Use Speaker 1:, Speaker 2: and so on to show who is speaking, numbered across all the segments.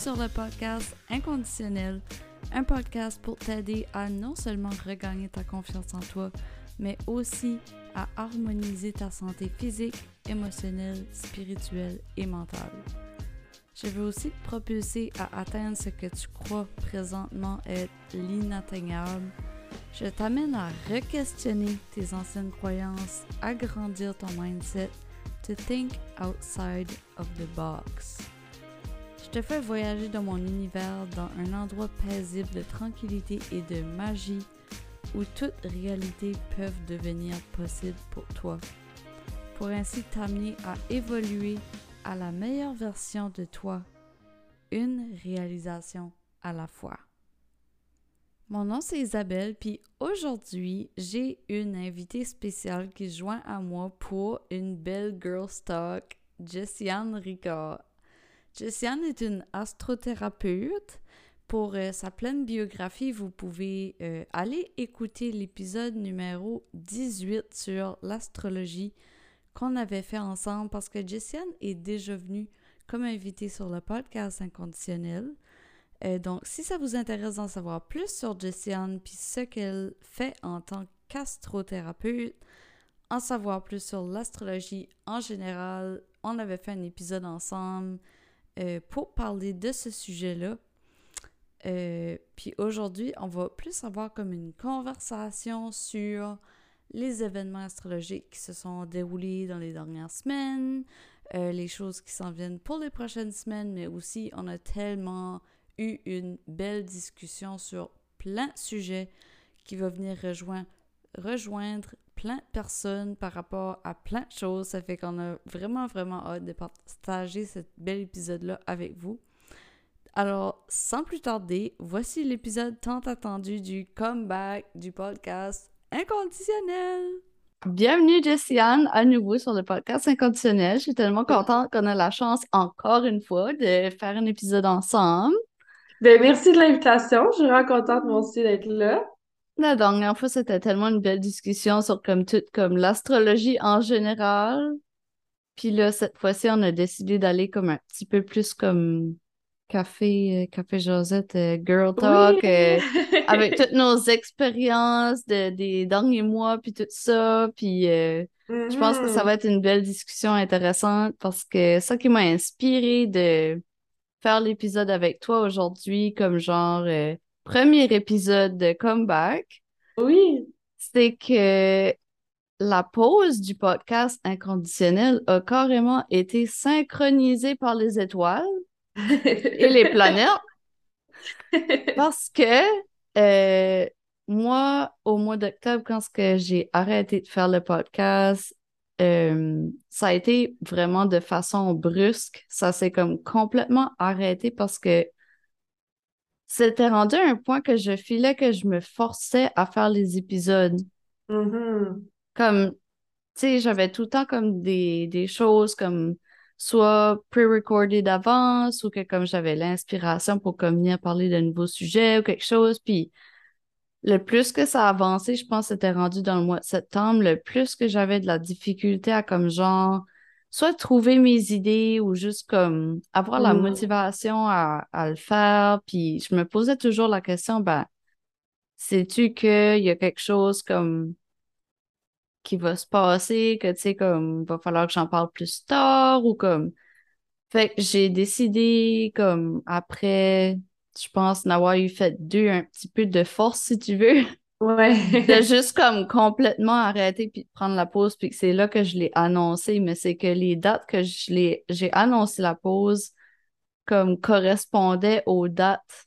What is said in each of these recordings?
Speaker 1: Sur le podcast Inconditionnel, un podcast pour t'aider à non seulement regagner ta confiance en toi, mais aussi à harmoniser ta santé physique, émotionnelle, spirituelle et mentale. Je veux aussi te propulser à atteindre ce que tu crois présentement être l'inatteignable. Je t'amène à re-questionner tes anciennes croyances, agrandir ton mindset, to think outside of the box. Je te fais voyager dans mon univers dans un endroit paisible de tranquillité et de magie où toute réalité peuvent devenir possible pour toi, pour ainsi t'amener à évoluer à la meilleure version de toi, une réalisation à la fois. Mon nom c'est Isabelle, puis aujourd'hui j'ai une invitée spéciale qui se joint à moi pour une belle girl talk, Jessiane Ricard. Jessiane est une astrothérapeute. Pour euh, sa pleine biographie, vous pouvez euh, aller écouter l'épisode numéro 18 sur l'astrologie qu'on avait fait ensemble parce que Jessiane est déjà venue comme invitée sur le podcast inconditionnel. Euh, donc, si ça vous intéresse d'en savoir plus sur Jessiane puis ce qu'elle fait en tant qu'astrothérapeute, en savoir plus sur l'astrologie en général, on avait fait un épisode ensemble. Euh, pour parler de ce sujet-là. Euh, puis aujourd'hui, on va plus avoir comme une conversation sur les événements astrologiques qui se sont déroulés dans les dernières semaines, euh, les choses qui s'en viennent pour les prochaines semaines, mais aussi on a tellement eu une belle discussion sur plein de sujets qui va venir rejoindre, rejoindre plein de personnes par rapport à plein de choses. Ça fait qu'on a vraiment, vraiment hâte de partager ce bel épisode-là avec vous. Alors, sans plus tarder, voici l'épisode tant attendu du comeback du podcast Inconditionnel. Bienvenue, Jessiane, à nouveau sur le podcast Inconditionnel. Je suis tellement contente qu'on a la chance, encore une fois, de faire un épisode ensemble.
Speaker 2: Ben, merci de l'invitation. Je suis vraiment contente, moi aussi, d'être là.
Speaker 1: La dernière fois, c'était tellement une belle discussion sur comme tout, comme l'astrologie en général. Puis là, cette fois-ci, on a décidé d'aller comme un petit peu plus comme café, euh, café Josette, euh, girl talk, euh, avec toutes nos expériences de, des derniers mois, puis tout ça. Puis je pense que ça va mm-hmm. être une belle discussion intéressante parce que ça qui m'a inspiré de faire l'épisode avec toi aujourd'hui, comme genre premier épisode de Comeback.
Speaker 2: Oui.
Speaker 1: C'est que la pause du podcast inconditionnel a carrément été synchronisée par les étoiles et les planètes. Parce que euh, moi, au mois d'octobre, quand j'ai arrêté de faire le podcast, euh, ça a été vraiment de façon brusque. Ça s'est comme complètement arrêté parce que c'était rendu à un point que je filais que je me forçais à faire les épisodes.
Speaker 2: Mm-hmm.
Speaker 1: Comme, tu sais, j'avais tout le temps comme des, des choses comme soit pre-recordées d'avance ou que comme j'avais l'inspiration pour comme venir parler de nouveaux sujets ou quelque chose. Puis le plus que ça avançait, je pense que c'était rendu dans le mois de septembre, le plus que j'avais de la difficulté à comme genre soit trouver mes idées ou juste comme avoir la mm. motivation à, le faire. Puis je me posais toujours la question, ben, sais-tu qu'il y a quelque chose comme qui va se passer, que tu sais, comme va falloir que j'en parle plus tard ou comme. Fait que j'ai décidé comme après, je pense, n'avoir eu fait deux un petit peu de force, si tu veux.
Speaker 2: Ouais.
Speaker 1: de juste comme complètement arrêter puis de prendre la pause, puis que c'est là que je l'ai annoncé, mais c'est que les dates que j'ai annoncé la pause comme correspondaient aux dates.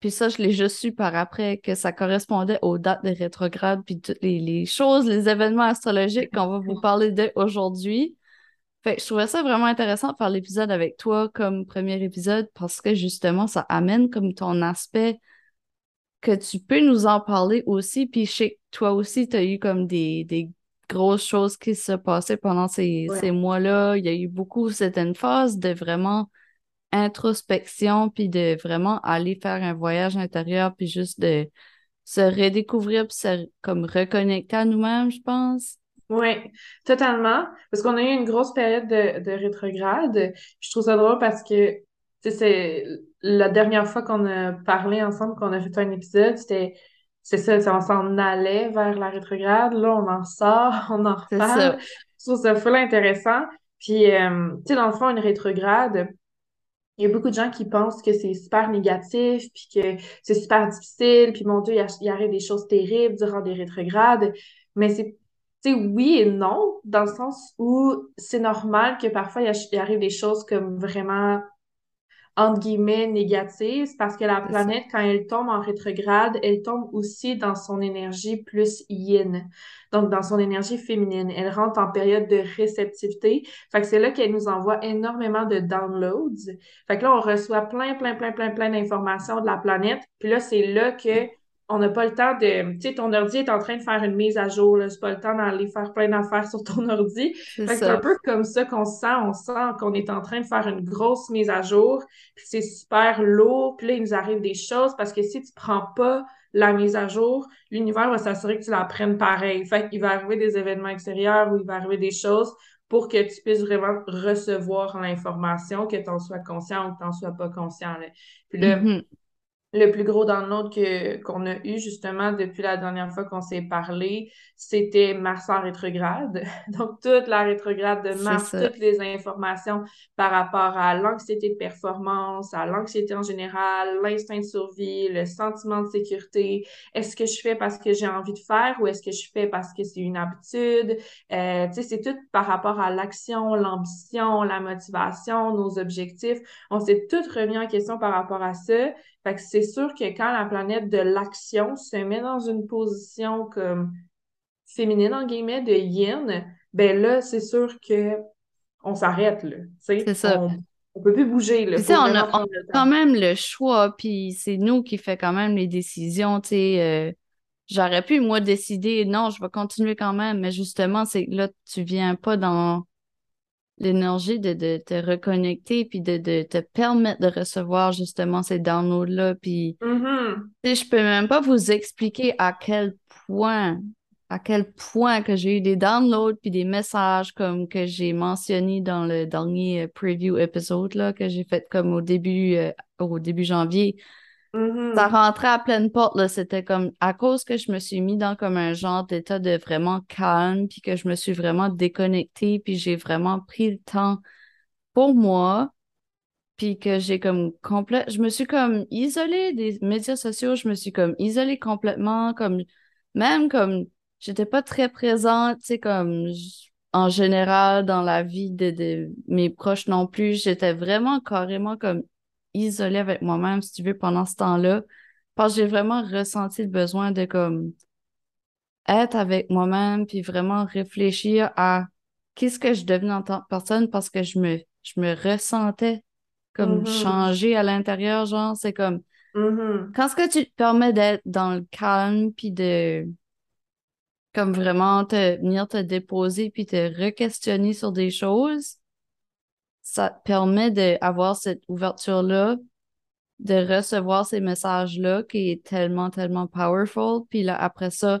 Speaker 1: Puis ça, je l'ai juste su par après que ça correspondait aux dates de rétrograde, puis toutes les, les choses, les événements astrologiques qu'on va vous parler d'aujourd'hui. Fait que je trouvais ça vraiment intéressant de faire l'épisode avec toi comme premier épisode parce que justement, ça amène comme ton aspect que tu peux nous en parler aussi. Puis je sais que toi aussi, tu as eu comme des, des grosses choses qui se passaient pendant ces, ces mois-là. Il y a eu beaucoup, c'était une phase de vraiment introspection, puis de vraiment aller faire un voyage intérieur, puis juste de se redécouvrir, puis se comme reconnecter à nous-mêmes, je pense.
Speaker 2: Oui, totalement. Parce qu'on a eu une grosse période de, de rétrograde. Je trouve ça drôle parce que c'est la dernière fois qu'on a parlé ensemble, qu'on a fait un épisode, c'était c'est ça, on s'en allait vers la rétrograde. Là, on en sort, on en reparle. Je trouve ça full intéressant. Puis, euh, tu sais, dans le fond, une rétrograde, il y a beaucoup de gens qui pensent que c'est super négatif, puis que c'est super difficile, puis mon Dieu, il, arrive des choses terribles durant des rétrogrades. Mais c'est, tu sais, oui et non, dans le sens où c'est normal que parfois il arrive des choses comme vraiment entre guillemets négatives parce que la planète, quand elle tombe en rétrograde, elle tombe aussi dans son énergie plus yin, donc dans son énergie féminine. Elle rentre en période de réceptivité. Fait que c'est là qu'elle nous envoie énormément de downloads. Fait que là, on reçoit plein, plein, plein, plein, plein d'informations de la planète. Puis là, c'est là que on n'a pas le temps de. Tu sais, ton ordi est en train de faire une mise à jour, là. C'est pas le temps d'aller faire plein d'affaires sur ton ordi. C'est un peu comme ça qu'on sent. On sent qu'on est en train de faire une grosse mise à jour. Puis c'est super lourd. Puis là, il nous arrive des choses parce que si tu prends pas la mise à jour, l'univers va s'assurer que tu la prennes pareil. Fait qu'il va arriver des événements extérieurs ou il va arriver des choses pour que tu puisses vraiment recevoir l'information, que tu en sois conscient ou que tu n'en sois pas conscient. Puis là, mm-hmm le plus gros download que qu'on a eu justement depuis la dernière fois qu'on s'est parlé, c'était Mars en rétrograde. Donc toute la rétrograde de Mars, toutes les informations par rapport à l'anxiété de performance, à l'anxiété en général, l'instinct de survie, le sentiment de sécurité. Est-ce que je fais parce que j'ai envie de faire ou est-ce que je fais parce que c'est une habitude? Euh, tu sais, c'est tout par rapport à l'action, l'ambition, la motivation, nos objectifs. On s'est tout remis en question par rapport à ça. Fait que c'est sûr que quand la planète de l'action se met dans une position comme féminine, en guillemets, de yin, ben là, c'est sûr que on s'arrête, là. C'est ça. On, on peut plus bouger, là.
Speaker 1: on a, quand même le choix, puis c'est nous qui fait quand même les décisions, tu sais. Euh, j'aurais pu, moi, décider, non, je vais continuer quand même, mais justement, c'est là, tu viens pas dans l'énergie de, de, te reconnecter puis de, de, te permettre de recevoir justement ces downloads-là. Puis, mm je peux même pas vous expliquer à quel point, à quel point que j'ai eu des downloads puis des messages comme que j'ai mentionné dans le dernier euh, preview épisode là, que j'ai fait comme au début, euh, au début janvier. Mm-hmm. Ça rentrait à pleine porte. C'était comme à cause que je me suis mis dans comme un genre d'état de vraiment calme, puis que je me suis vraiment déconnectée, puis j'ai vraiment pris le temps pour moi, puis que j'ai comme complet. Je me suis comme isolée des médias sociaux, je me suis comme isolée complètement, comme même comme j'étais pas très présente, tu sais, comme en général dans la vie de mes proches non plus. J'étais vraiment carrément comme isolée avec moi-même, si tu veux, pendant ce temps-là. Parce que j'ai vraiment ressenti le besoin de comme être avec moi-même, puis vraiment réfléchir à qu'est-ce que je devenais en tant que personne parce que je me, je me ressentais comme mm-hmm. changer à l'intérieur, genre, c'est comme mm-hmm. quand ce que tu te permets d'être dans le calme, puis de comme vraiment te venir te déposer puis te re-questionner sur des choses, ça te permet d'avoir cette ouverture-là, de recevoir ces messages-là qui est tellement, tellement powerful. Puis là, après ça,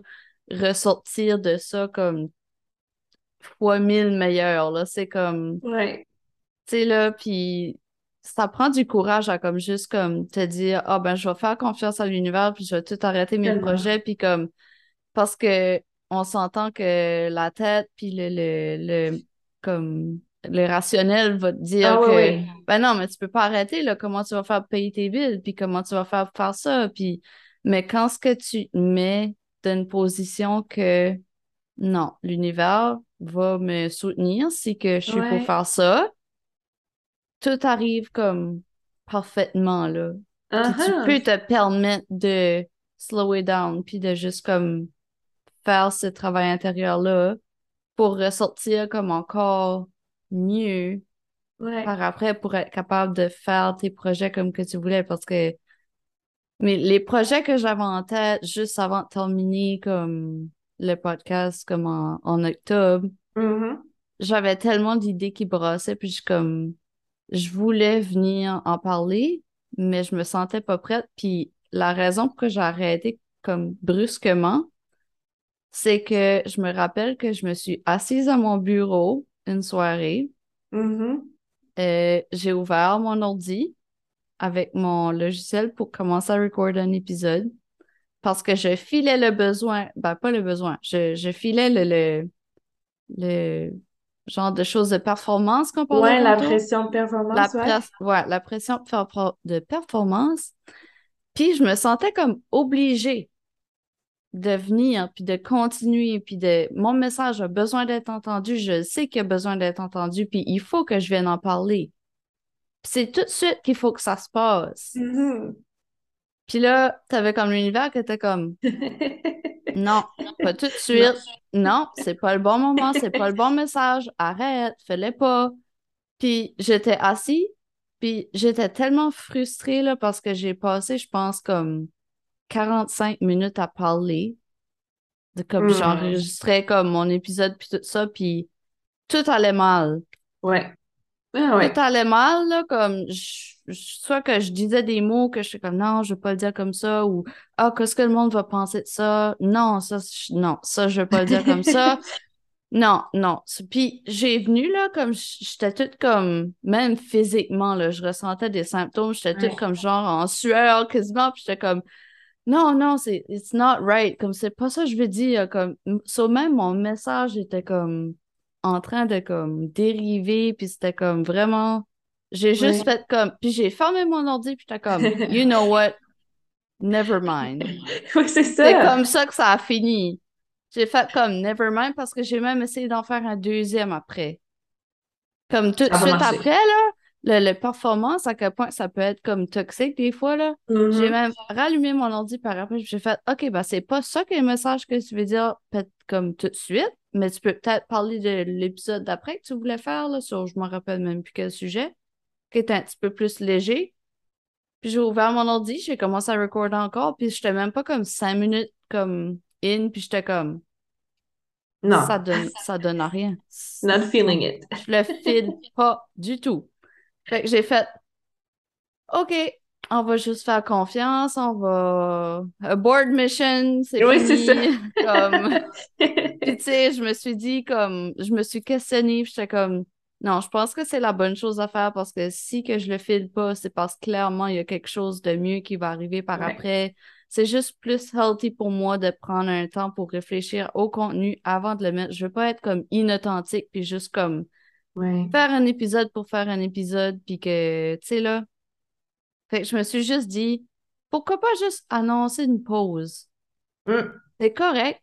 Speaker 1: ressortir de ça comme fois mille meilleur. Là, c'est comme.
Speaker 2: Ouais.
Speaker 1: Tu sais, là, puis ça prend du courage à comme juste comme te dire ah ben je vais faire confiance à l'univers puis je vais tout arrêter mes projets puis comme parce que on s'entend que la tête puis le, le, le comme le rationnel va te dire ah que ben non, mais tu peux pas arrêter, là, comment tu vas faire payer tes billes, puis comment tu vas faire faire ça, puis mais quand ce que tu mets dans une position que non, l'univers va me soutenir, c'est que je suis pour faire ça, tout arrive comme parfaitement là. tu uh-huh. peux te permettre de slow it down, puis de juste comme faire ce travail intérieur-là pour ressortir comme encore mieux par après pour être capable de faire tes projets comme que tu voulais parce que mais les projets que j'avais en tête juste avant de terminer comme le podcast comme en, octobre
Speaker 2: mm-hmm.
Speaker 1: j'avais tellement d'idées qui brassaient puis je comme je voulais venir en parler mais je me sentais pas prête puis la raison pour que j'ai arrêté comme brusquement c'est que je me rappelle que je me suis assise à mon bureau une soirée.
Speaker 2: Mm-hmm.
Speaker 1: Euh, j'ai ouvert mon ordi, avec mon logiciel pour commencer à recorder un épisode parce que je filais le besoin, ben pas le besoin, je, je filais le, le, genre de choses de performance qu'on
Speaker 2: parle. Ouais, la pression de performance.
Speaker 1: La, ouais. la pression de performance. Puis je me sentais comme obligée de venir, puis de continuer, puis de... Mon message a besoin d'être entendu, je sais qu'il a besoin d'être entendu, puis il faut que je vienne en parler. c'est tout de suite qu'il faut que ça se passe. Mm-hmm. Puis là, t'avais comme l'univers qui était comme Non, pas tout de suite. Non, c'est pas le bon moment, c'est pas le bon message. Arrête, fais-le pas. Puis j'étais assis, puis j'étais tellement frustrée là, parce que j'ai passé, je pense, comme 45 minutes à parler. De, comme hmm. j'enregistrais comme mon épisode puis tout ça, puis tout allait mal.
Speaker 2: Ouais. Ah
Speaker 1: tout allait mal, là, comme soit que je disais des mots que je suis comme non, je veux pas le dire comme ça, ou ah, qu'est-ce que le monde va penser de ça? Non, ça, non, ça, je veux pas le dire comme ça. Non, non. Puis j'ai venu là, comme j'étais toute comme, même physiquement, là, je ressentais des symptômes, j'étais toute comme genre en sueur quasiment, puis j'étais comme non, non, c'est it's not right. Comme c'est pas ça que je veux dire. Comme, so même mon message était comme en train de comme dériver, puis c'était comme vraiment. J'ai juste fait comme. Puis j'ai fermé mon ordi, puis j'étais comme, you know what? Never mind.
Speaker 2: oui, c'est ça.
Speaker 1: C'est comme ça que ça a fini. J'ai fait comme never mind parce que j'ai même essayé d'en faire un deuxième après. Comme tout de suite après, là, le, performance, à quel point ça peut être comme toxique des fois, là. J'ai mm-hmm. même rallumé mon ordi par après, j'ai fait, OK, ben c'est pas ça que le message que tu veux dire peut-être comme tout de suite, mais tu peux peut-être parler de l'épisode d'après que tu voulais faire, là, sur je me rappelle même plus quel sujet, qui est un petit peu plus léger. Puis j'ai ouvert mon ordi, j'ai commencé à recorder encore, puis j'étais même pas comme cinq minutes comme in, puis j'étais comme non. Ça donne, ça donne à rien.
Speaker 2: Not feeling it.
Speaker 1: Je le file pas du tout. Fait que j'ai fait OK, on va juste faire confiance, on va. A board mission, c'est Oui, c'est ça. comme... puis tu sais, je me suis dit comme. Je me suis questionnée, j'étais comme. Non, je pense que c'est la bonne chose à faire parce que si que je le file pas, c'est parce que clairement, il y a quelque chose de mieux qui va arriver par après. C'est juste plus healthy pour moi de prendre un temps pour réfléchir au contenu avant de le mettre. Je veux pas être comme inauthentique puis juste comme Faire un épisode pour faire un épisode, puis que, tu sais, là. Fait que je me suis juste dit, pourquoi pas juste annoncer une pause? Mm. C'est correct.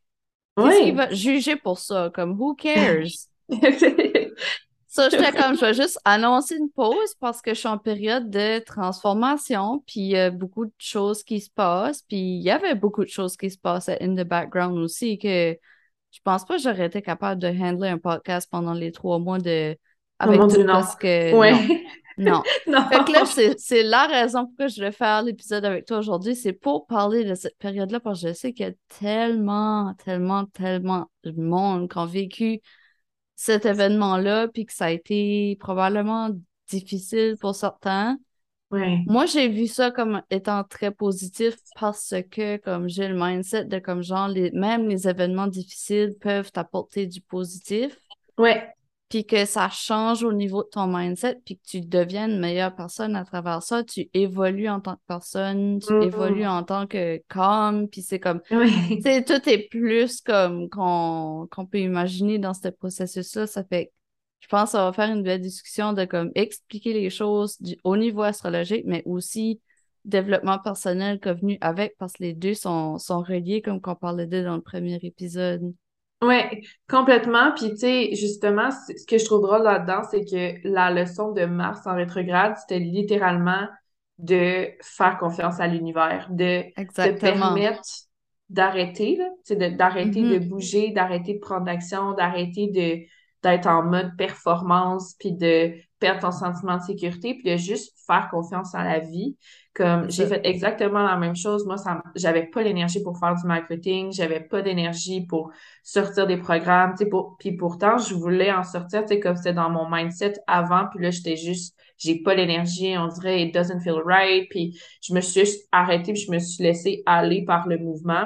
Speaker 1: Qu'est-ce qu'il va juger pour ça? Comme, who cares? ça, j'étais comme, je vais juste annoncer une pause parce que je suis en période de transformation, puis il y a beaucoup de choses qui se passent, puis il y avait beaucoup de choses qui se passaient in the background aussi que je pense pas que j'aurais été capable de handler un podcast pendant les trois mois de avec tout parce que non. non. Fait que là, c'est la raison pourquoi je vais faire l'épisode avec toi aujourd'hui. C'est pour parler de cette période-là, parce que je sais qu'il y a tellement, tellement, tellement de monde qui ont vécu cet événement-là, puis que ça a été probablement difficile pour certains. Moi, j'ai vu ça comme étant très positif parce que, comme j'ai le mindset de comme genre, les, même les événements difficiles peuvent t'apporter du positif.
Speaker 2: Ouais.
Speaker 1: Puis que ça change au niveau de ton mindset, puis que tu deviennes une meilleure personne à travers ça. Tu évolues en tant que personne, tu évolues en tant que com, puis c'est comme. Tu tout est plus comme qu'on peut imaginer dans ce processus-là. Ça fait je pense qu'on va faire une belle discussion de comme expliquer les choses au niveau astrologique, mais aussi développement personnel venu avec, parce que les deux sont, sont reliés, comme qu'on parlait d'eux dans le premier épisode.
Speaker 2: Oui, complètement. Puis, tu sais, justement, ce que je trouve drôle là-dedans, c'est que la leçon de Mars en rétrograde, c'était littéralement de faire confiance à l'univers, de te permettre d'arrêter, d'arrêter de mm-hmm. bouger, d'arrêter de prendre action, d'arrêter de d'être en mode performance, puis de perdre ton sentiment de sécurité, puis de juste faire confiance à la vie. Comme j'ai fait exactement la même chose. Moi, ça, j'avais pas l'énergie pour faire du marketing, j'avais pas d'énergie pour sortir des programmes, tu sais, pour, puis pourtant, je voulais en sortir, tu sais, comme c'était dans mon mindset avant, puis là, j'étais juste, j'ai pas l'énergie, on dirait, it doesn't feel right, puis je me suis juste arrêtée, puis je me suis laissée aller par le mouvement.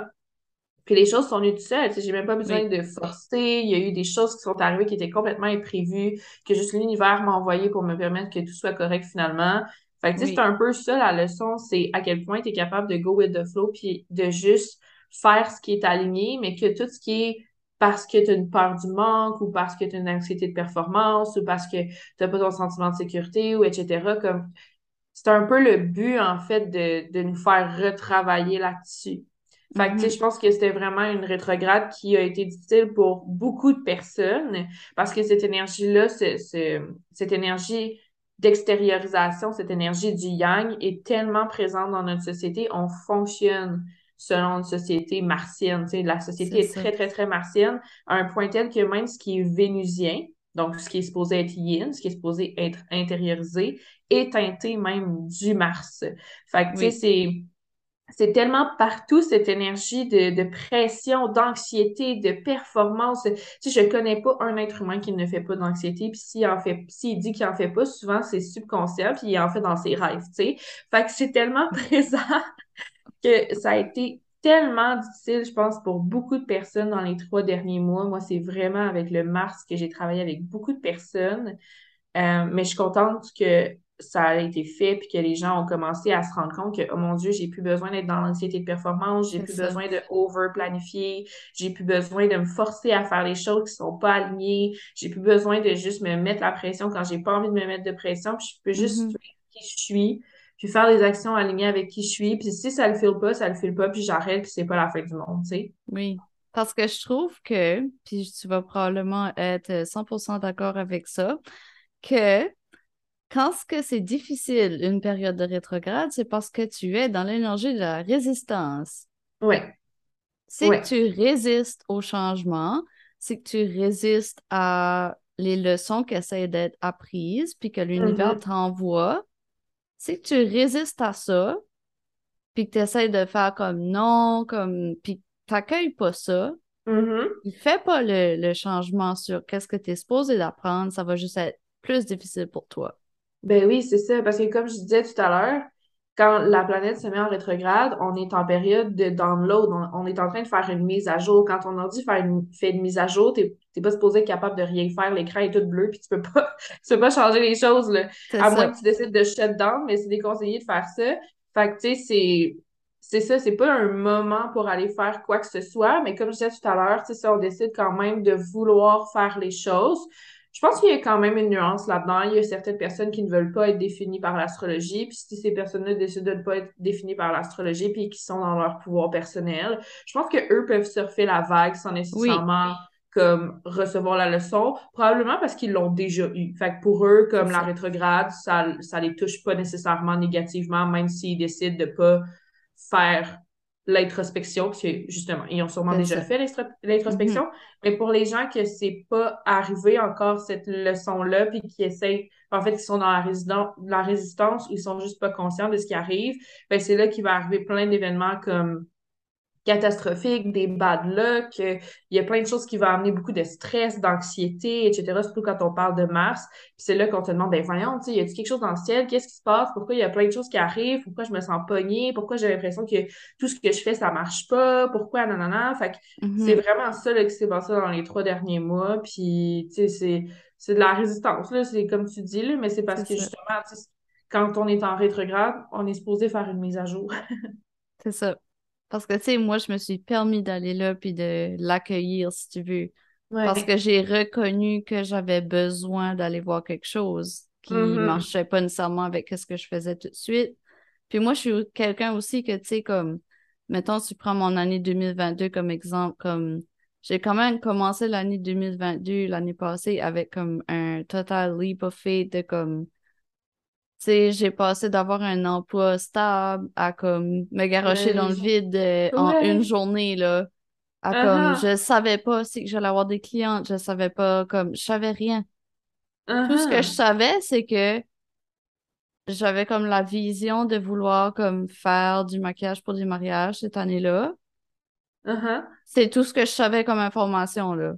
Speaker 2: Puis les choses sont venues tout seul. J'ai même pas besoin de forcer. Il y a eu des choses qui sont arrivées qui étaient complètement imprévues, que juste l'univers m'a envoyé pour me permettre que tout soit correct finalement. Fait que, c'est un peu ça, la leçon, c'est à quel point tu es capable de go with the flow puis de juste faire ce qui est aligné, mais que tout ce qui est parce que tu as une peur du manque ou parce que tu as une anxiété de performance ou parce que tu n'as pas ton sentiment de sécurité ou etc. Comme c'est un peu le but, en fait, de, de nous faire retravailler là-dessus. Fait que, tu sais, mm-hmm. je pense que c'était vraiment une rétrograde qui a été difficile pour beaucoup de personnes parce que cette énergie-là, cette énergie d'extériorisation, cette énergie du yang est tellement présente dans notre société. On fonctionne selon une société martienne. Tu sais, la société est, très, très, très martienne à un point tel que même ce qui est vénusien, donc ce qui est supposé être yin, ce qui est supposé être intériorisé, est teinté même du Mars. Fait que, tu sais, c'est tellement partout cette énergie de, de pression, d'anxiété, de performance. Tu sais, je connais pas un être humain qui ne fait pas d'anxiété, puis s'il en fait, s'il dit qu'il en fait pas, souvent c'est subconscient, puis il en fait dans ses rêves, tu sais. Fait que c'est tellement présent que ça a été tellement difficile, je pense, pour beaucoup de personnes dans les trois derniers mois. Moi, c'est vraiment avec le mars que j'ai travaillé avec beaucoup de personnes. Euh, mais je suis contente que ça a été fait puis que les gens ont commencé à se rendre compte que, oh mon Dieu, j'ai plus besoin d'être dans l'anxiété de performance, j'ai plus besoin de over-planifier, j'ai plus besoin de me forcer à faire les choses qui sont pas alignées, j'ai plus besoin de juste me mettre la pression quand j'ai pas envie de me mettre de pression, puis je peux juste mm qui je suis, puis faire des actions alignées avec qui je suis, puis si ça le file pas, ça le file pas, puis j'arrête, puis c'est pas la fin du monde, tu sais.
Speaker 1: Oui. Parce que je trouve que, puis tu vas probablement être 100% d'accord avec ça, que quand que c'est difficile, une période de rétrograde, c'est parce que tu es dans l'énergie de la résistance.
Speaker 2: Oui.
Speaker 1: C'est que tu résistes au changement, c'est que tu résistes à les leçons qui essaient d'être apprises, puis que l'univers mm-hmm. t'envoie. C'est que tu résistes à ça, puis que tu essaies de faire comme non, comme puis tu n'accueilles pas ça.
Speaker 2: Mm
Speaker 1: fais pas le, le changement sur qu'est-ce que tu es supposé d'apprendre, ça va juste être plus difficile pour toi.
Speaker 2: Ben oui, c'est ça. Parce que comme je disais tout à l'heure, quand la planète se met en rétrograde, on est en période de download. On, est en train de faire une mise à jour. Quand on dit faire une, fait une mise à jour, t'es pas supposé être capable de rien faire. L'écran est tout bleu, puis tu peux pas, tu peux pas changer les choses, là. À moins que tu décides de shut down, mais c'est déconseillé de faire ça. Fait que, tu sais, c'est, c'est ça, c'est pas un moment pour aller faire quoi que ce soit, mais comme je disais tout à l'heure, tu sais, on décide quand même de vouloir faire les choses, je pense qu'il y a quand même une nuance là-dedans. Il y a certaines personnes qui ne veulent pas être définies par l'astrologie. Puis si ces personnes-là décident de ne pas être définies par l'astrologie puis qui sont dans leur pouvoir personnel, je pense qu'eux peuvent surfer la vague sans nécessairement comme recevoir la leçon, probablement parce qu'ils l'ont déjà eu. Fait que pour eux, comme la rétrograde, ça, ça les touche pas nécessairement négativement, même s'ils décident de pas faire l'introspection, parce que justement, ils ont sûrement déjà fait l'introspection, mm-hmm. mais pour les gens que c'est pas arrivé encore cette leçon-là, puis qui essayent, en fait, qui sont dans la, la résistance, ou ils sont juste pas conscients de ce qui arrive, ben c'est là qu'il va arriver plein d'événements comme catastrophique, des bad luck, il y a plein de choses qui vont amener beaucoup de stress, d'anxiété, etc., surtout quand on parle de Mars. Puis c'est là qu'on te demande, ben voyons, y a quelque chose dans le ciel? Qu'est-ce qui se passe? Pourquoi il y a plein de choses qui arrivent? Pourquoi je me sens pognée? Pourquoi j'ai l'impression que tout ce que je fais, ça marche pas? Pourquoi, nanana? Fait que mm-hmm. c'est vraiment ça là, qui s'est passé dans les trois derniers mois. Puis, tu sais, c'est, c'est de la résistance, là. C'est comme tu dis, là, mais c'est parce que justement, quand on est en rétrograde, on est supposé faire une mise à jour.
Speaker 1: c'est ça. Parce que, tu sais, moi, je me suis permis d'aller là puis de l'accueillir, si tu veux. Parce que j'ai reconnu que j'avais besoin d'aller voir quelque chose qui ne mm-hmm. marchait pas nécessairement avec ce que je faisais tout de suite. Puis moi, je suis quelqu'un aussi que, tu sais, comme, mettons, tu prends mon année 2022 comme exemple, comme, j'ai quand même commencé l'année 2022, l'année passée, avec comme un total leap of faith de comme, j'ai passé d'avoir un emploi stable à comme me garocher dans le vide euh, en une journée, là. À comme, uh-huh. je savais pas si j'allais avoir des clientes, je savais pas, comme, je savais rien. Tout ce que je savais, c'est que j'avais comme la vision de vouloir comme faire du maquillage pour du mariage cette année-là.
Speaker 2: Uh-huh.
Speaker 1: C'est tout ce que je savais comme information, là.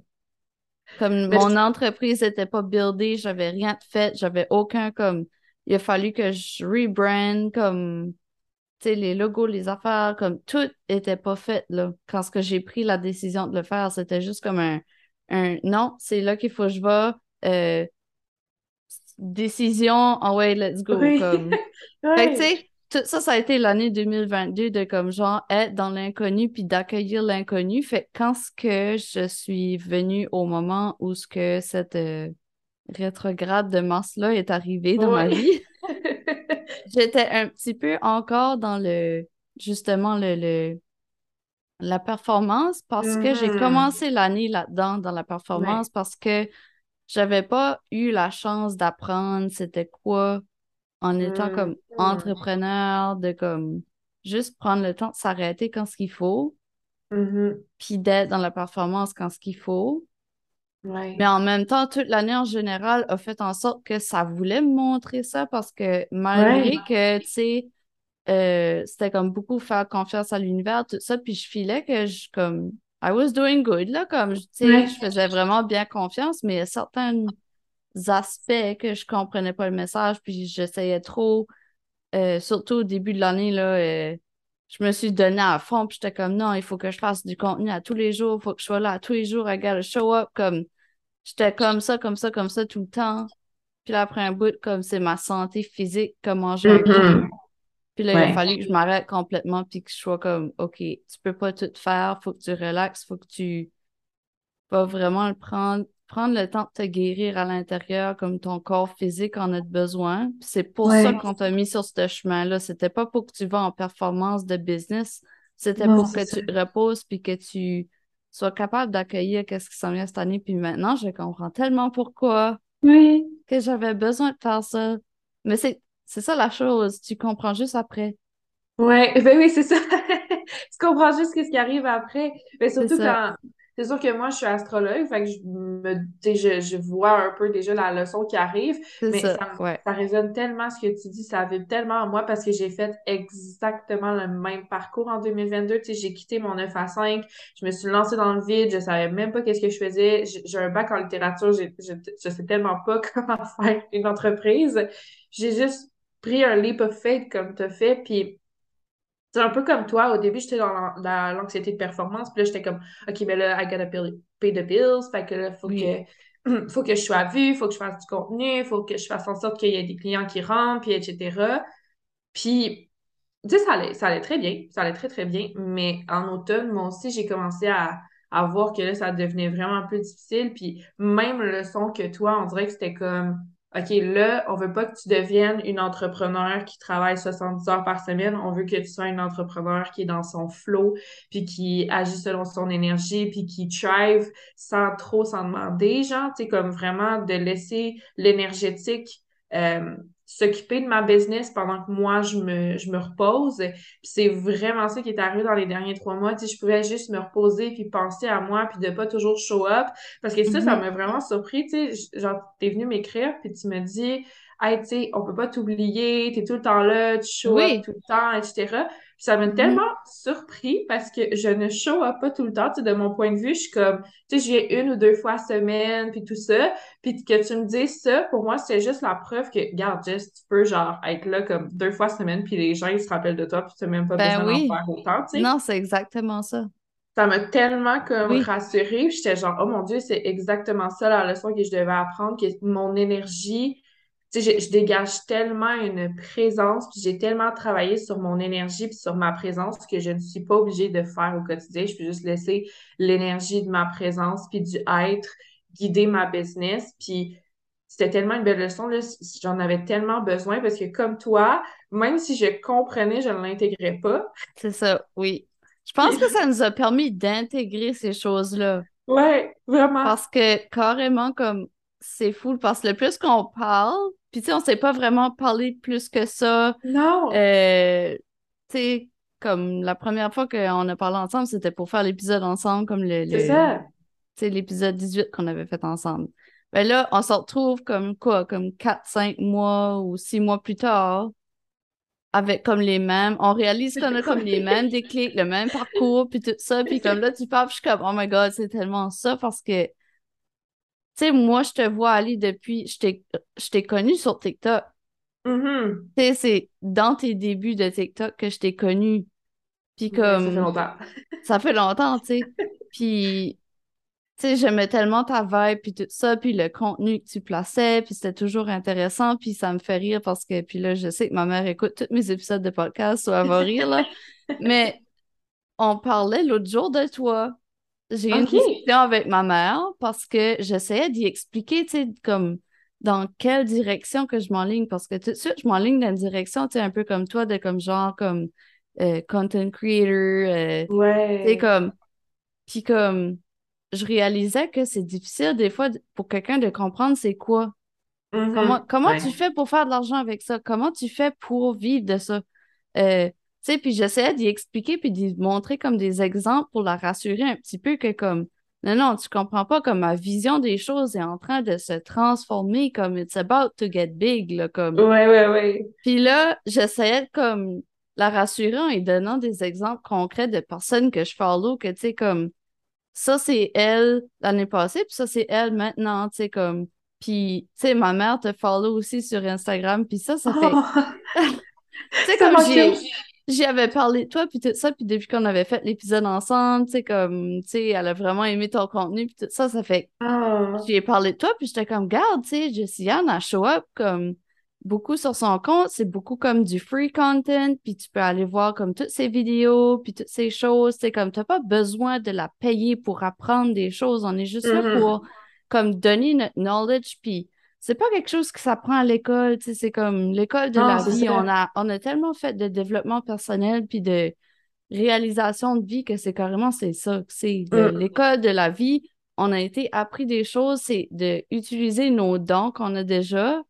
Speaker 1: Comme mon entreprise n'était pas buildée, j'avais rien fait, j'avais aucun comme il a fallu que je rebrand comme tu sais, les logos, les affaires, comme tout était pas fait là. Quand ce que j'ai pris la décision de le faire, c'était juste comme un, un non, c'est là qu'il faut que je vais. Euh, décision, en way, let's go. Comme... Fait tu sais, tout ça, ça a été l'année 2022 de comme genre être dans l'inconnu puis d'accueillir l'inconnu. Fait quand ce que je suis venue au moment où ce que cette euh, rétrograde de Mars-là est arrivée dans ma vie, j'étais un petit peu encore dans le justement le, le la performance parce que j'ai mm-hmm. commencé l'année là-dedans dans la performance parce que j'avais pas eu la chance d'apprendre c'était quoi en étant comme mm-hmm. entrepreneur, de comme juste prendre le temps de s'arrêter quand ce qu'il faut,
Speaker 2: mm-hmm.
Speaker 1: puis d'être dans la performance quand ce qu'il faut. Mais en même temps, toute l'année en général a fait en sorte que ça voulait me montrer ça parce que malgré que, tu sais, euh, c'était comme beaucoup faire confiance à l'univers, tout ça, puis je filais que je, comme, I was doing good, là, comme, tu sais, je faisais vraiment bien confiance, mais certaines aspects que je comprenais pas le message, puis j'essayais trop, euh, surtout au début de l'année, là, euh, je me suis donné à fond, puis j'étais comme, non, il faut que je fasse du contenu à tous les jours, il faut que je sois là à tous les jours, I gotta show up, comme, j'étais comme ça, comme ça, comme ça tout le temps. Puis là, après un bout, comme c'est ma santé physique, comment je mm-hmm. Puis là, il a fallu que je m'arrête complètement, puis que je sois comme, OK, tu peux pas tout faire, faut que tu relaxes, faut que tu vas vraiment le prendre prendre le temps de te guérir à l'intérieur comme ton corps physique en a besoin. C'est pour ça qu'on t'a mis sur ce chemin-là. C'était pas pour que tu vas en performance de business, c'était pour que tu reposes puis que tu sois capable d'accueillir qu'est-ce qui s'en vient cette année. Puis maintenant, je comprends tellement pourquoi.
Speaker 2: Oui.
Speaker 1: Que j'avais besoin de faire ça. Mais c'est, c'est ça la chose. Tu comprends juste après.
Speaker 2: Ouais, ben oui, c'est ça. tu comprends juste ce qui arrive après. Mais surtout quand, c'est sûr que moi, je suis astrologue, fait que je me je, je vois un peu déjà la leçon qui arrive. Mais ça, ça, résonne tellement ce que tu dis, ça vibre tellement en moi parce que j'ai fait exactement le même parcours en 2022. Tu sais, j'ai quitté mon 9 à 5, je me suis lancée dans le vide, je savais même pas qu'est-ce que je faisais. J'ai un bac en littérature, je, je sais tellement pas comment faire une entreprise. J'ai juste pris un leap of faith comme tu as fait, puis c'est un peu comme toi, au début, j'étais dans l'anxiété de performance, puis là, j'étais comme, OK, mais là, I gotta pay the bills, fait que là, faut que, faut que je sois vue, faut que je fasse du contenu, faut que je fasse en sorte qu'il y ait des clients qui rentrent, puis etc. Puis, tu sais, ça allait, ça allait très bien, ça allait très, très bien, mais en automne, moi aussi, j'ai commencé à, à voir que là, ça devenait vraiment plus difficile, puis même le son que toi, on dirait que c'était comme OK, là, on veut pas que tu deviennes une entrepreneur qui travaille 70 heures par semaine. On veut que tu sois une entrepreneur qui est dans son flow, puis qui agit selon son énergie, puis qui thrive sans trop s'en demander, genre, tu sais, comme vraiment de laisser l'énergétique euh, s'occuper de ma business pendant que moi, je me, je me repose. Puis c'est vraiment ça qui est arrivé dans les derniers trois mois. Tu sais, je pouvais juste me reposer puis penser à moi puis de pas toujours show up. Parce que ça, ça mm-hmm. m'a vraiment surpris. Tu sais, genre, t'es venu m'écrire puis tu me dis, hey, tu sais, on peut pas t'oublier, t'es tout le temps là, tu show up tout le temps, etc ça m'a mm-hmm. tellement surpris parce que je ne show up pas tout le temps. Tu sais, de mon point de vue, je suis comme, tu sais, je viens une ou deux fois semaine, puis tout ça. Puis que tu me dises ça, pour moi, c'est juste la preuve que, regarde, Jess, tu peux, genre, être là comme deux fois semaine, puis les gens, ils se rappellent de toi, puis tu même pas ben besoin d'en faire autant, tu sais.
Speaker 1: Non, c'est exactement ça.
Speaker 2: Ça m'a tellement comme rassurée. J'étais genre, oh mon Dieu, c'est exactement ça la leçon que je devais apprendre, que mon énergie je, dégage tellement une présence, puis j'ai tellement travaillé sur mon énergie puis sur ma présence que je ne suis pas obligée de faire au quotidien. Je peux juste laisser l'énergie de ma présence puis du être guider ma business. Puis c'était tellement une belle leçon, j'en avais tellement besoin parce que comme toi, même si je comprenais, je ne l'intégrais pas.
Speaker 1: C'est ça, oui. Je pense que ça nous a permis d'intégrer ces choses-là.
Speaker 2: Ouais, vraiment.
Speaker 1: Parce que carrément, comme c'est fou parce que le plus qu'on parle, puis tu sais, on s'est pas vraiment parlé plus que ça.
Speaker 2: Non.
Speaker 1: Euh, tu sais, comme la première fois qu'on a parlé ensemble, c'était pour faire l'épisode ensemble, comme le.
Speaker 2: C'est ça.
Speaker 1: Tu sais, l'épisode 18 qu'on avait fait ensemble. Ben là, on se retrouve comme quoi, comme 4-5 mois ou 6 mois plus tard, avec comme les mêmes. On réalise qu'on a comme les mêmes déclics, le même parcours, puis tout ça. Puis comme là, tu parles, puis je suis comme, oh my god, c'est tellement ça parce que sais, moi, je te vois aller depuis, je t'ai connue sur TikTok.
Speaker 2: Mm-hmm.
Speaker 1: Tu sais, c'est dans tes débuts de TikTok que je t'ai connue. Puis comme.
Speaker 2: ça fait longtemps.
Speaker 1: ça fait longtemps, tu sais. Puis tu sais, j'aimais tellement ta vibe, puis tout ça, puis le contenu que tu plaçais, puis c'était toujours intéressant, puis ça me fait rire parce que, puis là, je sais que ma mère écoute tous mes épisodes de podcast, soit elle va rire, là. Mais on parlait l'autre jour de toi. J'ai eu une discussion avec ma mère parce que j'essayais d'y expliquer, tu sais, comme dans quelle direction que je m'enligne, parce que tout de suite, je m'enligne dans une direction, tu sais, un peu comme toi, de comme genre, comme euh, content creator, euh,
Speaker 2: ouais.
Speaker 1: tu sais, comme, puis comme je réalisais que c'est difficile des fois pour quelqu'un de comprendre c'est quoi.
Speaker 2: Mm-hmm.
Speaker 1: Comment, comment tu fais pour faire de l'argent avec ça? Comment tu fais pour vivre de ça? Euh, sais, puis j'essayais d'y expliquer puis d'y montrer comme des exemples pour la rassurer un petit peu que comme non, non, tu comprends pas comme ma vision des choses est en train de se transformer comme it's about to get big, là, comme.
Speaker 2: Ouais, ouais, ouais.
Speaker 1: Puis là, j'essayais de comme la rassurer en lui donnant des exemples concrets de personnes que je follow, que tu sais, comme ça, c'est elle l'année passée, puis ça, c'est elle maintenant, tu sais, comme. Puis, tu sais, ma mère te follow aussi sur Instagram, puis ça, ça fait.
Speaker 2: Oh!
Speaker 1: tu sais, comme j'y avais parlé de toi, puis tout ça, puis depuis qu'on avait fait l'épisode ensemble, tu sais, comme, tu sais, elle a vraiment aimé ton contenu, puis tout ça, ça fait.
Speaker 2: Oh.
Speaker 1: J'y ai parlé de toi, puis j'étais comme, garde, tu sais, Jessiane, a show up comme beaucoup sur son compte, c'est beaucoup comme du free content, puis tu peux aller voir comme toutes ces vidéos, puis toutes ces choses, c'est comme tu n'as pas besoin de la payer pour apprendre des choses, on est juste là
Speaker 2: Mm-hmm.
Speaker 1: pour comme donner notre knowledge, puis c'est pas quelque chose qui s'apprend à l'école, tu sais, c'est comme l'école de
Speaker 2: Non,
Speaker 1: la vie, on a, on a tellement fait de développement personnel, puis de réalisation de vie que c'est carrément, c'est ça, c'est de
Speaker 2: Mm.
Speaker 1: l'école de la vie, on a été appris des choses, c'est d'utiliser nos dons qu'on a déjà,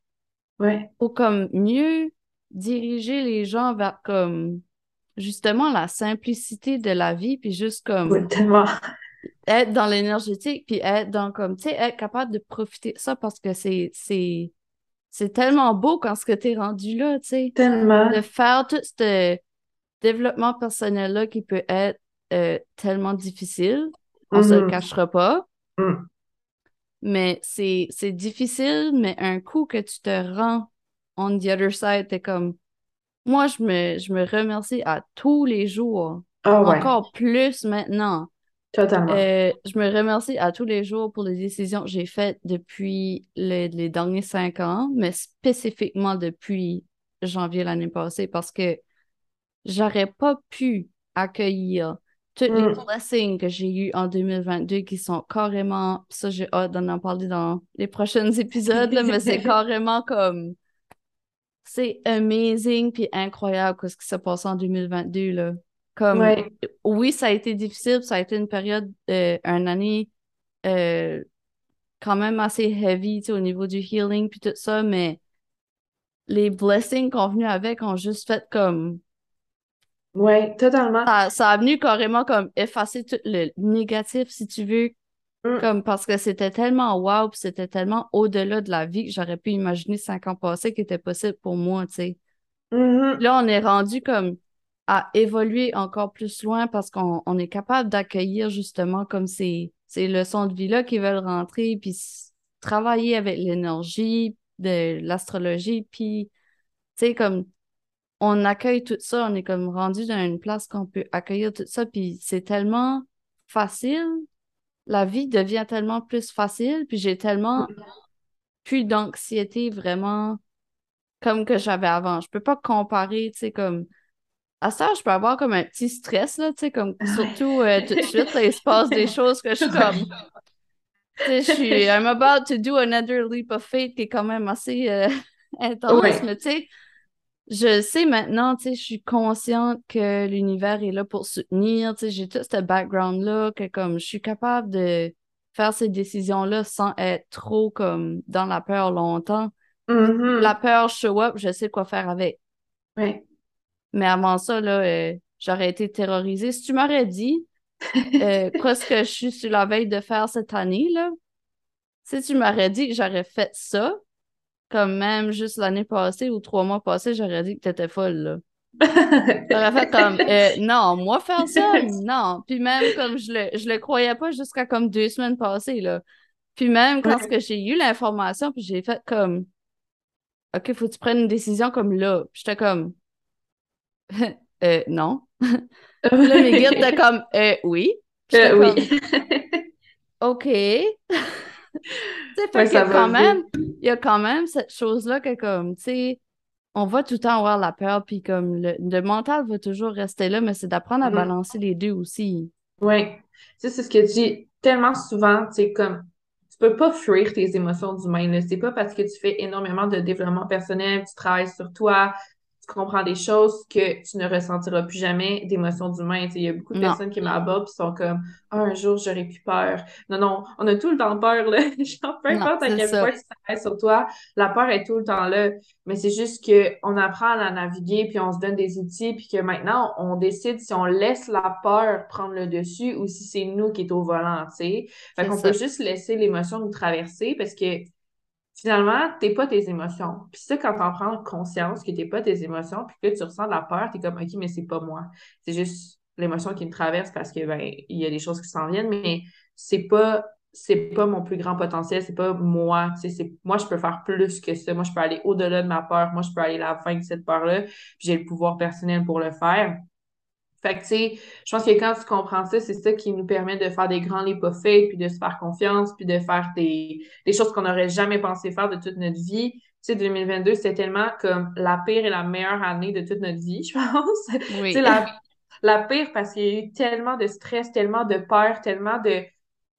Speaker 2: Ouais.
Speaker 1: pour comme mieux diriger les gens vers comme justement la simplicité de la vie puis juste comme
Speaker 2: Oui, tellement.
Speaker 1: Être dans l'énergétique puis être dans comme tu sais être capable de profiter de ça parce que c'est c'est c'est tellement beau quand ce que tu es rendu là tu sais
Speaker 2: Tellement.
Speaker 1: de faire tout ce développement personnel là qui peut être euh, tellement difficile on se le
Speaker 2: Mhm.
Speaker 1: cachera pas
Speaker 2: Mm.
Speaker 1: mais c'est c'est difficile, mais un coup que tu te rends on the other side, t'es comme moi, je me, je me remercie à tous les jours,
Speaker 2: Ah ouais,
Speaker 1: encore plus maintenant.
Speaker 2: Totalement.
Speaker 1: Euh, je me remercie à tous les jours pour les décisions que j'ai faites depuis le- les derniers cinq ans, mais spécifiquement depuis janvier l'année passée, parce que j'aurais pas pu accueillir tous les
Speaker 2: Mm.
Speaker 1: blessings que j'ai eus en 2022 qui sont carrément, ça j'ai hâte d'en en parler dans les prochains épisodes, là, mais c'est carrément comme, c'est amazing puis incroyable ce qui s'est passé en 2022, là. Comme,
Speaker 2: Ouais.
Speaker 1: oui, ça a été difficile, ça a été une période, euh, une année euh, quand même assez heavy, tu sais, au niveau du healing puis tout ça, mais les blessings qu'on venus avec ont juste fait comme
Speaker 2: Ouais, totalement.
Speaker 1: ça, ça a venu carrément comme effacer tout le négatif, si tu veux,
Speaker 2: Mm.
Speaker 1: comme parce que c'était tellement wow, puis c'était tellement au-delà de la vie que j'aurais pu imaginer cinq ans passés qui était possible pour moi, tu sais.
Speaker 2: Mhm.
Speaker 1: Là, on est rendu comme à évoluer encore plus loin parce qu'on on est capable d'accueillir justement comme ces, ces leçons de vie-là qui veulent rentrer, puis travailler avec l'énergie de l'astrologie, puis, tu sais, comme on accueille tout ça, on est comme rendu dans une place qu'on peut accueillir tout ça, puis c'est tellement facile, la vie devient tellement plus facile, puis j'ai tellement plus d'anxiété vraiment comme que j'avais avant. Je peux pas comparer, tu sais, comme à ça, je peux avoir comme un petit stress, là, tu sais, comme surtout euh, tout de suite, là, il se passe des choses que je suis comme. Tu sais, je suis. I'm about to do another leap of faith qui est quand même assez euh, intense, mais tu sais, je sais maintenant, tu sais, je suis consciente que l'univers est là pour soutenir, tu sais, j'ai tout ce background-là, que comme je suis capable de faire ces décisions-là sans être trop comme dans la peur longtemps.
Speaker 2: Mhm.
Speaker 1: La peur show up, je sais quoi faire avec. Mais avant ça, là, euh, j'aurais été terrorisée. Si tu m'aurais dit euh, quoi ce que je suis sur la veille de faire cette année, là, si tu m'aurais dit que j'aurais fait ça, comme même juste l'année passée ou trois mois passés, j'aurais dit que t'étais folle, là. J'aurais fait comme, euh, non, moi faire ça, non. Puis même comme je le, je le croyais pas jusqu'à comme deux semaines passées, là. Puis même quand
Speaker 2: Ouais.
Speaker 1: j'ai eu l'information, puis j'ai fait comme, OK, faut que tu prennes une décision comme là. Puis j'étais comme, euh, non. Puis là, mes guides étaient comme, euh, oui.
Speaker 2: Euh,
Speaker 1: comme,
Speaker 2: oui.
Speaker 1: OK. tu sais, quand même, il y a quand même cette chose-là que comme, tu sais, on va tout le temps avoir la peur, puis comme le, mental va toujours rester là, mais c'est d'apprendre à mm. balancer les deux aussi.
Speaker 2: Oui. c'est ce que tu dis tellement souvent, tu sais, comme tu peux pas fuir tes émotions d'humain. C'est pas parce que tu fais énormément de développement personnel, tu travailles sur toi, tu comprends des choses que tu ne ressentiras plus jamais d'émotions d'humain. Il y a beaucoup de personnes qui m'abordent et sont comme ah, un jour j'aurais plus peur. Non, non, on a tout le temps peur, là. Genre, peu importe à quel point tu travailles sur toi, la peur est tout le temps là. Mais c'est juste qu'on apprend à la naviguer, puis on se donne des outils, puis que maintenant, on décide si on laisse la peur prendre le dessus ou si c'est nous qui est au volant, tu sais. Fait qu'on peut juste laisser l'émotion nous traverser parce que finalement, t'es pas tes émotions. Puis ça, quand t'en prends conscience que t'es pas tes émotions, puis que tu ressens de la peur, t'es comme, OK, mais c'est pas moi. C'est juste l'émotion qui me traverse parce que, ben, il y a des choses qui s'en viennent, mais c'est pas, c'est pas mon plus grand potentiel, c'est pas moi. C'est, moi, je peux faire plus que ça. Moi, je peux aller au-delà de ma peur. Moi, je peux aller la fin de cette peur-là. J'ai le pouvoir personnel pour le faire. Fait que, tu sais, je pense que quand tu comprends ça, c'est ça qui nous permet de faire des grands les pas faits, puis de se faire confiance, puis de faire des, des choses qu'on n'aurait jamais pensé faire de toute notre vie. Tu sais, 2022, c'était tellement comme la pire et la meilleure année de toute notre vie, je pense. Oui. Tu sais, la, la pire parce qu'il y a eu tellement de stress, tellement de peur, tellement de,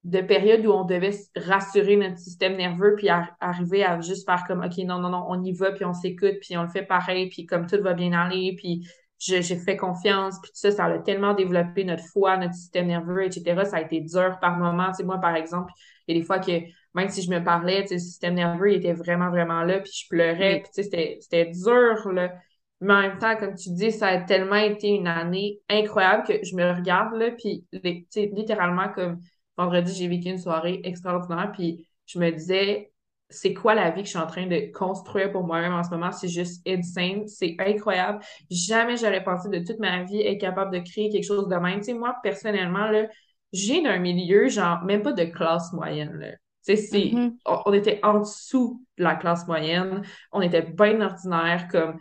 Speaker 2: de périodes où on devait rassurer notre système nerveux puis arriver à juste faire comme OK non non non on y va puis on s'écoute puis on le fait pareil puis comme tout va bien aller puis j'ai fait confiance, puis tout ça, ça a tellement développé notre foi, notre système nerveux, etc. Ça a été dur par moments. Tu sais, moi, par exemple, il y a des fois que même si je me parlais, tu sais, le système nerveux, il était vraiment, vraiment là, puis je pleurais, puis tu sais, c'était dur, là. Mais en même temps, comme tu dis, ça a tellement été une année incroyable que je me regarde, là, puis littéralement, comme vendredi, j'ai vécu une soirée extraordinaire, puis je me disais, c'est quoi la vie que je suis en train de construire pour moi-même en ce moment? C'est juste insane. C'est incroyable. Jamais j'aurais pensé de toute ma vie être capable de créer quelque chose de même. Tu sais, moi, personnellement, là, j'ai d'un milieu, genre, même pas de classe moyenne, là. Tu sais, mm-hmm. on, était en dessous de la classe moyenne. On était bien ordinaire, comme...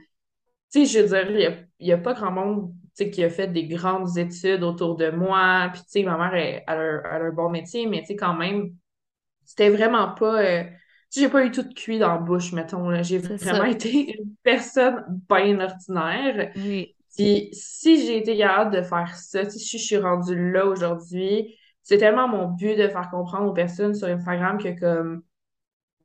Speaker 2: Tu sais, je veux dire, il n'y a, pas grand monde qui a fait des grandes études autour de moi. Puis, tu sais, ma mère, elle, a, un bon métier, mais tu sais, quand même, c'était vraiment pas... Euh, j'ai pas eu tout cuit dans la bouche, mettons. J'ai vraiment été une personne bien ordinaire. Oui. Puis si j'ai été capable de faire ça, si je suis rendue là aujourd'hui, c'est tellement mon but de faire comprendre aux personnes sur Instagram que comme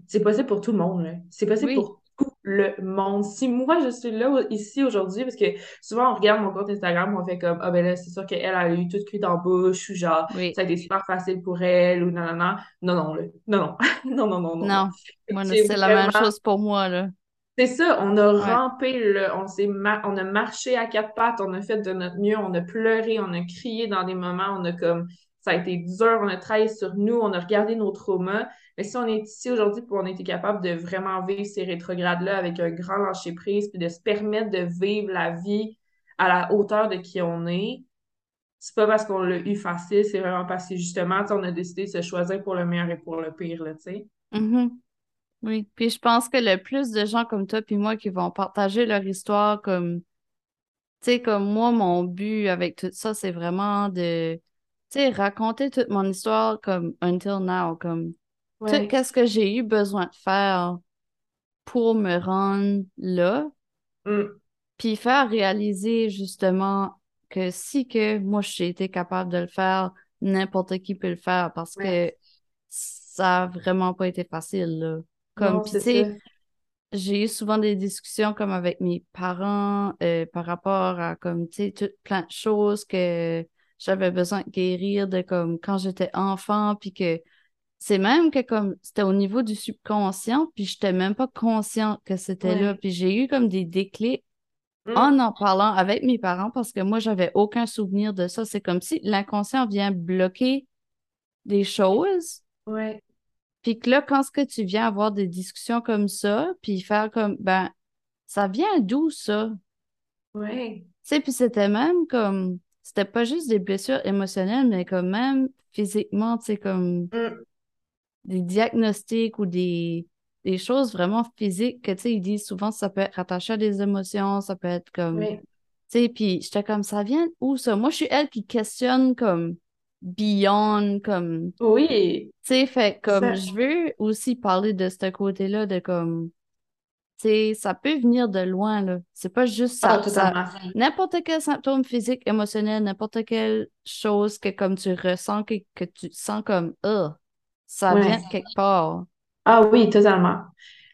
Speaker 2: c'est possible pour tout le monde. C'est possible pour le monde. Si moi, je suis là, ici, aujourd'hui, parce que souvent, on regarde mon compte Instagram, on fait comme, ah ben là, c'est sûr qu'elle a eu tout cuit dans la bouche, ou genre, ça a été super facile pour elle, ou non, non, non. Non, non, là. non, non, non, non, non,
Speaker 1: non. Non, c'est la même chose pour moi, là.
Speaker 2: C'est ça, on a rampé, là, on, on a marché à quatre pattes, on a fait de notre mieux, on a pleuré, on a crié dans des moments, on a comme ça a été dur, on a travaillé sur nous, on a regardé nos traumas. Mais si on est ici aujourd'hui pour on a été capable de vraiment vivre ces rétrogrades-là avec un grand lâcher-prise, puis de se permettre de vivre la vie à la hauteur de qui on est, c'est pas parce qu'on l'a eu facile, c'est vraiment parce que justement, on a décidé de se choisir pour le meilleur et pour le pire, tu sais.
Speaker 1: Mm-hmm. Oui, puis je pense que le plus de gens comme toi puis moi qui vont partager leur histoire comme, tu sais, comme moi, mon but avec tout ça, c'est vraiment de tu sais, raconter toute mon histoire comme until now, comme qu'est-ce que j'ai eu besoin de faire pour me rendre là, mm. puis faire réaliser justement que si que moi j'ai été capable de le faire, n'importe qui peut le faire parce que ça a vraiment pas été facile. Là. Comme, tu sais, j'ai eu souvent des discussions comme avec mes parents euh, par rapport à comme, tu sais, plein de choses que j'avais besoin de guérir de comme quand j'étais enfant, puis que c'est même que comme c'était au niveau du subconscient, puis j'étais même pas consciente que c'était là. Puis j'ai eu comme des déclics mmh. en en parlant avec mes parents parce que moi, j'avais aucun souvenir de ça. C'est comme si l'inconscient vient bloquer des choses.
Speaker 2: Ouais.
Speaker 1: Puis que là, quand ce que tu viens avoir des discussions comme ça, puis faire comme, ben, ça vient d'où ça?
Speaker 2: Ouais.
Speaker 1: Tu sais, puis c'était même comme, c'était pas juste des blessures émotionnelles, mais quand même physiquement, tu sais, comme mm. Des diagnostics ou des, des choses vraiment physiques que, tu sais, ils disent souvent ça peut être rattaché à des émotions, ça peut être comme. Tu sais, puis j'étais comme, ça vient où ça? Moi, je suis elle qui questionne comme beyond comme.
Speaker 2: Oui.
Speaker 1: Tu sais, fait comme je veux aussi parler de ce côté-là de comme. Tu sais, ça peut venir de loin, là. C'est pas juste ça.
Speaker 2: Ah,
Speaker 1: n'importe quel symptôme physique, émotionnel, n'importe quelle chose que comme tu ressens, que, que tu sens comme, oh, ça vient de quelque part.
Speaker 2: Ah oui, totalement.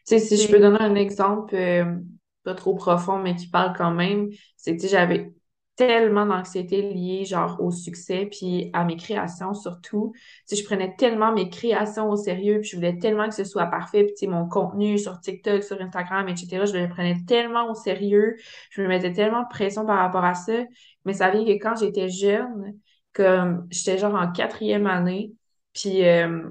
Speaker 2: Tu sais, si je peux donner un exemple euh, pas trop profond, mais qui parle quand même, c'est que j'avais tellement d'anxiété liée genre au succès puis à mes créations surtout. Si je prenais tellement mes créations au sérieux puis je voulais tellement que ce soit parfait puis mon contenu sur TikTok, sur Instagram, etc. Je le prenais tellement au sérieux, je me mettais tellement de pression par rapport à ça. Mais ça vient que quand j'étais jeune, comme j'étais genre en quatrième année, puis euh,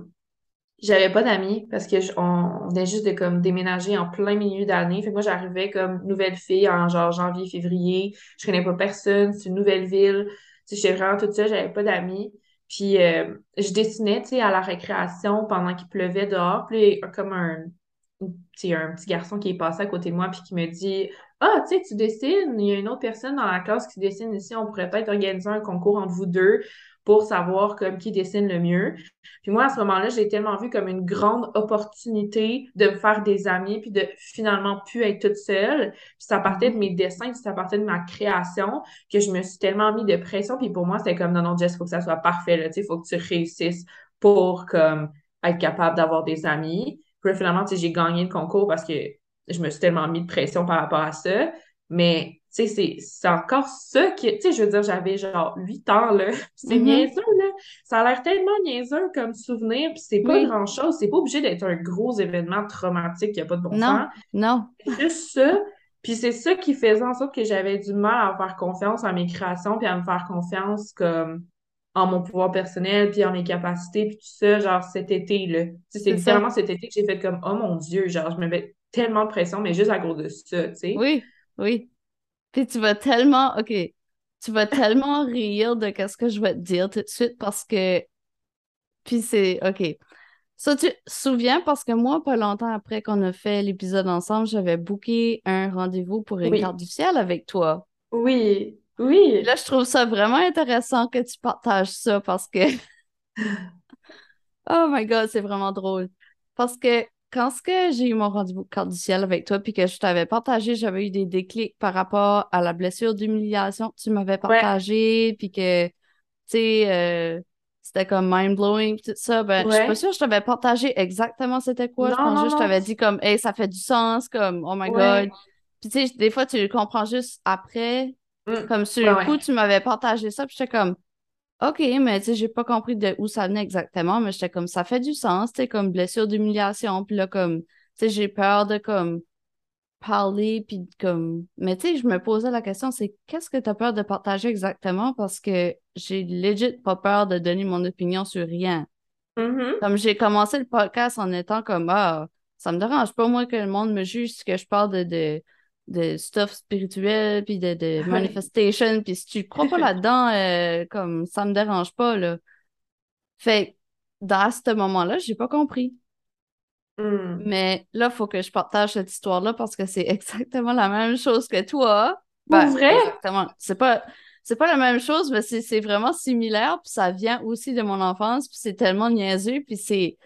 Speaker 2: j'avais pas d'amis parce que on, venait juste de comme déménager en plein milieu d'année. Fait que moi, j'arrivais comme nouvelle fille en genre janvier, février. Je connais pas personne, c'est une nouvelle ville. Tu sais, j'étais vraiment toute seule, j'avais pas d'amis. Puis euh, je dessinais, tu sais, à la récréation pendant qu'il pleuvait dehors. Puis comme un, un petit garçon qui est passé à côté de moi puis qui me dit Ah, tu sais, tu dessines, il y a une autre personne dans la classe qui dessine ici, on pourrait peut-être organiser un concours entre vous deux pour savoir comme qui dessine le mieux. Puis moi, à ce moment-là, j'ai tellement vu comme une grande opportunité de me faire des amis, puis de finalement plus être toute seule. Puis ça partait de mes dessins, puis ça partait de ma création, que je me suis tellement mis de pression. Puis pour moi, c'était comme, non, non, Jess, il faut que ça soit parfait, là, tu sais, il faut que tu réussisses pour, comme, être capable d'avoir des amis. Puis finalement, j'ai gagné le concours parce que je me suis tellement mis de pression par rapport à ça. Mais tu sais, c'est encore ça qui, tu sais, je veux dire, j'avais genre 8 ans, là. C'est mm-hmm. niaiseux, là. Ça a l'air tellement niaiseux comme souvenir, puis c'est pas grand-chose. C'est pas obligé d'être un gros événement traumatique qui a pas de bon
Speaker 1: non,
Speaker 2: sens.
Speaker 1: Non,
Speaker 2: C'est juste ça. Puis c'est ça qui faisait en sorte que j'avais du mal à faire confiance en mes créations, puis à me faire confiance comme en mon pouvoir personnel, puis en mes capacités, puis tout ça, genre cet été, là. C'est vraiment cet été que j'ai fait comme, oh mon Dieu, genre, je me mets tellement de pression, mais juste à cause de ça, tu sais.
Speaker 1: Oui, oui. Puis tu vas tellement, OK, tu vas tellement rire de ce que je vais te dire tout de suite parce que, puis c'est, OK. Ça, tu te souviens parce que moi, pas longtemps après qu'on a fait l'épisode ensemble, j'avais booké un rendez-vous pour une carte du ciel avec toi.
Speaker 2: Oui, oui.
Speaker 1: là, je trouve ça vraiment intéressant que tu partages ça parce que, oh my God, c'est vraiment drôle. Parce que quand j'ai eu mon rendez-vous carte du ciel avec toi, puis que je t'avais partagé, j'avais eu des déclics par rapport à la blessure d'humiliation que tu m'avais partagé, puis que, tu sais, euh, c'était comme mind-blowing, tout ça. Ben, je suis pas sûre que je t'avais partagé exactement c'était quoi. je pense juste que je t'avais dit comme, hey, ça fait du sens, comme, oh my god. Puis, tu sais, des fois, tu le comprends juste après. Mm. Comme sur le coup, tu m'avais partagé ça, puis j'étais comme, OK, mais tu sais, j'ai pas compris de où ça venait exactement, mais j'étais comme ça fait du sens, tu sais, comme blessure d'humiliation, puis là, comme, tu sais, j'ai peur de comme parler, puis comme. Mais tu sais, je me posais la question, c'est qu'est-ce que tu as peur de partager exactement? Parce que j'ai legit pas peur de donner mon opinion sur rien.
Speaker 2: Mm-hmm.
Speaker 1: Comme j'ai commencé le podcast en étant comme Ah, ça me dérange pas, moi, que le monde me juge que je parle de de stuff spirituel, puis de, de manifestation, puis si tu crois pas là-dedans, euh, comme ça me dérange pas, là. Fait dans ce moment-là, j'ai pas compris.
Speaker 2: Hmm.
Speaker 1: Mais là, il faut que je partage cette histoire-là parce que c'est exactement la même chose que
Speaker 2: toi. Pour ben, vrai?
Speaker 1: Exactement. C'est pas, c'est pas la même chose, mais c'est vraiment similaire, puis ça vient aussi de mon enfance, puis c'est tellement niaiseux, puis c'est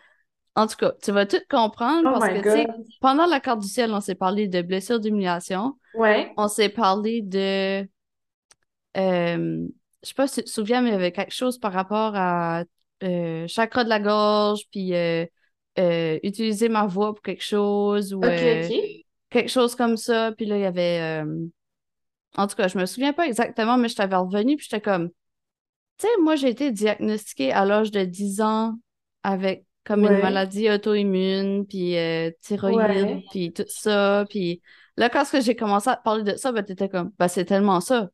Speaker 1: en tout cas, tu vas tout comprendre oh parce que, tu sais, pendant la carte du ciel, on s'est parlé de blessures d'humiliation.
Speaker 2: Ouais.
Speaker 1: On s'est parlé de. Euh, je sais pas si tu te souviens, mais il y avait quelque chose par rapport à euh, chakra de la gorge, puis euh, utiliser ma voix pour quelque chose, ou quelque chose comme ça. Puis là, il y avait. En tout cas, je me souviens pas exactement, mais je t'avais revenu, puis j'étais comme. Tu sais, moi, j'ai été diagnostiquée à l'âge de 10 ans avec comme une maladie auto-immune, puis euh, thyroïde, puis tout ça. Puis là, quand j'ai commencé à te parler de ça, ben, t'étais comme, ben, c'est tellement ça.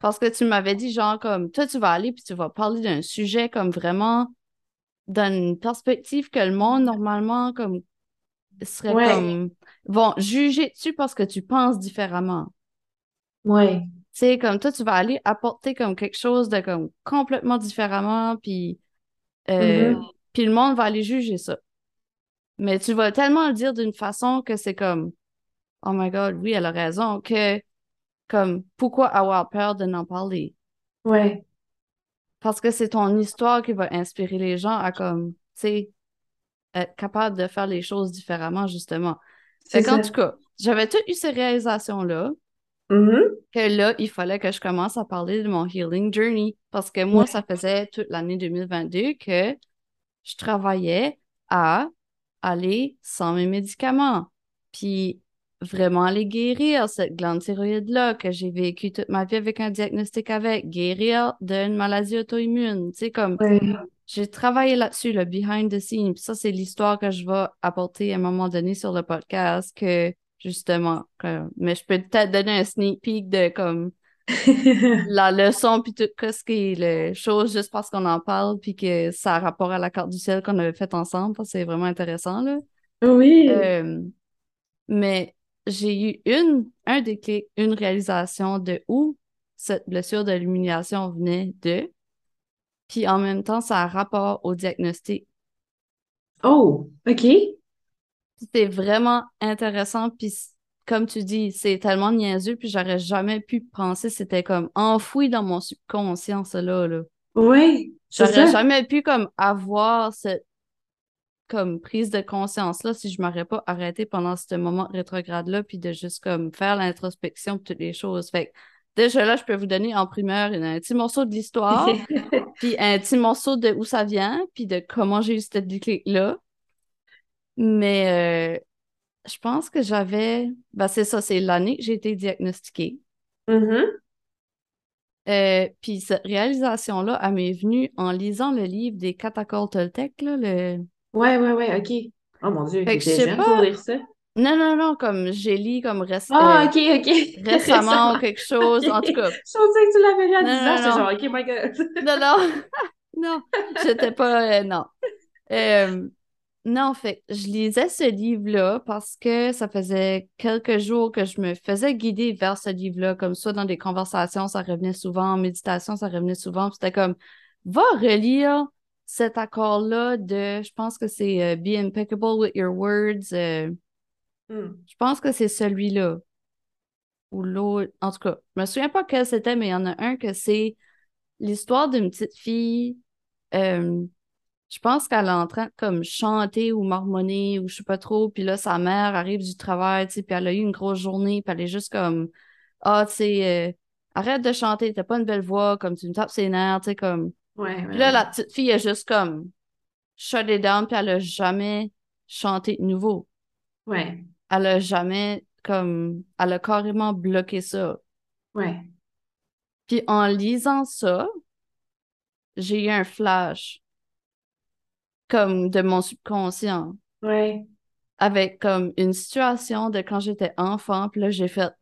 Speaker 1: Parce que tu m'avais dit, genre, comme, toi, tu vas aller, puis tu vas parler d'un sujet comme vraiment dans une perspective que le monde, normalement, comme, serait comme, vont juger dessus parce que tu penses différemment?
Speaker 2: Ouais.
Speaker 1: Tu sais, comme toi, tu vas aller apporter comme quelque chose de comme complètement différemment, puis euh, mm-hmm. Puis le monde va aller juger ça. Mais tu vas tellement le dire d'une façon que c'est comme Oh my God, oui, elle a raison, que comme pourquoi avoir peur de n'en parler?
Speaker 2: Ouais.
Speaker 1: Parce que c'est ton histoire qui va inspirer les gens à comme, tu sais, être capable de faire les choses différemment, justement. C'est qu'en tout cas, j'avais toutes eu ces réalisations-là.
Speaker 2: Mm-hmm.
Speaker 1: Que là, il fallait que je commence à parler de mon healing journey. Parce que moi, ça faisait toute l'année 2022 que je travaillais à aller sans mes médicaments. Puis vraiment aller guérir cette glande thyroïde-là que j'ai vécu toute ma vie avec un diagnostic avec, guérir d'une maladie auto-immune. Tu sais, comme j'ai travaillé là-dessus, le behind the scenes. Puis ça, c'est l'histoire que je vais apporter à un moment donné sur le podcast que justement, mais je peux peut-être donner un sneak peek de comme la leçon puis tout ce qui est les choses juste parce qu'on en parle puis que ça a rapport à la carte du ciel qu'on avait faite ensemble. C'est vraiment intéressant, là.
Speaker 2: Oui.
Speaker 1: Euh, mais j'ai eu une, un déclic, une réalisation de où cette blessure de l'humiliation venait de. Puis en même temps, ça a rapport au diagnostic.
Speaker 2: Oh, OK.
Speaker 1: C'était vraiment intéressant. Puis comme tu dis, c'est tellement niaiseux, puis j'aurais jamais pu penser, c'était comme enfoui dans mon subconscient, cela, là.
Speaker 2: Oui,
Speaker 1: J'aurais jamais pu comme avoir cette comme prise de conscience là si je m'aurais pas arrêté pendant ce moment rétrograde là puis de juste comme faire l'introspection de toutes les choses. Fait déjà là je peux vous donner en primeur un petit morceau de l'histoire puis un petit morceau de où ça vient puis de comment j'ai eu cette déclic là mais euh, je pense que j'avais ben c'est ça c'est l'année que j'ai été diagnostiquée
Speaker 2: mm-hmm.
Speaker 1: euh, puis cette réalisation-là, elle m'est venue en lisant le livre des Catacol Toltec, là, le
Speaker 2: Ouais, ouais, ouais, OK. Oh mon Dieu, t'es jeune pour lire ça?
Speaker 1: Non, non, non, comme j'ai lu comme récemment.
Speaker 2: Ah, ok, ok.
Speaker 1: récemment ou quelque chose, en tout cas.
Speaker 2: Je pensais que tu l'avais lu à 10 ans, j'étais genre, ok, my God.
Speaker 1: non, non, non, j'étais pas, euh, non. Euh, non, en fait, je lisais ce livre-là parce que ça faisait quelques jours que je me faisais guider vers ce livre-là, comme soit dans des conversations, ça revenait souvent, en méditation, ça revenait souvent, c'était comme, va relire cet accord-là de, je pense que c'est euh, Be impeccable with your words. Euh,
Speaker 2: hmm.
Speaker 1: Je pense que c'est celui-là. Ou l'autre. En tout cas, je me souviens pas quel c'était, mais il y en a un que c'est l'histoire d'une petite fille. Euh, je pense qu'elle est en train de comme chanter ou marmonner ou je sais pas trop. Puis là, sa mère arrive du travail, tu sais, puis elle a eu une grosse journée, puis elle est juste comme Ah, tu sais, arrête de chanter, t'as pas une belle voix, comme tu me tapes ses nerfs, tu sais, comme
Speaker 2: puis
Speaker 1: là, la petite fille est juste comme shut it down, puis elle a jamais chanté de nouveau.
Speaker 2: Ouais.
Speaker 1: Elle a jamais comme elle a carrément bloqué ça.
Speaker 2: Ouais.
Speaker 1: Puis en lisant ça, j'ai eu un flash comme de mon subconscient.
Speaker 2: Ouais.
Speaker 1: Avec comme une situation de quand j'étais enfant, puis là j'ai fait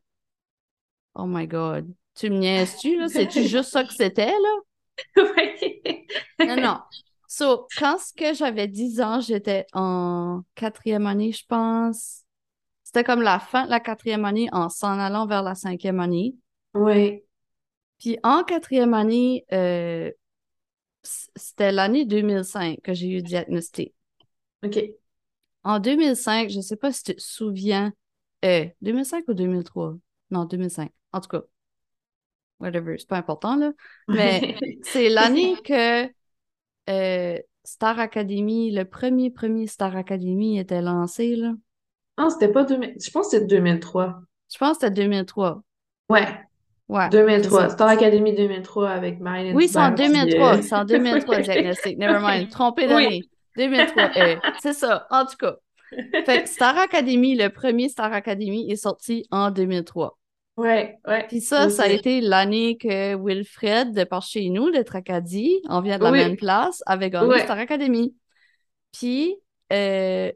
Speaker 1: Oh my god, tu me niaises-tu là? C'est-tu juste ça que c'était là? non, non. So, quand que j'avais 10 ans, j'étais en quatrième année, je pense. C'était comme la fin de la quatrième année en s'en allant vers la cinquième année.
Speaker 2: Oui.
Speaker 1: Puis en quatrième année, euh, c'était l'année 2005 que j'ai eu diagnostic.
Speaker 2: OK.
Speaker 1: En 2005, je ne sais pas si tu te souviens, 2005 euh, ou 2003? Non, 2005. En tout cas, whatever, c'est pas important, là. Mais c'est l'année que euh, Star Academy, le premier, premier Star Academy était lancé, là.
Speaker 2: Ah, c'était pas 2000... Je pense que c'était 2003.
Speaker 1: Je pense que c'était 2003.
Speaker 2: Ouais.
Speaker 1: Ouais.
Speaker 2: 2003. Star Academy 2003 avec Marilyn
Speaker 1: Oui, c'est en 2003. C'est en 2003, diagnostic. Never mind. Trompé d'année. 2003. Euh, c'est ça. En tout cas. Fait Star Academy, le premier Star Academy est sorti en 2003.
Speaker 2: Ouais, ouais.
Speaker 1: Puis ça, ça a été l'année que Wilfred, de par chez nous, de Tracadie, on vient de la même place, avait gagné Star Academy. Puis euh,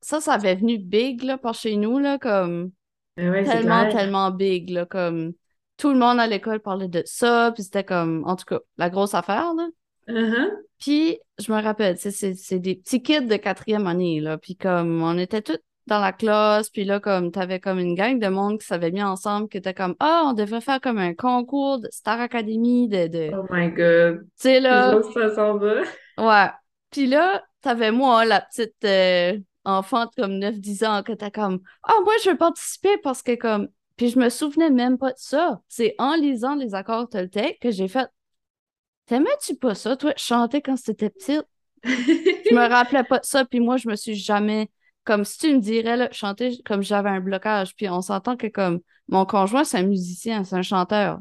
Speaker 1: ça, ça avait venu big là, par chez nous, là, comme tellement, tellement big, là, comme tout le monde à l'école parlait de ça, puis c'était comme, en tout cas, la grosse affaire, là.
Speaker 2: Uh-huh.
Speaker 1: Puis, je me rappelle, c'est des petits kids de quatrième année, là, puis comme, on était tous dans la classe, puis là, comme, t'avais comme une gang de monde qui s'avait mis ensemble, qui était comme, ah, on devrait faire comme un concours de Star Academy de... de...
Speaker 2: Oh my God!
Speaker 1: Tu sais, là...
Speaker 2: Ça s'en va.
Speaker 1: Ouais. Puis là, t'avais moi, la petite euh, enfant de comme 9-10 ans, que t'as comme, ah, moi, je veux participer parce que comme... Puis je me souvenais même pas de ça. C'est en lisant les accords Toltec que j'ai fait, T'aimais-tu pas ça, toi, chanter quand t'étais petite? je me rappelais pas de ça, puis moi, je me suis jamais. Comme si tu me dirais, là, chanter comme j'avais un blocage, puis on s'entend que comme mon conjoint, c'est un musicien, c'est un chanteur.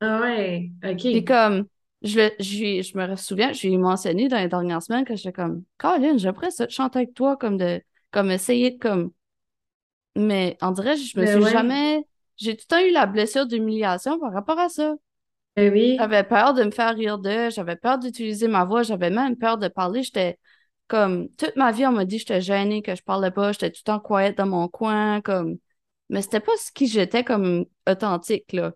Speaker 2: Ah ouais, ok.
Speaker 1: Puis comme, je, je, je me souviens, je lui ai mentionné dans les dernières semaines que j'étais comme, Colin, j'aimerais ça chanter avec toi, comme de, comme essayer de comme. Mais on dirait, je me suis jamais. J'ai tout le temps eu la blessure d'humiliation par rapport à ça.
Speaker 2: Ben oui.
Speaker 1: J'avais peur de me faire rire d'eux, j'avais peur d'utiliser ma voix, j'avais même peur de parler. J'étais comme toute ma vie, on m'a dit que j'étais gênée, que je parlais pas, j'étais tout le temps quiet dans mon coin, comme. Mais c'était pas ce qui j'étais comme authentique, là.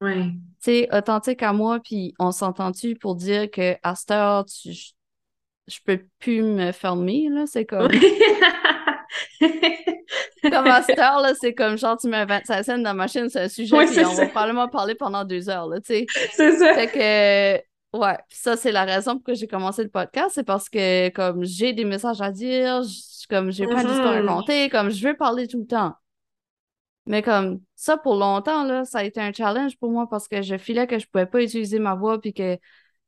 Speaker 2: Ouais. Tu
Speaker 1: sais, authentique à moi, puis on s'entend-tu pour dire que à cette heure, tu, je, peux plus me fermer, là, c'est comme. comme à cette heure, là, c'est comme genre, tu mets 25 cents dans la machine, c'est un sujet, puis on va probablement parler pendant deux heures, là, tu sais.
Speaker 2: C'est ça.
Speaker 1: Fait que, ouais, ça, c'est la raison pour que j'ai commencé le podcast, c'est parce que, comme, j'ai des messages à dire, comme, j'ai plein d'histoires à mm-hmm. raconter, comme, je veux parler tout le temps. Mais comme, ça, pour longtemps, là, ça a été un challenge pour moi parce que je filais que je pouvais pas utiliser ma voix, puis que,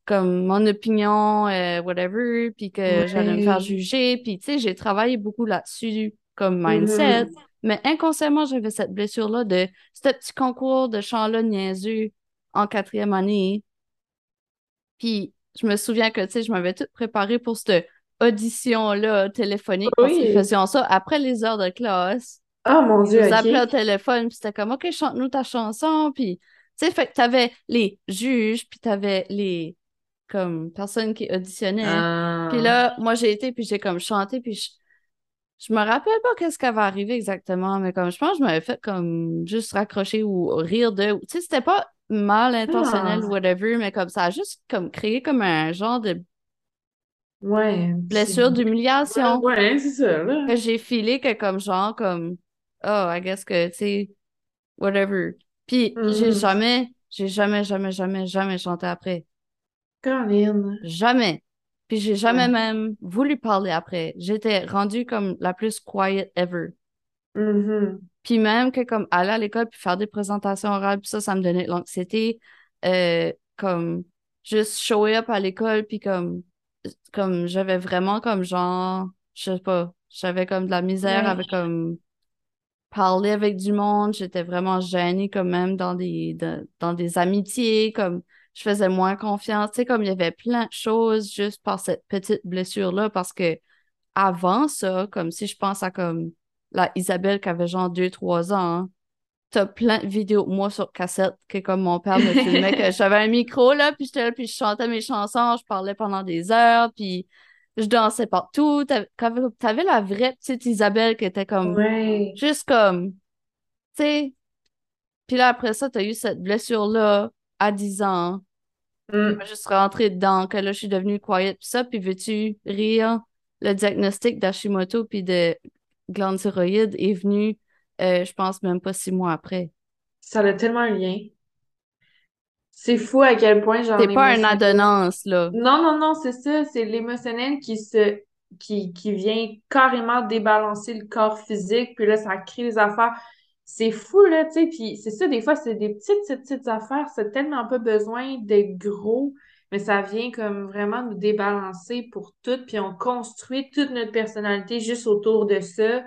Speaker 1: comme mon opinion, euh, whatever, puis que j'allais me faire juger. Puis, tu sais, j'ai travaillé beaucoup là-dessus comme mindset. Mm-hmm. Mais inconsciemment, j'avais cette blessure-là de ce petit concours de chant-là niaiseux en quatrième année. Puis, je me souviens que, tu sais, je m'avais tout préparé pour cette audition-là téléphonique. Oui. Parce qu'ils faisaient ça après les heures de classe.
Speaker 2: Ah, mon Dieu,
Speaker 1: Ils appelaient au téléphone, puis c'était comme, OK, chante-nous ta chanson. Puis, tu sais, fait que t'avais les juges, puis t'avais les comme personne qui auditionnait. Puis là, ah. moi, j'ai été, puis j'ai comme chanté, puis je, me rappelle pas qu'est-ce qui va arriver exactement, mais comme je pense que je m'avais fait comme juste raccrocher ou rire de. Tu sais, c'était pas mal intentionnel ou ah. whatever, mais comme ça a juste comme créé comme un genre de
Speaker 2: ouais,
Speaker 1: blessure d'humiliation.
Speaker 2: Ouais, c'est ça. Là.
Speaker 1: Que j'ai filé que comme genre comme oh, I guess que tu sais, whatever. Puis j'ai mm-hmm. jamais, j'ai jamais, jamais, jamais, jamais chanté après. Jamais. Puis j'ai jamais même voulu parler après. J'étais rendue comme la plus quiet ever.
Speaker 2: Mm-hmm.
Speaker 1: Puis même que comme aller à l'école puis faire des présentations orales, puis ça, ça me donnait de l'anxiété. Euh, comme juste show up à l'école, puis comme, comme j'avais vraiment comme genre, je sais pas, j'avais comme de la misère avec comme parler avec du monde. J'étais vraiment gênée quand même dans des, dans des amitiés, comme je faisais moins confiance. Tu sais, comme il y avait plein de choses juste par cette petite blessure-là, parce que avant ça, comme si je pense à comme la Isabelle qui avait genre 2-3 ans, hein, t'as plein de vidéos, moi sur cassette, que comme mon père me filmait, que j'avais un micro là, puis j'étais là, puis je chantais mes chansons, je parlais pendant des heures, puis je dansais partout. T'avais la vraie petite Isabelle qui était comme, juste comme, tu sais. Puis là, après ça, t'as eu cette blessure-là à 10 ans. Mm. Je juste rentré dedans, que là, je suis devenue quiet, puis ça, puis veux-tu rire? Le diagnostic d'Hashimoto puis de glande thyroïde est venu, euh, je pense, même pas six mois après.
Speaker 2: Ça a tellement un lien. C'est fou à quel point j'en
Speaker 1: ai. C'est pas une adonnance, là.
Speaker 2: Non, non, non, c'est ça. C'est l'émotionnel qui se qui, qui vient carrément débalancer le corps physique, puis là, ça crée des affaires c'est fou, là, tu sais, puis c'est ça, des fois, c'est des petites, petites, petites affaires, c'est tellement pas besoin d'être gros, mais ça vient comme vraiment nous débalancer pour tout, puis on construit toute notre personnalité juste autour de ça.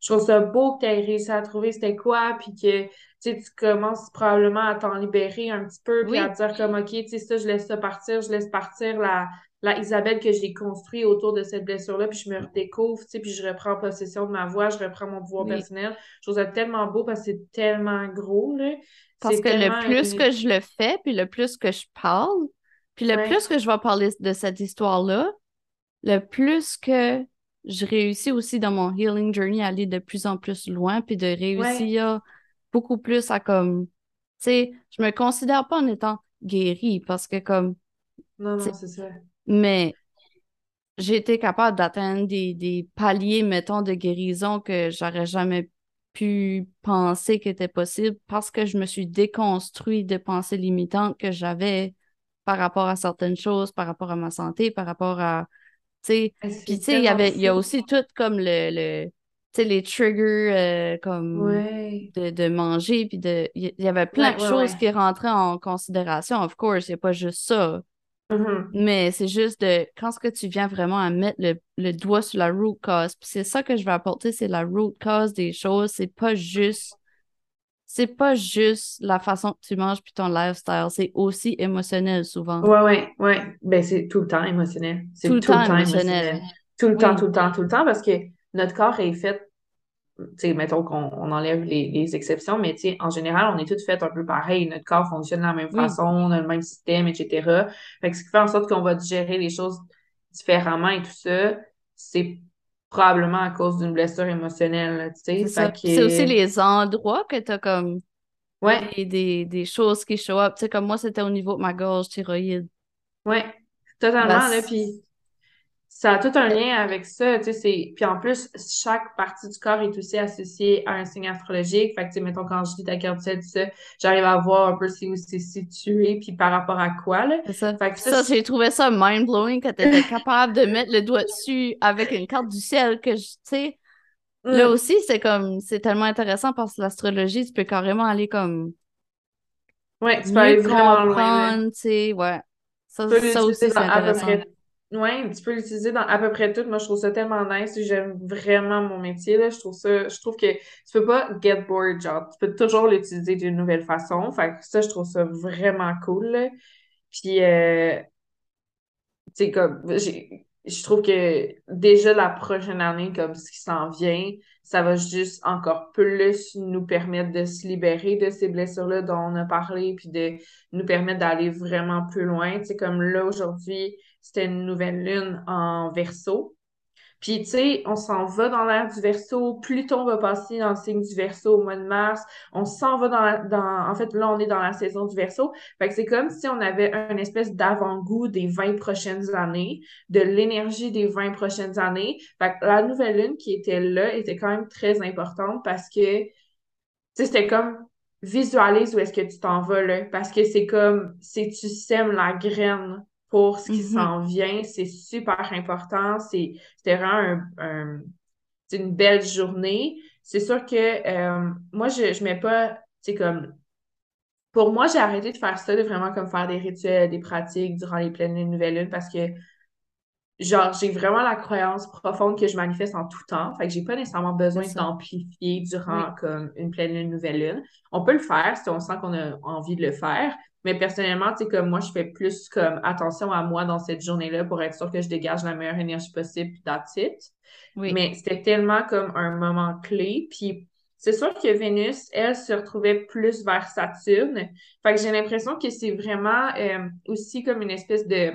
Speaker 2: Je trouve ça beau que tu aies réussi à trouver c'était quoi, puis que, tu commences probablement à t'en libérer un petit peu, puis à dire comme, OK, tu sais, ça, je laisse ça partir, je laisse partir la, la Isabelle que j'ai construit autour de cette blessure-là, puis je me redécouvre, tu sais, puis je reprends possession de ma voix, je reprends mon pouvoir personnel. Je trouve ça tellement beau parce que c'est tellement gros, là.
Speaker 1: Parce que le plus que je le fais, puis le plus que je parle, puis le plus que je vais parler de cette histoire-là, le plus que je réussis aussi dans mon healing journey à aller de plus en plus loin, puis de réussir beaucoup plus à comme, tu sais, je me considère pas en étant guérie parce que comme...
Speaker 2: Non, non, c'est ça
Speaker 1: mais j'ai été capable d'atteindre des, paliers, mettons, de guérison que j'aurais jamais pu penser qu'était possible parce que je me suis déconstruit de pensées limitantes que j'avais par rapport à certaines choses, par rapport à ma santé, par rapport à, tu sais, puis tu sais, il y avait, il y a aussi tout comme le, le tu sais, les triggers euh, comme de, manger, puis de, il y, avait plein de choses qui rentraient en considération, of course, il n'y a pas juste ça.
Speaker 2: Mm-hmm.
Speaker 1: Mais c'est juste de quand ce que tu viens vraiment à mettre le, doigt sur la root cause, c'est ça que je vais apporter, c'est la root cause des choses. C'est pas juste c'est pas juste la façon que tu manges puis ton lifestyle, c'est aussi émotionnel souvent.
Speaker 2: Ouais, ouais, ouais. Ben, c'est tout le temps émotionnel. C'est tout, le temps, émotionnel. Tout le temps, tout le temps, tout le temps, parce que notre corps est fait, sais, mettons qu'on enlève les, exceptions, mais tu sais, en général, on est toutes faites un peu pareil. Notre corps fonctionne de la même façon, on a le même système, etc. Fait que ce qui fait en sorte qu'on va digérer les choses différemment et tout ça, c'est probablement à cause d'une blessure émotionnelle, tu sais.
Speaker 1: C'est aussi les endroits que tu as comme ouais. des, des, choses qui show up. Tu sais, comme moi, c'était au niveau de ma gorge thyroïde.
Speaker 2: Ouais, totalement, là, puis ça a tout un lien avec ça, tu sais, Puis en plus, chaque partie du corps est aussi associée à un signe astrologique. Fait que, tu sais, mettons, quand je dis ta carte tout ça, j'arrive à voir un peu où c'est situé, puis par rapport à quoi, là.
Speaker 1: ça. ça, j'ai trouvé ça mind-blowing que tu étais capable de mettre le doigt dessus avec une carte du ciel que, tu sais... Là mm. aussi, c'est comme... C'est tellement intéressant parce que l'astrologie, tu peux carrément aller comme...
Speaker 2: Ouais, tu peux aller vraiment loin.
Speaker 1: tu sais, ouais. Ça, ça aussi, c'est intéressant.
Speaker 2: Oui, tu peux l'utiliser dans à peu près tout. Moi, je trouve ça tellement nice. J'aime vraiment mon métier. Là. Je trouve ça, je trouve que tu peux pas get bored, genre. Tu peux toujours l'utiliser d'une nouvelle façon. Fait que ça, je trouve ça vraiment cool. Puis, euh, tu sais, comme, je trouve que déjà la prochaine année, comme ce qui s'en vient, ça va juste encore plus nous permettre de se libérer de ces blessures-là dont on a parlé, puis de nous permettre d'aller vraiment plus loin. Tu comme là, aujourd'hui, c'était une nouvelle lune en verso. Puis, tu sais, on s'en va dans l'air du verso. Pluton va passer dans le signe du verso au mois de mars. On s'en va dans, dans... En fait, là, on est dans la saison du verso. Fait que c'est comme si on avait un espèce d'avant-goût des 20 prochaines années, de l'énergie des 20 prochaines années. Fait que la nouvelle lune qui était là était quand même très importante parce que, tu sais, c'était comme visualise où est-ce que tu t'en vas, là. Parce que c'est comme si tu sèmes la graine pour ce qui mm-hmm. s'en vient. C'est super important. C'est vraiment un, une belle journée. C'est sûr que euh, moi, je ne mets pas, tu comme. Pour moi, j'ai arrêté de faire ça, de vraiment comme faire des rituels, des pratiques durant les pleines lunes, nouvelles lunes, parce que genre, j'ai vraiment la croyance profonde que je manifeste en tout temps. Fait que j'ai pas nécessairement besoin d'amplifier durant comme une pleine lune, nouvelle lune. On peut le faire si on sent qu'on a envie de le faire, mais personnellement, tu sais, comme moi, je fais plus comme attention à moi dans cette journée-là pour être sûr que je dégage la meilleure énergie possible, puis that's it. Oui. Mais c'était tellement comme un moment clé. Puis c'est sûr que Vénus, elle, se retrouvait plus vers Saturne. Fait que j'ai l'impression que c'est vraiment euh, aussi comme une espèce de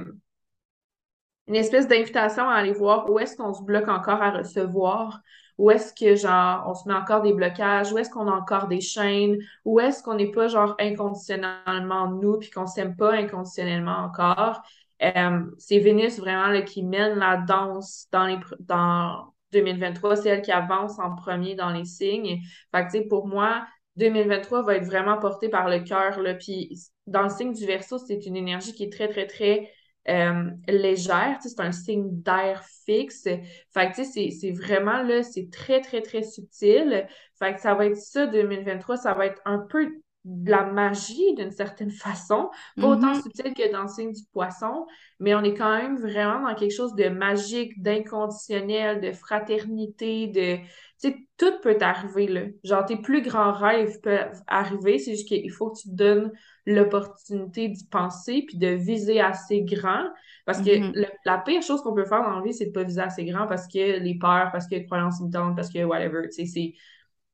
Speaker 2: une espèce d'invitation à aller voir où est-ce qu'on se bloque encore à recevoir, où est-ce que, genre, on se met encore des blocages? Où est-ce qu'on a encore des chaînes? Où est-ce qu'on n'est pas, genre, inconditionnellement nous, puis qu'on s'aime pas inconditionnellement encore? Euh, c'est Vénus vraiment là, qui mène la danse dans, les, dans 2023. C'est elle qui avance en premier dans les signes. Fait que, tu sais, pour moi, 2023 va être vraiment porté par le cœur. Puis dans le signe du verso, c'est une énergie qui est très, très, très euh, légère, c'est un signe d'air fixe. Fait que c'est vraiment là, c'est très, très, très subtil. Fait que ça va être ça 2023, ça va être un peu de la magie d'une certaine façon, pas autant mm-hmm. subtil que dans le signe du poisson, mais on est quand même vraiment dans quelque chose de magique, d'inconditionnel, de fraternité, de tu sais, tout peut arriver, là. Genre, tes plus grands rêves peuvent arriver, c'est juste qu'il faut que tu te donnes l'opportunité d'y penser puis de viser assez grand. Parce que mm-hmm. la pire chose qu'on peut faire dans la vie, c'est de pas viser assez grand parce que les peurs, parce que les croyances limitantes, parce que whatever, tu sais,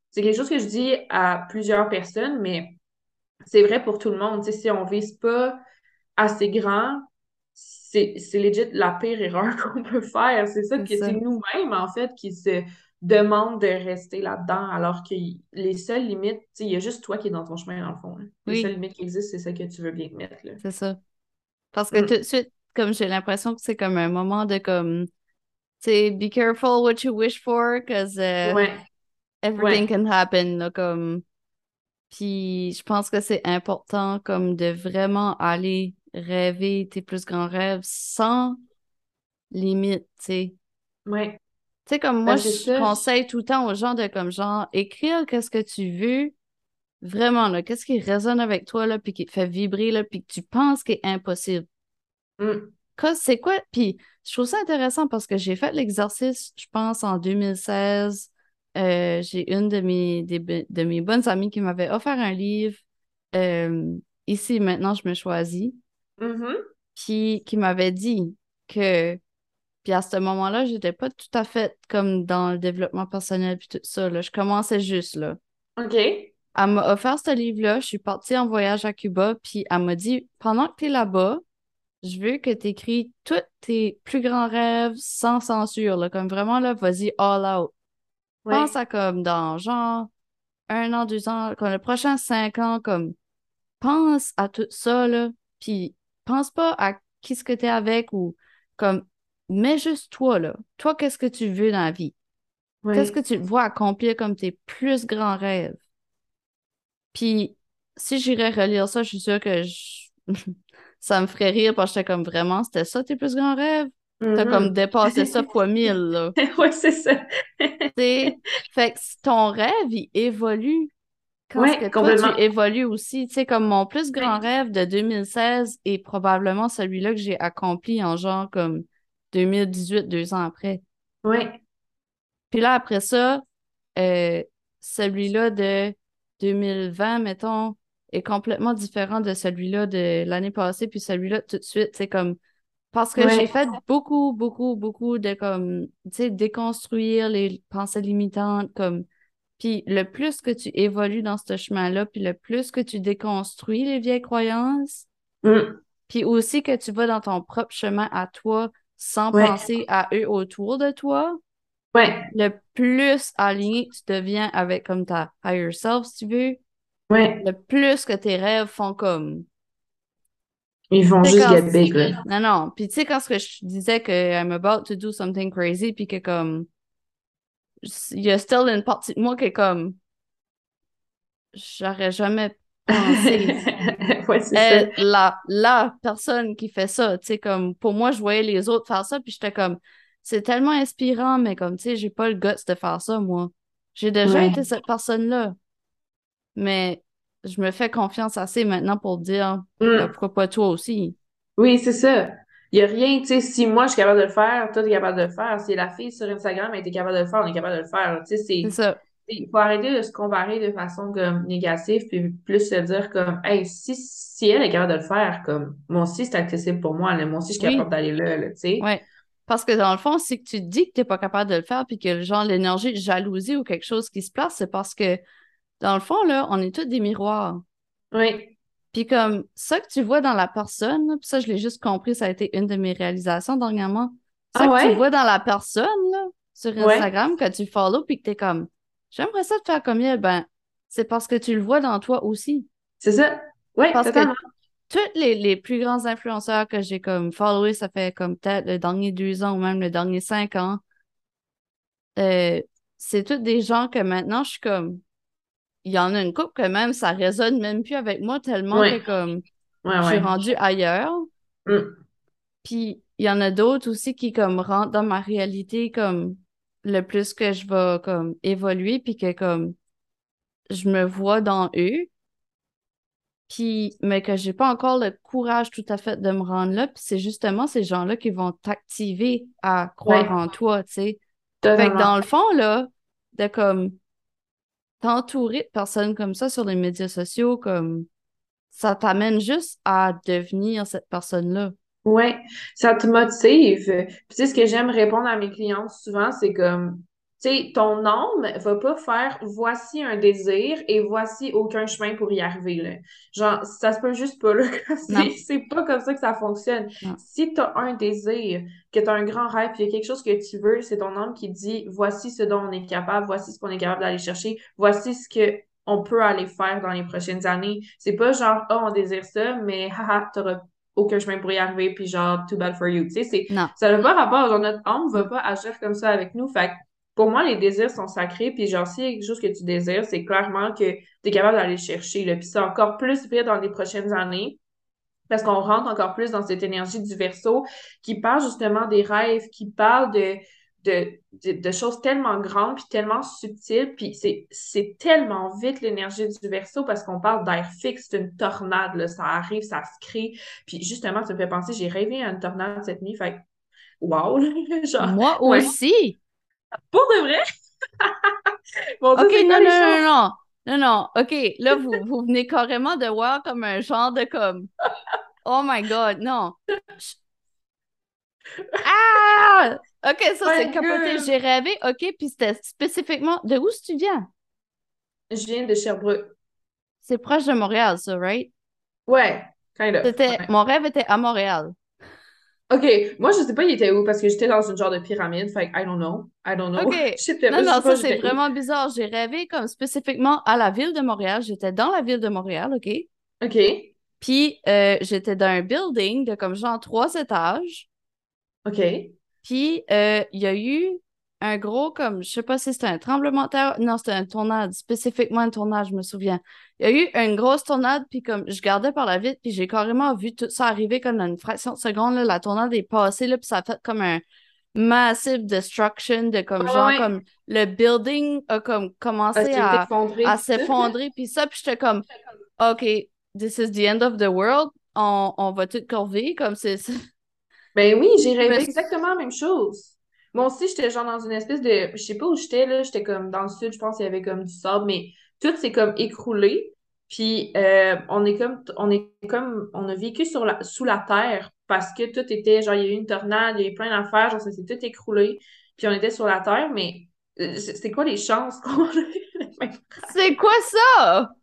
Speaker 2: c'est quelque chose que je dis à plusieurs personnes, mais c'est vrai pour tout le monde. Si on vise pas assez grand, c'est legit la pire erreur qu'on peut faire. C'est ça que c'est nous-mêmes, en fait, qui se demande de rester là-dedans, alors que les seules limites, il y a juste toi qui es dans ton chemin, dans le fond. Les seules limites qui existent, c'est ça que tu veux bien te mettre.
Speaker 1: C'est ça. Parce que mm. tout de suite, comme j'ai l'impression que c'est comme un moment de comme, tu sais, be careful what you wish for, because uh, everything can happen, comme... Puis je pense que c'est important comme de vraiment aller rêver tes plus grands rêves sans limite, tu sais.
Speaker 2: Ouais.
Speaker 1: Tu sais, comme moi, ben, je conseille tout le temps aux gens de comme genre écrire qu'est-ce que tu veux vraiment, là, qu'est-ce qui résonne avec toi, là, puis qui te fait vibrer, là, puis que tu penses qu'il est impossible.
Speaker 2: Mm.
Speaker 1: C'est quoi? Puis je trouve ça intéressant parce que j'ai fait l'exercice, je pense, en 2016. Euh, j'ai une de mes, de mes bonnes amies qui m'avait offert un livre. Euh, ici, maintenant, je me choisis.
Speaker 2: Mm-hmm.
Speaker 1: Puis qui m'avait dit que. Puis à ce moment-là, j'étais pas tout à fait comme dans le développement personnel puis tout ça. Là. Je commençais juste là.
Speaker 2: OK.
Speaker 1: Elle m'a offert ce livre-là. Je suis partie en voyage à Cuba. Puis elle m'a dit pendant que tu es là-bas, je veux que tu écris tous tes plus grands rêves sans censure. Là, comme vraiment, là, vas-y all out. Pense à comme dans genre un an, deux ans, comme le prochain cinq ans, comme pense à tout ça, là, puis pense pas à qui ce que t'es avec ou comme mets juste toi, là. Toi, qu'est-ce que tu veux dans la vie? Qu'est-ce que tu vois accomplir comme tes plus grands rêves? Puis si j'irais relire ça, je suis sûre que ça me ferait rire parce que j'étais comme vraiment, c'était ça tes plus grands rêves? T'as comme mm-hmm. dépassé ça fois mille, là.
Speaker 2: ouais, c'est ça.
Speaker 1: fait que ton rêve, il évolue. Quand que toi, tu évolues aussi? Tu sais, comme mon plus grand rêve de 2016 est probablement celui-là que j'ai accompli en genre comme 2018, deux ans après.
Speaker 2: Oui.
Speaker 1: Puis là, après ça, euh, celui-là de 2020, mettons, est complètement différent de celui-là de l'année passée, puis celui-là tout de suite, c'est comme parce que j'ai fait beaucoup, beaucoup, beaucoup de comme, tu sais, déconstruire les pensées limitantes, comme, puis le plus que tu évolues dans ce chemin-là, puis le plus que tu déconstruis les vieilles croyances,
Speaker 2: mm.
Speaker 1: puis aussi que tu vas dans ton propre chemin à toi sans penser à eux autour de toi,
Speaker 2: ouais.
Speaker 1: le plus aligné tu deviens avec comme ta higher self, si tu veux,
Speaker 2: ouais.
Speaker 1: le plus que tes rêves font comme
Speaker 2: ils vont juste get big,
Speaker 1: Non, non. Puis tu sais, quand je disais que I'm about to do something crazy, puis que comme. Il y a still une partie de moi qui est comme. J'aurais jamais pensé.
Speaker 2: ouais, c'est
Speaker 1: La, la personne qui fait ça, tu sais, comme. Pour moi, je voyais les autres faire ça, puis j'étais comme. C'est tellement inspirant, mais comme, tu sais, j'ai pas le guts de faire ça, moi. J'ai déjà été cette personne-là. Mais je me fais confiance assez maintenant pour dire mm. euh, pourquoi pas toi aussi?
Speaker 2: Oui, c'est ça. Il n'y a rien, tu sais, si moi je suis capable de le faire, toi tu es capable de le faire. Si la fille sur Instagram était capable de le faire, on est capable de le faire. Tu sais, c'est.
Speaker 1: ça.
Speaker 2: Il faut arrêter de se comparer de façon comme négative, puis plus se dire comme, hey, si, si elle est capable de le faire, comme, moi aussi c'est accessible pour moi, moi aussi je suis capable d'aller là, tu sais.
Speaker 1: Ouais. Parce que dans le fond, si tu dis que tu n'es pas capable de le faire, puis que genre l'énergie de jalousie ou quelque chose qui se place, c'est parce que dans le fond, là, on est tous des miroirs.
Speaker 2: Oui.
Speaker 1: Puis comme ça que tu vois dans la personne, puis ça, je l'ai juste compris, ça a été une de mes réalisations dernièrement. Ça ah que tu vois dans la personne, là, sur Instagram, que tu follow, puis que t'es comme, j'aimerais ça te faire comme elle, ben, c'est parce que tu le vois dans toi aussi.
Speaker 2: C'est ça. Oui,
Speaker 1: parce que tous les, les, plus grands influenceurs que j'ai comme followé, ça fait comme peut-être le dernier deux ans ou même le dernier cinq ans, euh, c'est tous des gens que maintenant je suis comme, il y en a une couple que même ça résonne même plus avec moi tellement que comme je suis rendue ailleurs.
Speaker 2: Mm.
Speaker 1: Puis il y en a d'autres aussi qui comme rentrent dans ma réalité comme le plus que je vais comme évoluer puis que comme je me vois dans eux. Puis mais que j'ai pas encore le courage tout à fait de me rendre là, puis c'est justement ces gens-là qui vont t'activer à croire en toi, tu sais. Fait que dans le fond là, de comme t'entourer de personnes comme ça sur les médias sociaux, comme ça t'amène juste à devenir cette personne-là.
Speaker 2: Oui, ça te motive. Puis tu sais, ce que j'aime répondre à mes clientes souvent, c'est comme sais, ton âme va pas faire voici un désir et voici aucun chemin pour y arriver. Là. Genre, ça se peut juste pas là. C'est pas comme ça que ça fonctionne. Si tu as un désir, que tu as un grand rêve, puis il y a quelque chose que tu veux, c'est ton âme qui dit voici ce dont on est capable, voici ce qu'on est capable d'aller chercher, voici ce que on peut aller faire dans les prochaines années. C'est pas genre oh, on désire ça, mais haha, t'auras aucun chemin pour y arriver, puis genre too bad for you. Tu sais, ça n'a pas rapport. Genre, notre âme va pas agir comme ça avec nous. Fait pour moi, les désirs sont sacrés. Puis genre, a quelque chose que tu désires, c'est clairement que tu es capable d'aller chercher. Là. Puis c'est encore plus vrai dans les prochaines années. Parce qu'on rentre encore plus dans cette énergie du verso qui parle justement des rêves, qui parle de de, choses tellement grandes puis tellement subtiles. Puis c'est tellement vite l'énergie du verso parce qu'on parle d'air fixe, c'est une tornade, là, ça arrive, ça se crée. Puis justement, ça me fait penser, j'ai rêvé à une tornade cette nuit, fait wow!
Speaker 1: Moi aussi!
Speaker 2: Pour de vrai?
Speaker 1: ok, non, non, non, non, non, non, ok, là, vous, vous venez carrément de voir comme un genre de comme, oh my god, non. Ah! OK, ça, c'est capoté. J'ai rêvé. OK, puis c'était spécifiquement. De où tu viens?
Speaker 2: Je viens de Sherbrooke.
Speaker 1: C'est proche de Montréal, ça, right?
Speaker 2: Ouais, kind of.
Speaker 1: Mon rêve était à Montréal.
Speaker 2: OK, moi, je sais pas, il était où parce que j'étais dans une genre de pyramide. Fait I don't know. I don't know.
Speaker 1: OK. non, non, ça, c'est vraiment bizarre. J'ai rêvé comme spécifiquement à la ville de Montréal. J'étais dans la ville de Montréal, OK?
Speaker 2: OK.
Speaker 1: Puis, euh, j'étais dans un building de comme genre trois étages.
Speaker 2: OK.
Speaker 1: Puis, euh, il y a eu un gros, comme, je sais pas si c'était un tremblement de terre. Non, c'était un tornade, spécifiquement un tornade, je me souviens. Il y a eu une grosse tornade, puis comme, je gardais par la vitre, puis j'ai carrément vu tout ça arriver comme dans une fraction de seconde. Là, la tornade est passée, là, puis ça a fait comme un massive destruction de comme, genre, comme, le building a comme commencé à, à s'effondrer, puis ça, puis j'étais comme, OK, this is the end of the world. On, on va tout corver, comme c'est
Speaker 2: ben oui, j'ai rêvé exactement la même chose. Moi aussi, j'étais genre dans une espèce de. Je sais pas où j'étais, là. J'étais comme dans le sud, je pense qu'il y avait comme du sable, mais tout s'est comme écroulé. Puis euh, on est comme on est comme on a vécu sur la, sous la terre parce que tout était genre il y a eu une tornade, il y a eu plein d'affaires, genre ça s'est tout écroulé. Puis on était sur la terre, mais euh, c'est quoi les chances qu'on
Speaker 1: C'est quoi ça?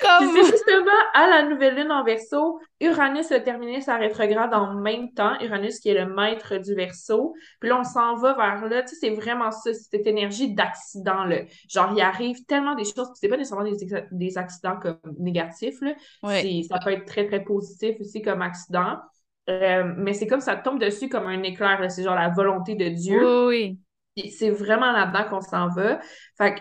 Speaker 2: C'est justement à la nouvelle lune en verso, Uranus a terminé sa rétrograde en même temps. Uranus qui est le maître du verso. Puis là, on s'en va vers là. Tu sais, c'est vraiment ça, cette énergie d'accident. là. Genre, il arrive tellement des choses, c'est pas nécessairement des, accidents comme négatifs. Là. Ça peut être très, très positif aussi comme accident. Euh, mais c'est comme ça tombe dessus comme un éclair. C'est genre la volonté de Dieu.
Speaker 1: Oui,
Speaker 2: oui. C'est vraiment là-dedans qu'on s'en va. Fait que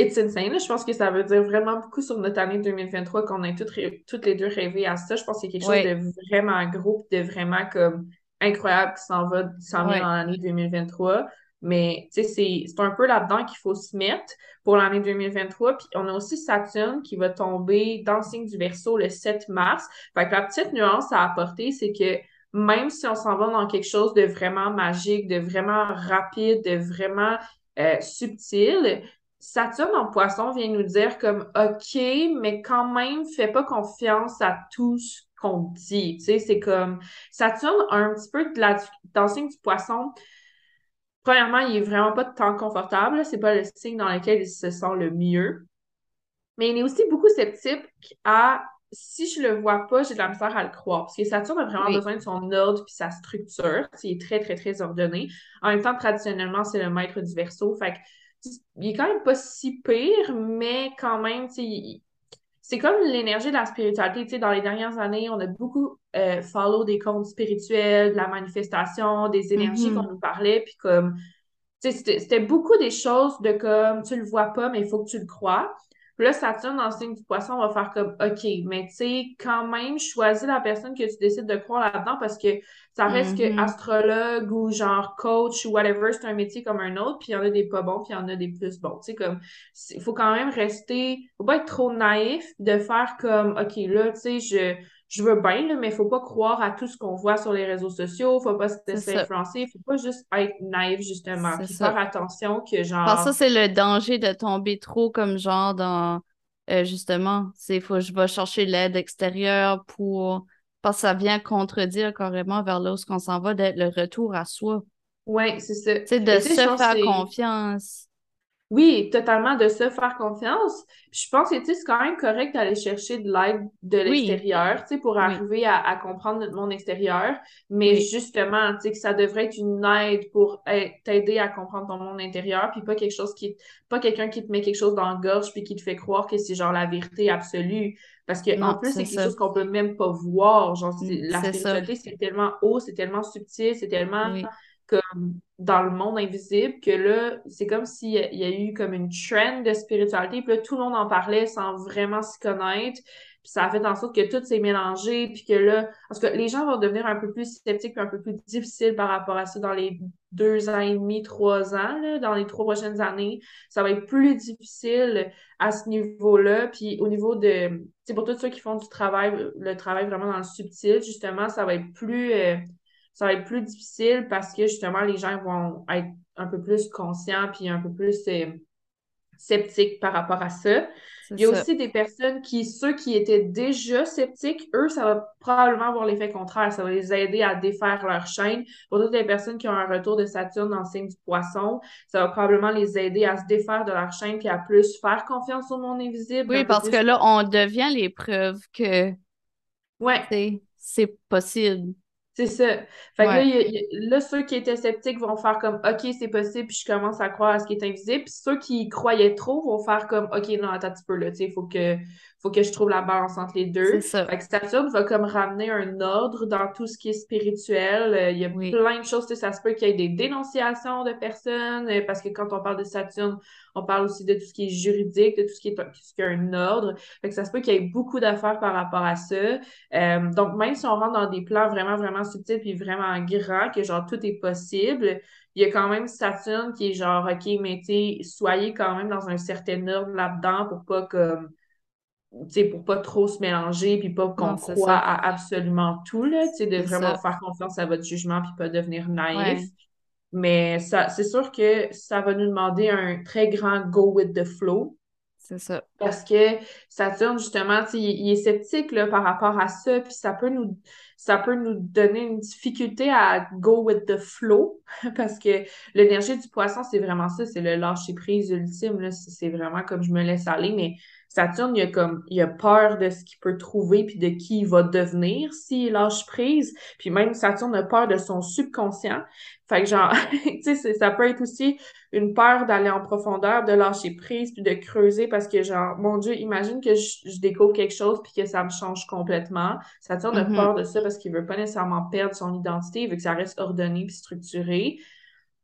Speaker 2: it's insane. Je pense que ça veut dire vraiment beaucoup sur notre année 2023 qu'on a toutes, toutes les deux rêvé à ça. Je pense y a quelque chose de vraiment gros de vraiment comme incroyable qui s'en va, s'en vient dans l'année 2023. Mais tu sais, c'est un peu là-dedans qu'il faut se mettre pour l'année 2023. Puis on a aussi Saturne qui va tomber dans le signe du Verseau le 7 mars. Fait que la petite nuance à apporter, c'est que même si on s'en va dans quelque chose de vraiment magique, de vraiment rapide, de vraiment euh, subtil, Saturne en poisson vient nous dire comme OK, mais quand même, fais pas confiance à tout ce qu'on dit. Tu sais, c'est comme Saturne a un petit peu de la dans le signe du poisson. Premièrement, il est vraiment pas tant confortable. C'est pas le signe dans lequel il se sent le mieux. Mais il est aussi beaucoup sceptique à si je le vois pas, j'ai de la misère à le croire. Parce que Saturne a vraiment besoin de son ordre puis sa structure. Il est très, très, très ordonné. En même temps, traditionnellement, c'est le maître du verso. Fait que il est quand même pas si pire, mais quand même, c'est comme l'énergie de la spiritualité. dans les dernières années, on a beaucoup euh, follow des comptes spirituels, de la manifestation, des énergies mm-hmm. qu'on nous parlait, puis comme, c'était beaucoup des choses de comme, tu le vois pas, mais il faut que tu le crois. Puis là, Saturne, dans le signe du poisson, va faire comme OK, mais tu sais, quand même, choisis la personne que tu décides de croire là-dedans parce que ça reste que mm-hmm. astrologue ou genre coach ou whatever, c'est un métier comme un autre, puis il y en a des pas bons, puis il y en a des plus bons. Tu sais, comme, il faut quand même rester, faut pas être trop naïf de faire comme OK, là, tu sais, je je veux bien, là, mais il faut pas croire à tout ce qu'on voit sur les réseaux sociaux, faut pas se laisser influencer, faut pas juste être naïf, justement, puis faire attention que genre...
Speaker 1: Parce ça, c'est le danger de tomber trop comme genre dans... Euh, justement, c'est faut je vais chercher l'aide extérieure pour... Parce que ça vient contredire carrément vers là où on s'en va, d'être le retour à soi.
Speaker 2: Oui, c'est ça.
Speaker 1: C'est de se faire confiance.
Speaker 2: Oui, totalement, de se faire confiance. je pense que c'est quand même correct d'aller chercher de l'aide de l'extérieur, sais, pour arriver à, comprendre notre monde extérieur. Mais justement, tu sais, que ça devrait être une aide pour t'aider à comprendre ton monde intérieur, puis pas quelque chose qui pas quelqu'un qui te met quelque chose dans la gorge puis qui te fait croire que c'est genre la vérité absolue. Parce que en plus, c'est quelque chose qu'on peut même pas voir. Genre, mm, la spiritualité, c'est tellement haut, c'est tellement subtil, c'est tellement comme dans le monde invisible que là, c'est comme s'il y, a eu comme une trend de spiritualité, puis là, tout le monde en parlait sans vraiment s'y connaître. Puis ça a fait en sorte que tout s'est mélangé, puis que là, parce que les gens vont devenir un peu plus sceptiques, puis un peu plus difficiles par rapport à ça dans les deux ans et demi, trois ans, dans les trois prochaines années, ça va être plus difficile à ce niveau-là. Puis au niveau de, c'est pour tous ceux qui font du travail, le travail vraiment dans le subtil, justement, ça va être plus, euh, ça va être plus difficile parce que justement, les gens vont être un peu plus conscients puis un peu plus euh, sceptiques par rapport à ça. Il y a aussi des personnes qui, ceux qui étaient déjà sceptiques, eux, ça va probablement avoir l'effet contraire. Ça va les aider à défaire leur chaîne. Pour toutes les personnes qui ont un retour de Saturne dans le signe du poisson, ça va probablement les aider à se défaire de leur chaîne puis à plus faire confiance au monde invisible.
Speaker 1: Oui, parce que là, on devient les preuves que
Speaker 2: ouais.
Speaker 1: c'est possible.
Speaker 2: C'est ça. Fait que là, ceux qui étaient sceptiques vont faire comme OK, c'est possible, puis je commence à croire à ce qui est invisible. Puis ceux qui croyaient trop vont faire comme OK, non, attends un petit peu là, tu sais, faut que, faut que je trouve la balance entre les deux.
Speaker 1: Ça.
Speaker 2: Fait que Saturne va comme ramener un ordre dans tout ce qui est spirituel. Euh, il y a plein de choses, tu sais, ça se peut qu'il y ait des dénonciations de personnes, euh, parce que quand on parle de Saturne, on parle aussi de tout ce qui est juridique, de tout ce qui est, tout ce qui un ordre. Fait que ça se peut qu'il y ait beaucoup d'affaires par rapport à ça. Euh, donc, même si on rentre dans des plans vraiment, vraiment subtils puis vraiment grands, que genre tout est possible, il y a quand même Saturne qui est genre, OK, mais tu soyez quand même dans un certain ordre là-dedans pour pas comme pour pas trop se mélanger puis pas qu'on croit à absolument tout là, tu sais, de vraiment faire confiance à votre jugement puis pas devenir naïf. Mais ça, c'est sûr que ça va nous demander un très grand go with the flow.
Speaker 1: C'est ça.
Speaker 2: Parce que Saturne, justement, il, il est sceptique là, par rapport à ça, puis ça peut nous ça peut nous donner une difficulté à go with the flow parce que l'énergie du poisson, c'est vraiment ça, c'est le lâcher prise ultime. C'est vraiment comme je me laisse aller, mais Saturne, il a comme il a peur de ce qu'il peut trouver puis de qui il va devenir s'il lâche prise. Puis même Saturne a peur de son subconscient. Fait que genre, tu sais, ça peut être aussi une peur d'aller en profondeur, de lâcher prise puis de creuser parce que genre, mon Dieu, imagine que je, découvre quelque chose puis que ça me change complètement. Saturne a mm-hmm. peur de ça parce qu'il veut pas nécessairement perdre son identité, il veut que ça reste ordonné puis structuré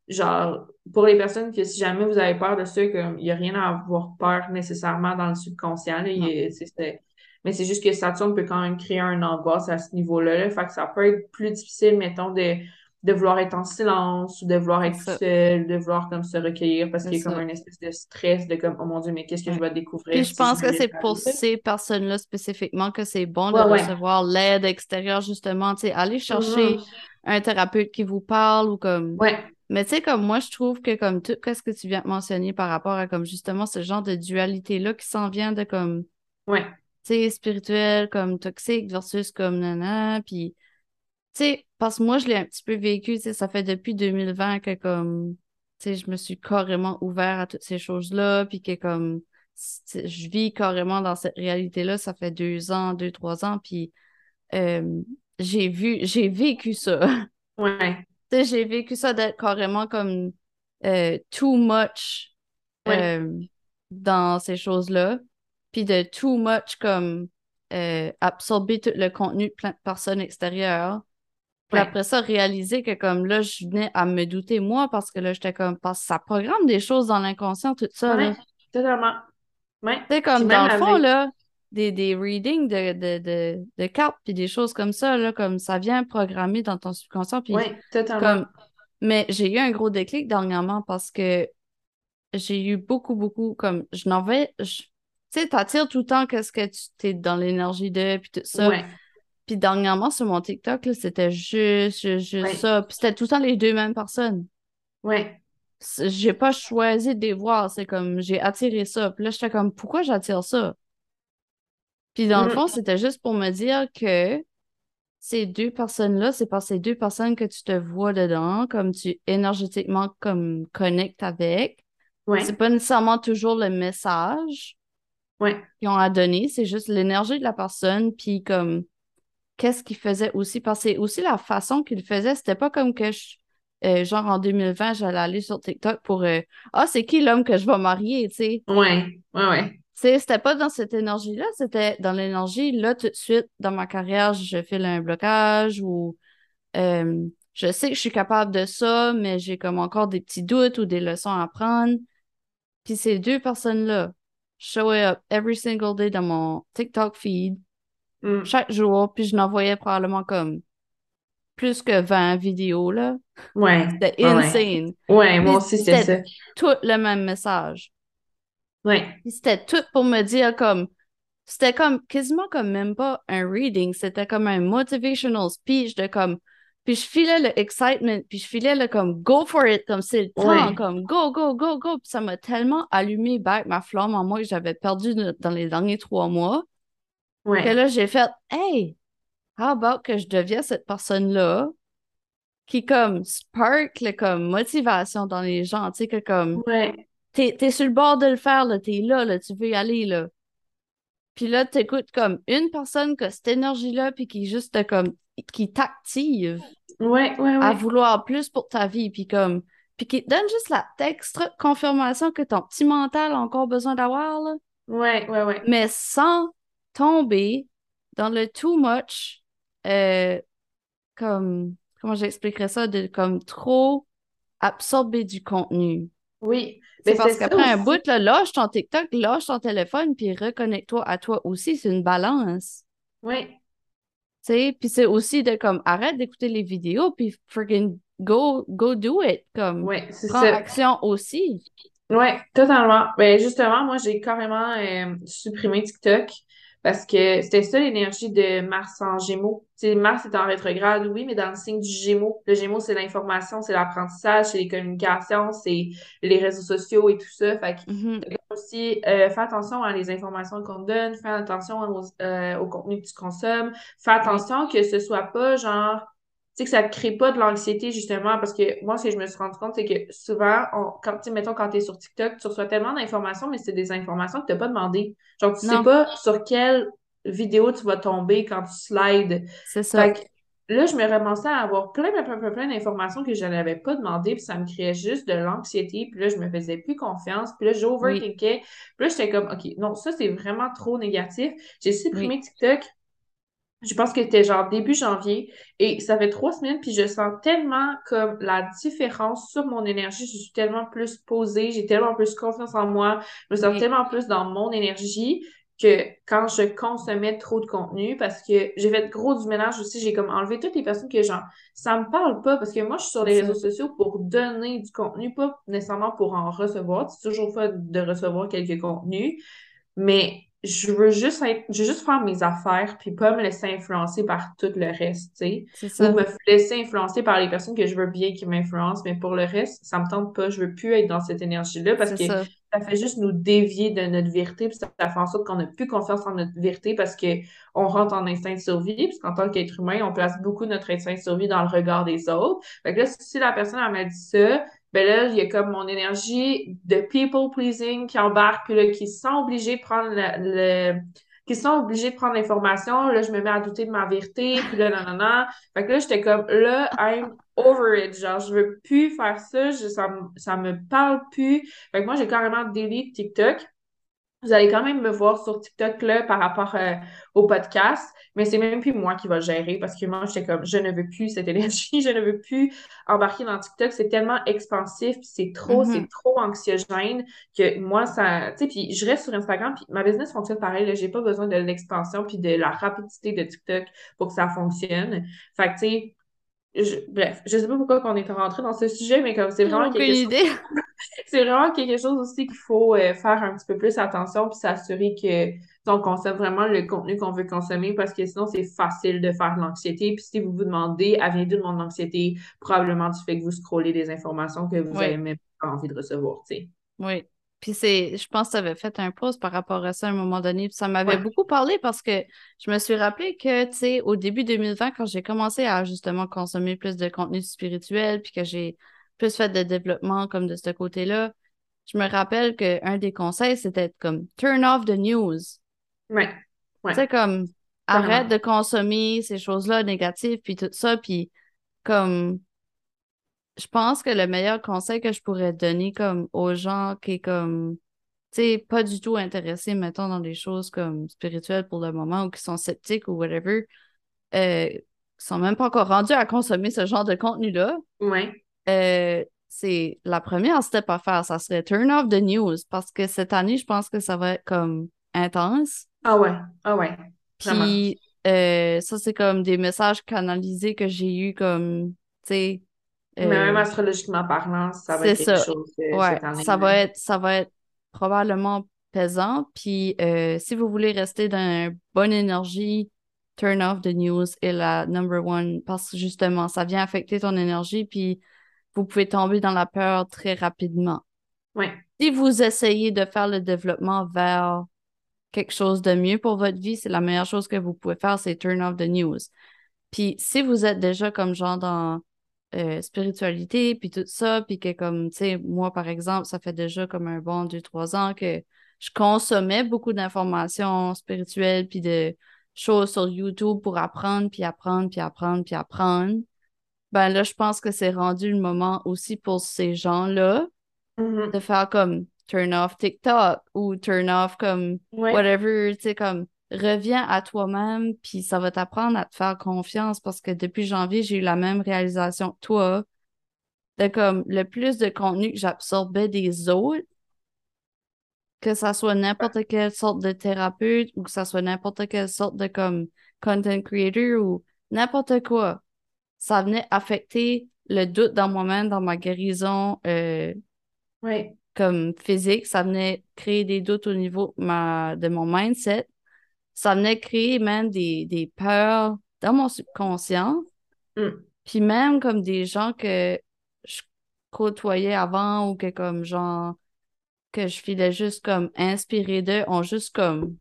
Speaker 2: genre, pour les personnes que si jamais vous avez peur de ça, il n'y a rien à avoir peur nécessairement dans le subconscient. mais c'est juste que Saturne peut quand même créer un angoisse à ce niveau-là. Fait que ça peut être plus difficile, mettons, de, de vouloir être en silence ou de vouloir être seul, de vouloir comme se recueillir parce qu'il y a comme un espèce de stress de comme, oh mon Dieu, mais qu'est-ce que je vais découvrir?
Speaker 1: je pense que c'est pour ces personnes-là spécifiquement que c'est bon de recevoir l'aide extérieure, justement. Tu sais, aller chercher mm-hmm. un thérapeute qui vous parle ou comme.
Speaker 2: Ouais
Speaker 1: mais tu sais, comme moi, je trouve que comme tout ce que tu viens de mentionner par rapport à comme justement ce genre de dualité-là qui s'en vient de comme
Speaker 2: ouais.
Speaker 1: tu sais, spirituel, comme toxique versus comme nana, puis tu sais, parce que moi, je l'ai un petit peu vécu, tu sais, ça fait depuis 2020 que comme tu sais, je me suis carrément ouvert à toutes ces choses-là, puis que comme je vis carrément dans cette réalité-là, ça fait deux ans, deux, trois ans, puis euh, j'ai vu, j'ai vécu ça.
Speaker 2: Ouais
Speaker 1: j'ai vécu ça d'être carrément comme euh, too much euh, dans ces choses-là. Puis de too much comme euh, absorber tout le contenu de plein de personnes extérieures. Puis après ça, réaliser que comme là, je venais à me douter moi parce que là, j'étais comme parce que ça programme des choses dans l'inconscient, tout ça.
Speaker 2: Oui, totalement. Ouais.
Speaker 1: Tu sais, comme dans le fond, là, des, des readings de, de, de, de cartes puis des choses comme ça, là, comme ça vient programmer dans ton subconscient.
Speaker 2: Oui, totalement.
Speaker 1: Mais j'ai eu un gros déclic dernièrement parce que j'ai eu beaucoup, beaucoup, comme, je n'en vais, tu sais, t'attires tout le temps qu'est-ce que tu es dans l'énergie de, puis tout ça. Puis dernièrement, sur mon TikTok, c'était juste, juste, ça. Puis c'était tout le temps les deux mêmes personnes.
Speaker 2: Ouais.
Speaker 1: J'ai pas choisi de les voir, c'est comme, j'ai attiré ça. Puis là, j'étais comme, pourquoi j'attire ça? Puis dans le mm. fond, c'était juste pour me dire que ces deux personnes-là, c'est par ces deux personnes que tu te vois dedans, comme tu énergétiquement comme connectes avec.
Speaker 2: Ouais.
Speaker 1: C'est pas nécessairement toujours le message
Speaker 2: ouais.
Speaker 1: qu'ils ont à donner, c'est juste l'énergie de la personne, puis comme qu'est-ce qu'il faisait aussi. Parce que aussi la façon qu'il faisait, c'était pas comme que je, euh, genre en 2020, j'allais aller sur TikTok pour euh, Ah, c'est qui l'homme que je vais marier, tu sais.
Speaker 2: Ouais, ouais, ouais
Speaker 1: c'était pas dans cette énergie-là, c'était dans l'énergie, là, tout de suite, dans ma carrière, je file un blocage ou euh, je sais que je suis capable de ça, mais j'ai comme encore des petits doutes ou des leçons à apprendre. Puis ces deux personnes-là show up every single day dans mon TikTok feed,
Speaker 2: mm.
Speaker 1: chaque jour, puis je n'envoyais probablement comme plus que 20 vidéos, là.
Speaker 2: Ouais.
Speaker 1: C'était insane.
Speaker 2: Ouais, moi aussi, c'était ça.
Speaker 1: tout le même message.
Speaker 2: Ouais.
Speaker 1: C'était tout pour me dire comme. C'était comme quasiment comme même pas un reading, c'était comme un motivational speech de comme. Puis je filais le excitement, puis je filais le comme go for it, comme c'est le temps, comme go, go, go, go. Puis ça m'a tellement allumé back ma flamme en moi que j'avais perdu dans les derniers trois mois.
Speaker 2: Ouais.
Speaker 1: Que là, j'ai fait Hey, how about que je devienne cette personne-là qui comme spark le comme motivation dans les gens, tu sais, que comme
Speaker 2: ouais.
Speaker 1: T'es, es sur le bord de le faire, là, t'es là, là, tu veux y aller, là. Puis là, t'écoutes comme une personne qui a cette énergie-là, puis qui juste comme qui t'active
Speaker 2: ouais, ouais,
Speaker 1: à vouloir plus pour ta vie, puis comme puis qui te donne juste la extra confirmation que ton petit mental a encore besoin d'avoir, là.
Speaker 2: Ouais, ouais, ouais.
Speaker 1: Mais sans tomber dans le too much, euh, comme comment j'expliquerais ça, de comme trop absorber du contenu.
Speaker 2: Oui.
Speaker 1: C'est parce qu'après un bout, là, lâche ton TikTok, lâche ton téléphone, puis reconnecte-toi à toi aussi. C'est une balance.
Speaker 2: Oui.
Speaker 1: Tu sais, puis c'est aussi de comme arrête d'écouter les vidéos, puis freaking go, go do it. Comme
Speaker 2: oui,
Speaker 1: prends action aussi.
Speaker 2: Oui, totalement. Ben justement, moi, j'ai carrément euh, supprimé TikTok parce que c'était ça l'énergie de Mars en Gémeaux. sais, Mars est en rétrograde, oui, mais dans le signe du Gémeaux. Le Gémeaux, c'est l'information, c'est l'apprentissage, c'est les communications, c'est les réseaux sociaux et tout ça. Fait que
Speaker 1: mm-hmm.
Speaker 2: aussi, euh, fais attention à les informations qu'on te donne, fais attention euh, au contenu que tu consommes, fais attention que ce soit pas genre sais, que ça te crée pas de l'anxiété, justement, parce que moi, ce que je me suis rendu compte, c'est que souvent, on, quand, mettons, quand tu es sur TikTok, tu reçois tellement d'informations, mais c'est des informations que tu n'as pas demandé. Genre, tu sais pas sur quelle vidéo tu vas tomber quand tu slides.
Speaker 1: C'est ça.
Speaker 2: là, je me ramassais à avoir plein, plein, plein, plein, d'informations que je n'avais pas demandé, puis ça me créait juste de l'anxiété, puis là, je me faisais plus confiance, puis là, j'overthinkais, puis là, j'étais comme, OK, non, ça, c'est vraiment trop négatif. J'ai supprimé TikTok, je pense que c'était genre début janvier et ça fait trois semaines puis je sens tellement comme la différence sur mon énergie. Je suis tellement plus posée, j'ai tellement plus confiance en moi, je me sens tellement plus dans mon énergie que quand je consommais trop de contenu parce que j'ai fait gros du ménage aussi, j'ai comme enlevé toutes les personnes que genre ça me parle pas parce que moi je suis sur les réseaux sociaux pour donner du contenu, pas nécessairement pour en recevoir. C'est toujours fait de recevoir quelques contenus, mais je veux juste être, je veux juste faire mes affaires puis pas me laisser influencer par tout le reste, tu sais. Ou me laisser influencer par les personnes que je veux bien qui m'influencent, mais pour le reste, ça me tente pas. Je veux plus être dans cette énergie-là parce que ça. fait juste nous dévier de notre vérité puis ça, fait en sorte qu'on n'a plus confiance en notre vérité parce que on rentre en instinct de survie qu'en tant qu'être humain, on place beaucoup notre instinct de survie dans le regard des autres. Fait que là, si la personne, elle m'a dit ça, ben là, il y a comme mon énergie de people pleasing qui embarque, puis là, qui sont obligés de prendre le, qui sont obligés de prendre l'information. Là, je me mets à douter de ma vérité, puis là, non, non, non. Fait que là, j'étais comme, là, I'm over it. Genre, je veux plus faire ça, ça, ça me parle plus. Fait que moi, j'ai carrément delete TikTok. Vous allez quand même me voir sur TikTok là, par rapport euh, au podcast, mais c'est même plus moi qui va gérer parce que moi, j'étais comme, je ne veux plus cette énergie, je ne veux plus embarquer dans TikTok. C'est tellement expansif, c'est trop, c'est mm-hmm. trop anxiogène que moi, ça. Tu sais, puis je reste sur Instagram, puis ma business fonctionne pareil. J'ai pas besoin de l'expansion puis de la rapidité de TikTok pour que ça fonctionne. Fait que, tu sais, bref, je sais pas pourquoi on est rentré dans ce sujet, mais comme c'est vraiment quelque chose. c'est vraiment quelque chose aussi qu'il faut euh, faire un petit peu plus attention puis s'assurer que on consomme vraiment le contenu qu'on veut consommer parce que sinon c'est facile de faire de l'anxiété. Puis si vous vous demandez, à vient d'où de l'anxiété, probablement du fait que vous scrollez des informations que vous avez même pas envie de recevoir, tu sais.
Speaker 1: Oui. Puis c'est, je pense que ça avait fait un pause par rapport à ça à un moment donné. Puis ça m'avait beaucoup parlé parce que je me suis rappelé que, tu sais, au début 2020, quand j'ai commencé à justement consommer plus de contenu spirituel, puis que j'ai plus fait de développement comme de ce côté-là, je me rappelle qu'un des conseils, c'était comme turn off the news.
Speaker 2: Ouais.
Speaker 1: Tu sais, comme arrête de consommer ces choses-là négatives, puis tout ça, puis comme je pense que le meilleur conseil que je pourrais donner comme aux gens qui est comme tu sais pas du tout intéressés mettons dans des choses comme spirituelles pour le moment ou qui sont sceptiques ou whatever euh, sont même pas encore rendus à consommer ce genre de contenu là
Speaker 2: ouais
Speaker 1: euh, c'est la première step à faire ça serait turn off the news parce que cette année je pense que ça va être comme intense.
Speaker 2: Ah ouais ah ouais
Speaker 1: puis euh, ça c'est comme des messages canalisés que j'ai eu comme tu sais
Speaker 2: Mais même astrologiquement parlant, ça va être quelque chose
Speaker 1: ouais, ça va être Ça va être probablement pesant. Puis si vous voulez rester dans une bonne énergie, turn off the news est la number one parce que justement, ça vient affecter ton énergie, puis vous pouvez tomber dans la peur très rapidement.
Speaker 2: Ouais.
Speaker 1: Si vous essayez de faire le développement vers quelque chose de mieux pour votre vie, c'est la meilleure chose que vous pouvez faire, c'est turn off the news. Puis si vous êtes déjà comme genre dans euh, spiritualité, puis tout ça, puis que comme, tu sais, moi, par exemple, ça fait déjà comme un bon deux, trois ans que je consommais beaucoup d'informations spirituelles, puis de choses sur YouTube pour apprendre, puis apprendre, puis apprendre, puis apprendre. Ben là, je pense que c'est rendu le moment aussi pour ces gens-là
Speaker 2: mm-hmm.
Speaker 1: de faire comme turn off TikTok ou turn off comme whatever, tu sais, comme reviens à toi-même, puis ça va t'apprendre à te faire confiance parce que depuis janvier, j'ai eu la même réalisation que toi. De comme le plus de contenu que j'absorbais des autres, que ça soit n'importe quelle sorte de thérapeute ou que ça soit n'importe quelle sorte de comme content creator ou n'importe quoi, ça venait affecter le doute dans moi-même, dans ma guérison euh, comme physique. Ça venait créer des doutes au niveau ma, de mon mindset. Ça venait créer même des, des peurs dans mon subconscient.
Speaker 2: Mm.
Speaker 1: Puis même comme des gens que je côtoyais avant ou que comme genre que je filais juste comme inspiré d'eux ont juste comme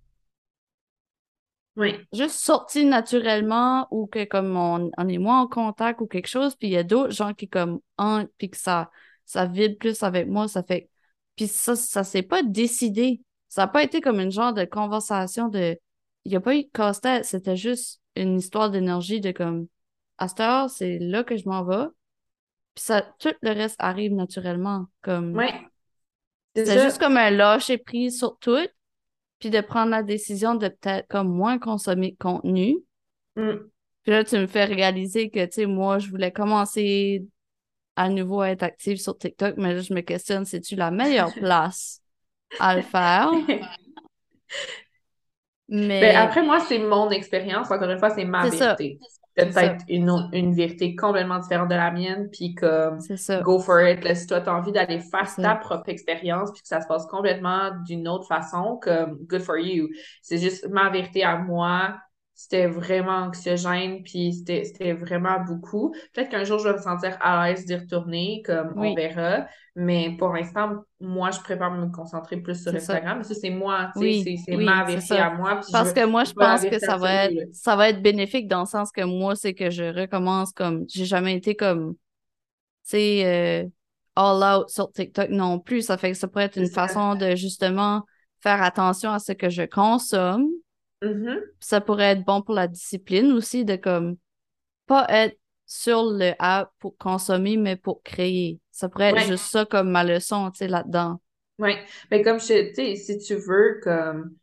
Speaker 2: oui.
Speaker 1: juste sorti naturellement ou que comme on, est moins en contact ou quelque chose puis il y a d'autres gens qui comme en puis que ça ça vibre plus avec moi ça fait puis ça ça s'est pas décidé. Ça n'a pas été comme une genre de conversation de il n'y a pas eu de casse-tête c'était juste une histoire d'énergie de comme à cette heure c'est là que je m'en vais. Puis ça tout le reste arrive naturellement comme
Speaker 2: oui
Speaker 1: c'est juste comme un lâcher prise sur tout, puis de prendre la décision de peut-être comme moins consommer de contenu.
Speaker 2: Mm.
Speaker 1: Puis là, tu me fais réaliser que, tu sais, moi, je voulais commencer à nouveau à être active sur TikTok, mais là, je me questionne, c'est-tu la meilleure place à le faire?
Speaker 2: mais... Ben, après, moi, c'est mon expérience. Encore une fois, c'est ma vérité peut-être une, une vérité complètement différente de la mienne, puis comme go for it. Là, si toi, tu as envie d'aller faire ta propre expérience, puis que ça se passe complètement d'une autre façon, comme good for you. C'est juste ma vérité à moi. C'était vraiment anxiogène, puis c'était vraiment beaucoup. Peut-être qu'un jour, je vais me sentir à l'aise d'y retourner, comme on verra. Mais pour l'instant, moi, je préfère me concentrer plus sur Instagram. Ça, c'est moi, c'est ma vérité à moi.
Speaker 1: Parce que moi, je pense que ça va, être, ça va être bénéfique dans le sens que moi, c'est que je recommence comme. J'ai jamais été comme. Tu sais, euh, all out sur TikTok non plus. Ça fait que ça pourrait être une façon de justement faire attention à ce que je consomme.
Speaker 2: Mm-hmm.
Speaker 1: Ça pourrait être bon pour la discipline aussi, de comme pas être sur le app pour consommer, mais pour créer. Ça pourrait être juste ça comme ma leçon, tu sais, là-dedans.
Speaker 2: Oui, mais comme je, tu sais, si tu veux, comme,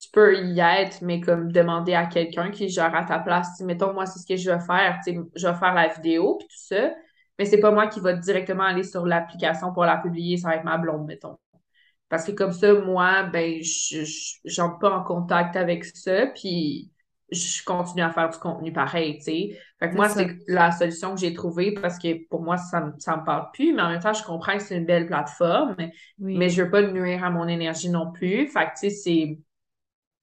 Speaker 2: tu peux y être, mais comme demander à quelqu'un qui gère à ta place, mettons, moi, c'est ce que je vais faire, tu sais, je vais faire la vidéo, puis tout ça, mais c'est pas moi qui va directement aller sur l'application pour la publier, ça va être ma blonde, mettons. Parce que comme ça, moi, ben, je n'entre pas en contact avec ça, puis je continue à faire du contenu pareil, tu sais. Fait que moi, c'est la solution que j'ai trouvée parce que pour moi, ça, ça me parle plus, mais en même temps, je comprends que c'est une belle plateforme, mais je veux pas nuire à mon énergie non plus. Fait que, tu sais, c'est...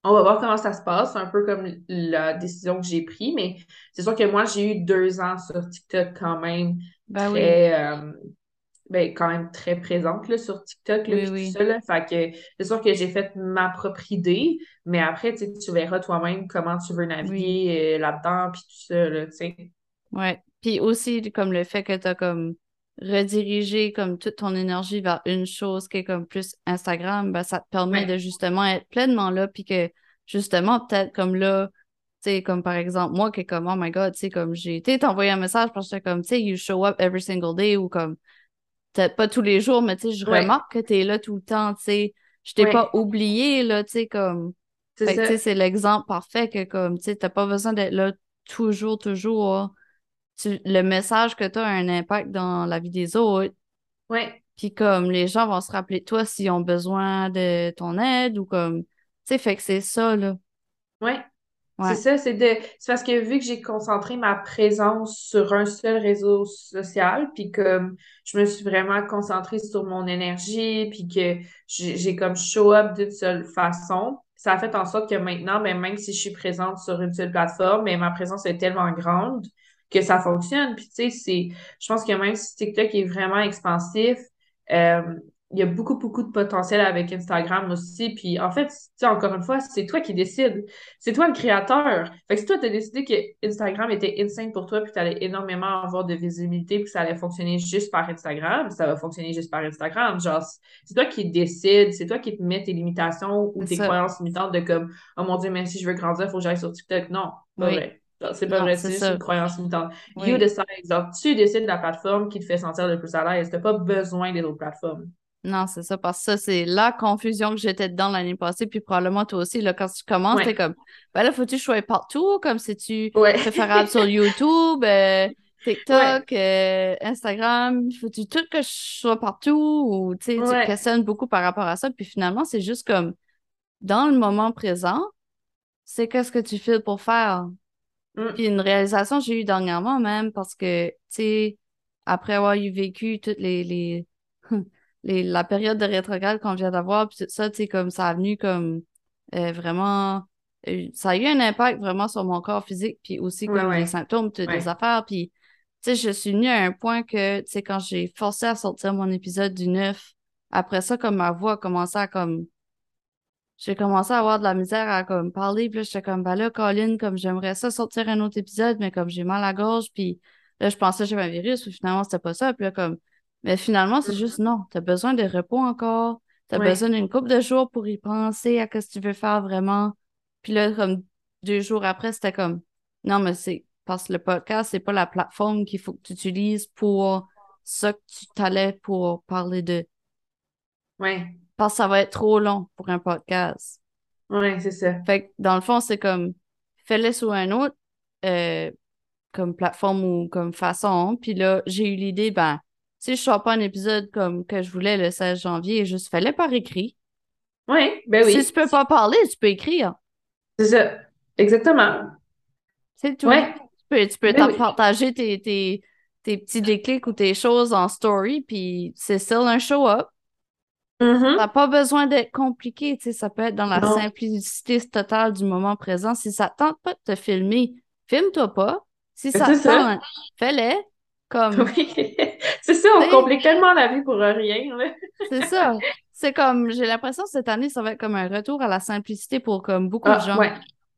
Speaker 2: On va voir comment ça se passe, un peu comme la décision que j'ai prise, mais c'est sûr que moi, j'ai eu deux ans sur TikTok quand même.
Speaker 1: Ben
Speaker 2: très, euh, ben, quand même très présente là, sur TikTok. Là, oui, Tout ça, là. Fait que c'est sûr que j'ai fait ma propre idée, mais après, tu verras toi-même comment tu veux naviguer euh, là-dedans, puis tout ça, là, tu sais.
Speaker 1: Ouais. Puis aussi, comme le fait que tu as comme redirigé comme toute ton énergie vers une chose qui est comme plus Instagram, ben, ça te permet de justement être pleinement là, puis que justement, peut-être comme là, tu sais, comme par exemple, moi qui est comme, oh my god, tu sais, comme j'ai été t'envoyer un message parce que comme, tu sais, you show up every single day ou comme, peut-être pas tous les jours, mais tu sais, je remarque que tu es là tout le temps, tu sais. Je t'ai pas oublié, là, tu sais, comme. C'est l'exemple parfait que, comme, tu sais, t'as pas besoin d'être là toujours, toujours. le message que tu as a un impact dans la vie des autres.
Speaker 2: Oui.
Speaker 1: Puis, comme, les gens vont se rappeler de toi s'ils ont besoin de ton aide ou comme. Tu sais, fait que c'est ça, là.
Speaker 2: C'est ça, c'est de. C'est parce que vu que j'ai concentré ma présence sur un seul réseau social, puis que je me suis vraiment concentrée sur mon énergie, puis que j'ai comme show up d'une seule façon, ça a fait en sorte que maintenant, ben, même si je suis présente sur une seule plateforme, mais ben, ma présence est tellement grande que ça fonctionne. Puis tu sais, c'est. Je pense que même si TikTok est vraiment expansif, euh, il y a beaucoup, beaucoup de potentiel avec Instagram aussi. Puis en fait, encore une fois, c'est toi qui décides. C'est toi le créateur. Fait que si toi, tu as décidé que Instagram était insane pour toi, puis tu allais énormément avoir de visibilité, puis ça allait fonctionner juste par Instagram, ça va fonctionner juste par Instagram. Genre, c'est toi qui décides, c'est toi qui te mets tes limitations ou tes croyances limitantes de comme, oh mon Dieu, même si je veux grandir, il faut que j'aille sur TikTok. Non, pas vrai. C'est pas vrai, c'est juste une croyance limitante. You decide, exemple, tu décides de la plateforme qui te fait sentir le plus à l'aise. Tu n'as pas besoin des autres plateformes.
Speaker 1: Non, c'est ça, parce que ça, c'est la confusion que j'étais dedans l'année passée, puis probablement toi aussi, là, quand tu commences, t'es comme, ben là, faut-tu choisir partout, comme si tu préférable sur YouTube, euh, TikTok, euh, Instagram, faut-tu tout que je sois partout, ou tu sais, tu questionnes beaucoup par rapport à ça, puis finalement, c'est juste comme, dans le moment présent, c'est qu'est-ce que tu fais pour faire? Mm. Puis une réalisation que j'ai eue dernièrement même, parce que, tu sais, après avoir eu vécu toutes les, les la période de rétrograde qu'on vient d'avoir, puis ça, tu sais, comme ça a venu comme euh, vraiment. Euh, ça a eu un impact vraiment sur mon corps physique, puis aussi comme les symptômes des affaires. Puis, tu sais, je suis venue à un point que, tu sais, quand j'ai forcé à sortir mon épisode du 9, après ça, comme ma voix a commencé à comme. J'ai commencé à avoir de la misère à comme parler, puis là, j'étais comme, bah là, Colin, comme j'aimerais ça sortir un autre épisode, mais comme j'ai mal à la gorge, puis là, je pensais que j'avais un virus, ou finalement, c'était pas ça. Puis là, comme mais finalement, c'est juste non. Tu as besoin de repos encore. Tu as besoin d'une couple de jours pour y penser à ce que tu veux faire vraiment. Puis là, comme deux jours après, c'était comme non, mais c'est parce que le podcast, c'est pas la plateforme qu'il faut que tu utilises pour ça que tu t'allais pour parler de.
Speaker 2: Oui.
Speaker 1: Parce que ça va être trop long pour un podcast.
Speaker 2: Oui, c'est ça.
Speaker 1: Fait que dans le fond, c'est comme fais-le sur un autre euh, comme plateforme ou comme façon. Puis là, j'ai eu l'idée, ben, si je sors pas un épisode comme que je voulais le 16 janvier, juste fallait par écrit.
Speaker 2: Oui, ben oui.
Speaker 1: Si tu peux pas parler, tu peux écrire.
Speaker 2: C'est ça. Exactement.
Speaker 1: C'est tout. Tu peux, tu peux ben partager tes, tes, tes, petits déclics ou tes choses en story, puis c'est still un show-up.
Speaker 2: Mm
Speaker 1: T'as pas besoin d'être compliqué, tu sais, ça peut être dans la simplicité totale du moment présent. Si ça tente pas de te filmer, filme-toi pas. Si ben, ça tente, fais-le. Comme...
Speaker 2: Oui, c'est ça, on complique tellement la vie pour rien.
Speaker 1: c'est ça. C'est comme, j'ai l'impression que cette année, ça va être comme un retour à la simplicité pour comme beaucoup de ah, gens.
Speaker 2: Ouais,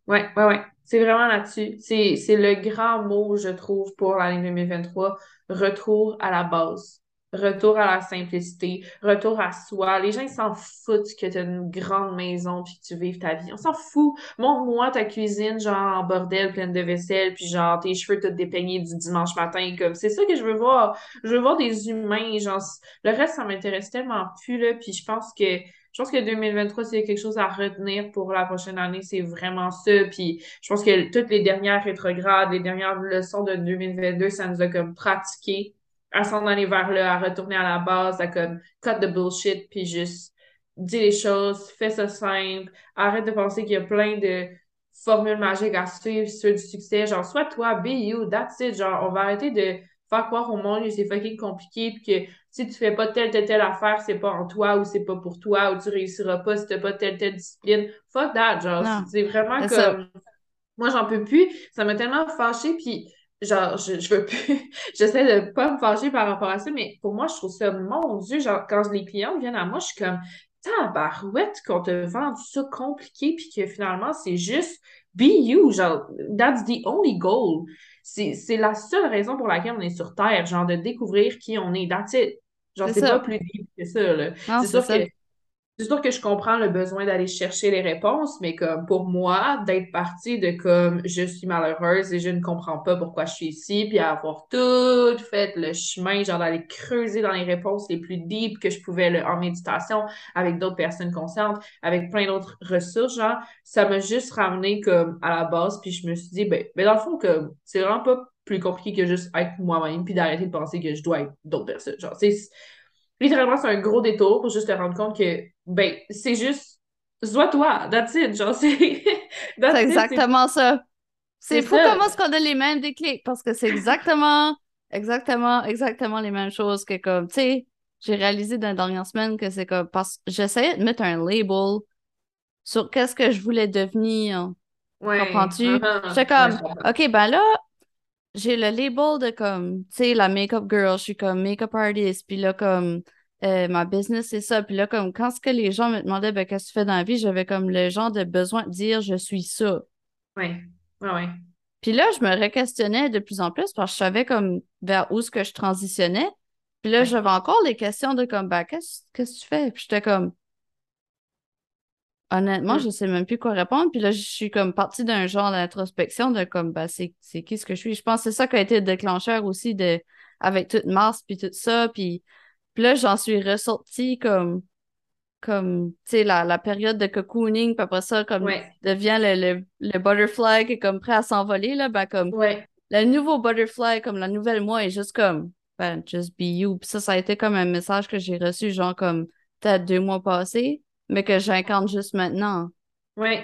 Speaker 2: ouais, ouais, ouais. C'est vraiment là-dessus. C'est le grand mot, je trouve, pour l'année 2023. Retour à la base retour à la simplicité, retour à soi. Les gens, ils s'en foutent que tu une grande maison puis que tu vives ta vie. On s'en fout. Montre-moi ta cuisine, genre en bordel, pleine de vaisselle, puis genre tes cheveux tout dépeignés du dimanche matin. comme C'est ça que je veux voir. Je veux voir des humains. Genre, le reste, ça m'intéresse tellement plus, là. Puis je pense que je pense que 2023, c'est quelque chose à retenir pour la prochaine année, c'est vraiment ça. Puis je pense que toutes les dernières rétrogrades, les dernières leçons de 2022, ça nous a comme pratiqué à s'en aller vers là, à retourner à la base, à comme cut the bullshit, puis juste dis les choses, fais ça simple, arrête de penser qu'il y a plein de formules magiques à suivre sur du succès. Genre, soit toi, be you, that's it. Genre, on va arrêter de faire croire au monde que c'est fucking compliqué, puis que si tu fais pas telle, telle, telle affaire, c'est pas en toi ou c'est pas pour toi ou tu réussiras pas si t'as pas telle, telle discipline. Fuck that, genre, c'est vraiment comme... Moi, j'en peux plus. Ça m'a tellement fâché, puis genre, je, je veux plus, j'essaie de pas me fâcher par rapport à ça, mais pour moi, je trouve ça, mon Dieu, genre, quand les clients viennent à moi, je suis comme, tabarouette qu'on te vend ça compliqué, puis que finalement, c'est juste be you, genre, that's the only goal. C'est la seule raison pour laquelle on est sur Terre, genre, de découvrir qui on est, that's it. Genre, c'est pas plus deep que ça, là. C'est sûr que c'est sûr que je comprends le besoin d'aller chercher les réponses, mais comme pour moi, d'être partie de comme je suis malheureuse et je ne comprends pas pourquoi je suis ici, puis avoir tout fait le chemin, genre d'aller creuser dans les réponses les plus deep que je pouvais en méditation avec d'autres personnes conscientes, avec plein d'autres ressources, genre, ça m'a juste ramené comme à la base, puis je me suis dit, ben, ben dans le fond, que c'est vraiment pas plus compliqué que juste être moi-même, puis d'arrêter de penser que je dois être d'autres personnes. Genre, c'est littéralement, c'est un gros détour pour juste te rendre compte que, ben, c'est juste, sois toi, that's it. Genre, c'est,
Speaker 1: c'est exactement ça. C'est fou comment est-ce qu'on a les mêmes déclics parce que c'est exactement, exactement, exactement les mêmes choses que comme, tu sais, j'ai réalisé dans la dernière semaine que c'est comme, parce que j'essayais de mettre un label sur qu'est-ce que je voulais devenir. Comprends-tu? Uh-huh. J'étais comme, OK, ben là, j'ai le label de comme, tu sais, la make-up girl, je suis comme make-up artist, puis là, comme, euh, ma business, c'est ça. Puis là, comme, quand ce que les gens me demandaient, ben, qu'est-ce que tu fais dans la vie, j'avais comme le genre de besoin de dire, je suis ça.
Speaker 2: Oui, oui, oui.
Speaker 1: Puis là, je me re-questionnais de plus en plus parce que je savais comme vers où ce que je transitionnais. Puis là, j'avais encore les questions de comme, ben, qu'est-ce que tu fais? Puis j'étais comme, Honnêtement, je sais même plus quoi répondre. Puis là, je suis comme partie d'un genre d'introspection de comme, bah, c'est, qui ce que je suis? Je pense que c'est ça qui a été le déclencheur aussi de, avec toute Mars, puis tout ça. Puis, là, j'en suis ressortie comme, comme, tu sais, la, période de cocooning, puis après ça, comme, devient le, le, butterfly qui est comme prêt à s'envoler, là, ben, comme, le nouveau butterfly, comme la nouvelle moi, est juste comme, ben, just be you. Puis ça, ça a été comme un message que j'ai reçu, genre, comme, peut-être deux mois passés mais que j'incarne juste maintenant.
Speaker 2: Oui.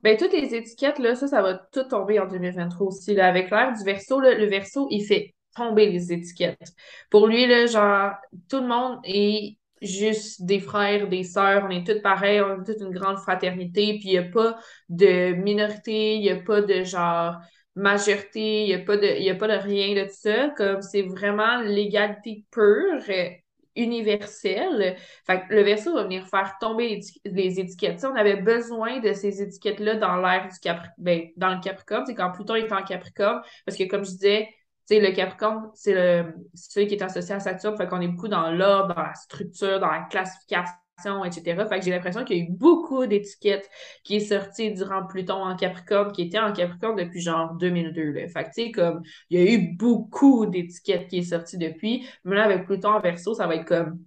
Speaker 2: Ben, toutes les étiquettes, là, ça, ça va tout tomber en 2023 aussi. Là. Avec l'ère du verso, le verso, il fait tomber les étiquettes. Pour lui, là, genre, tout le monde est juste des frères, des sœurs, on est tous pareils, on est toute une grande fraternité, puis il n'y a pas de minorité, il n'y a pas de genre majorité, il n'y a, pas de, a pas de rien de ça, comme c'est vraiment l'égalité pure, universel. Fait le verso va venir faire tomber les, étiquettes. on avait besoin de ces étiquettes-là dans l'ère du Capricorne, ben, dans le Capricorne, c'est quand Pluton est en Capricorne, parce que comme je disais, le Capricorne, c'est celui qui est associé à Saturne, fait qu'on est beaucoup dans l'ordre, dans la structure, dans la classification etc. Fait que j'ai l'impression qu'il y a eu beaucoup d'étiquettes qui est sorties durant Pluton en Capricorne, qui était en Capricorne depuis genre 2002. Là. Fait que tu sais, comme, il y a eu beaucoup d'étiquettes qui est sorties depuis. Mais là, avec Pluton en Verseau, ça va être comme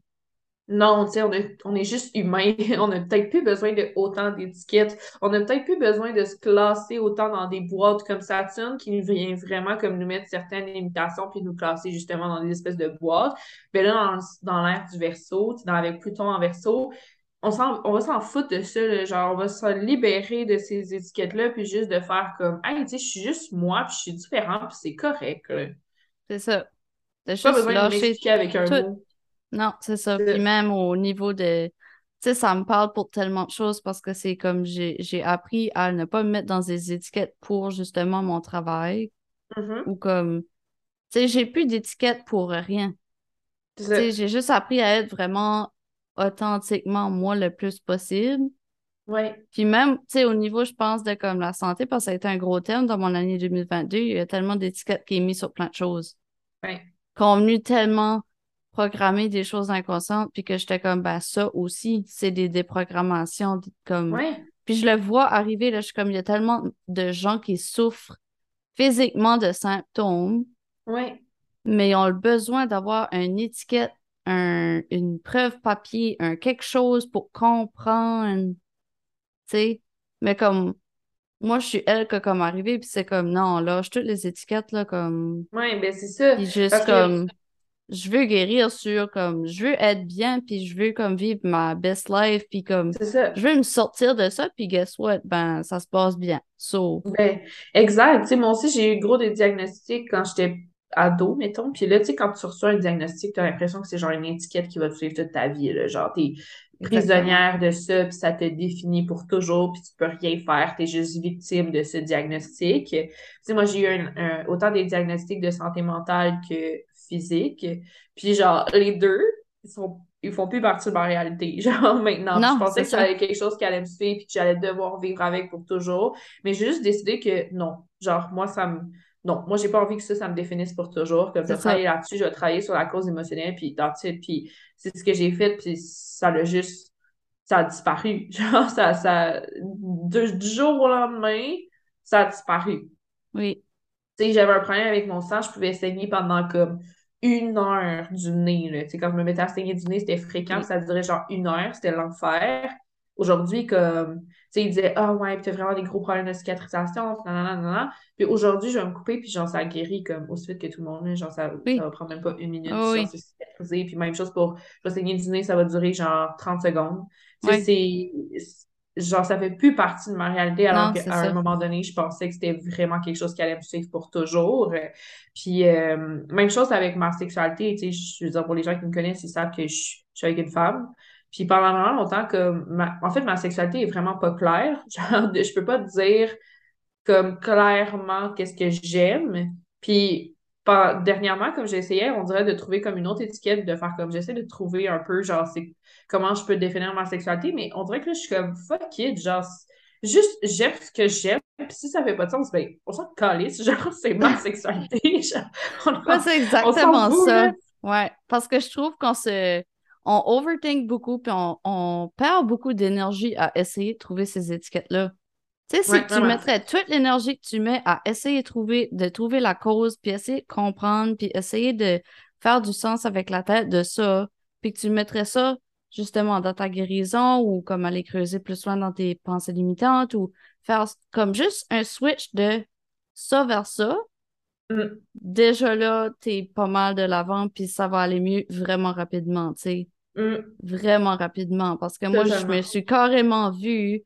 Speaker 2: non, tu sais, on, est juste humain. on n'a peut-être plus besoin de autant d'étiquettes. On n'a peut-être plus besoin de se classer autant dans des boîtes comme Saturne qui nous vient vraiment comme nous mettre certaines limitations puis nous classer justement dans des espèces de boîtes. Mais là, dans, dans l'ère du verso, dans, avec Pluton en verso, on, on va s'en foutre de ça. genre, on va se libérer de ces étiquettes-là puis juste de faire comme, hey, tu sais, je suis juste moi puis je suis différent puis c'est correct.
Speaker 1: C'est ça.
Speaker 2: T'as pas besoin de avec un mot.
Speaker 1: Non, c'est ça. Puis même au niveau de. Tu sais, ça me parle pour tellement de choses parce que c'est comme j'ai appris à ne pas me mettre dans des étiquettes pour justement mon travail.
Speaker 2: Mm-hmm.
Speaker 1: Ou comme. Tu sais, j'ai plus d'étiquettes pour rien. Tu sais, j'ai juste appris à être vraiment authentiquement moi le plus possible.
Speaker 2: Ouais.
Speaker 1: Puis même, tu sais, au niveau, je pense, de comme la santé, parce que ça a été un gros thème dans mon année 2022, il y a tellement d'étiquettes qui est mis sur plein de choses.
Speaker 2: Ouais.
Speaker 1: Convenu tellement programmer des choses inconscientes, puis que j'étais comme, ben ça aussi, c'est des déprogrammations. Comme... Puis je le vois arriver, là, je suis comme, il y a tellement de gens qui souffrent physiquement de symptômes, mais ils ont le besoin d'avoir une étiquette, un, une preuve papier, un quelque chose pour comprendre, tu sais. Mais comme, moi, je suis elle qui a comme arrivé, puis c'est comme, non, là, je toutes les étiquettes, là, comme...
Speaker 2: Oui, ben c'est ça.
Speaker 1: Puis juste comme je veux guérir sur comme je veux être bien puis je veux comme vivre ma best life puis comme je veux me sortir de ça puis guess what? Ben ça se passe bien. So
Speaker 2: ben, exact. Tu sais moi aussi j'ai eu gros des diagnostics quand j'étais ado mettons. Puis là tu sais quand tu reçois un diagnostic tu as l'impression que c'est genre une étiquette qui va te suivre toute ta vie là. Genre t'es prisonnière de ça puis ça te définit pour toujours puis tu peux rien faire. T'es juste victime de ce diagnostic. Tu sais moi j'ai eu autant des diagnostics de santé mentale que physique. Puis genre, les deux, ils sont ils font plus partie de ma réalité, genre maintenant. je pensais que ça allait quelque chose qui allait me suivre puis que j'allais devoir vivre avec pour toujours. Mais j'ai juste décidé que non. Genre, moi, ça me. Non, moi, j'ai pas envie que ça, ça me définisse pour toujours. Comme je vais travailler là-dessus, je vais travailler sur la cause émotionnelle, puis puis c'est ce que j'ai fait, puis ça l'a juste. Ça a disparu. Genre, ça. ça du jour au lendemain, ça a disparu.
Speaker 1: Oui.
Speaker 2: Tu sais, j'avais un problème avec mon sang, je pouvais saigner pendant comme une heure du nez. Là. quand je me mettais à saigner du nez, c'était fréquent, ça durait genre une heure, c'était l'enfer. Aujourd'hui, comme, tu sais, il disait, ah ouais, puis t'as vraiment des gros problèmes de cicatrisation, nanana, Puis aujourd'hui, je vais me couper, puis genre, ça guérit comme aussi vite que tout le monde, genre, ça, ça va prendre même pas une minute, oh, se cicatriser. Puis même chose pour, je vais saigner du nez, ça va durer genre 30 secondes. Tu sais, c'est genre, ça fait plus partie de ma réalité, alors qu'à un moment donné, je pensais que c'était vraiment quelque chose qui allait me suivre pour toujours. Puis, euh, même chose avec ma sexualité, tu sais, je veux dire, pour les gens qui me connaissent, ils savent que je, suis avec une femme. Puis, pendant vraiment longtemps, que en fait, ma sexualité est vraiment pas claire. Genre, je peux pas te dire comme clairement qu'est-ce que j'aime. Puis, dernièrement, comme j'essayais, on dirait de trouver comme une autre étiquette, de faire comme j'essaie de trouver un peu, genre, c'est comment je peux définir ma sexualité, mais on dirait que là, je suis comme fuck it, genre, juste j'aime ce que j'aime, puis si ça fait pas de sens, ben, on s'en calisse, genre, c'est ma sexualité.
Speaker 1: Genre, c'est exactement ça. Ouais, parce que je trouve qu'on se. On overthink beaucoup, puis on, on perd beaucoup d'énergie à essayer de trouver ces étiquettes-là. Tu sais, si tu mettrais toute l'énergie que tu mets à essayer de trouver, de trouver la cause, puis essayer de comprendre, puis essayer de faire du sens avec la tête de ça, puis que tu mettrais ça justement dans ta guérison ou comme aller creuser plus loin dans tes pensées limitantes ou faire comme juste un switch de ça vers ça, mm. déjà là, t'es pas mal de l'avant, puis ça va aller mieux vraiment rapidement, tu sais. Mm. Vraiment rapidement. Parce que moi, je me suis carrément vue.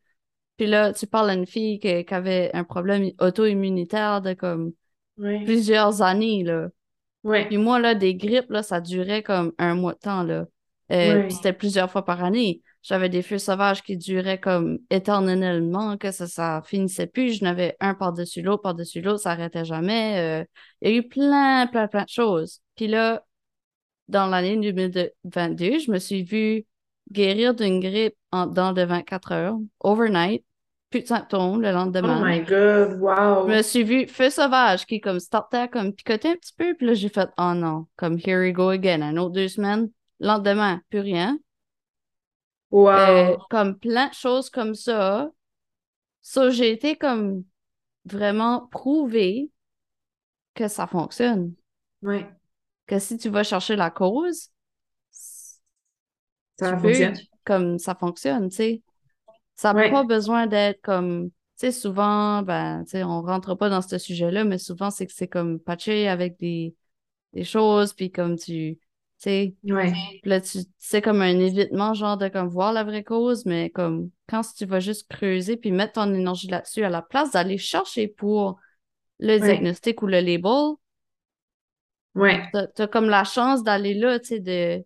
Speaker 1: Puis là, tu parles à une fille qui, avait un problème auto-immunitaire de comme plusieurs années, là. Puis moi, là, des grippes, là, ça durait comme un mois de temps, là. Euh, c'était plusieurs fois par année. J'avais des feux sauvages qui duraient comme éternellement, que ça, ça finissait plus. Je n'avais un par-dessus l'autre, par-dessus l'autre, ça n'arrêtait jamais. Euh. il y a eu plein, plein, plein de choses. Puis là, dans l'année 2022, je me suis vue guérir d'une grippe en, dans de 24 heures, overnight, plus de symptômes le lendemain.
Speaker 2: Oh my god, wow!
Speaker 1: Je me suis vue feu sauvage qui comme startait comme picoter un petit peu, puis là j'ai fait oh non, comme here we go again, un autre deux semaines, lendemain, plus rien.
Speaker 2: Wow.
Speaker 1: Euh, comme plein de choses comme ça. Ça, j'ai été comme vraiment prouvé que ça fonctionne.
Speaker 2: Oui.
Speaker 1: Que si tu vas chercher la cause,
Speaker 2: ça fonctionne.
Speaker 1: comme ça fonctionne, tu sais. Ça n'a pas besoin d'être comme, tu sais, souvent, ben, tu sais, on rentre pas dans ce sujet-là, mais souvent, c'est que c'est comme patché avec des, des choses, puis comme tu, sais.
Speaker 2: Ouais.
Speaker 1: Là, tu c'est comme un évitement, genre de comme voir la vraie cause, mais comme quand tu vas juste creuser puis mettre ton énergie là-dessus à la place d'aller chercher pour le diagnostic ou le label.
Speaker 2: Ouais.
Speaker 1: T'as, comme la chance d'aller là, tu sais, de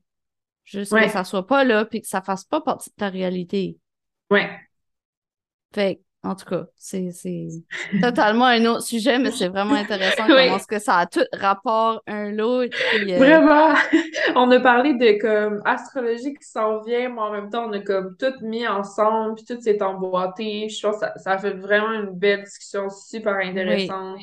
Speaker 1: juste que ça soit pas là puis que ça fasse pas partie de ta réalité.
Speaker 2: Ouais.
Speaker 1: Fait en tout cas, c'est totalement un autre sujet, mais c'est vraiment intéressant comment est-ce que ça a tout rapport un l'autre.
Speaker 2: Euh, vraiment! on a parlé de comme astrologie qui s'en vient, mais en même temps, on a comme tout mis ensemble, puis tout s'est emboîté. Je pense que ça, ça, fait vraiment une belle discussion super intéressante.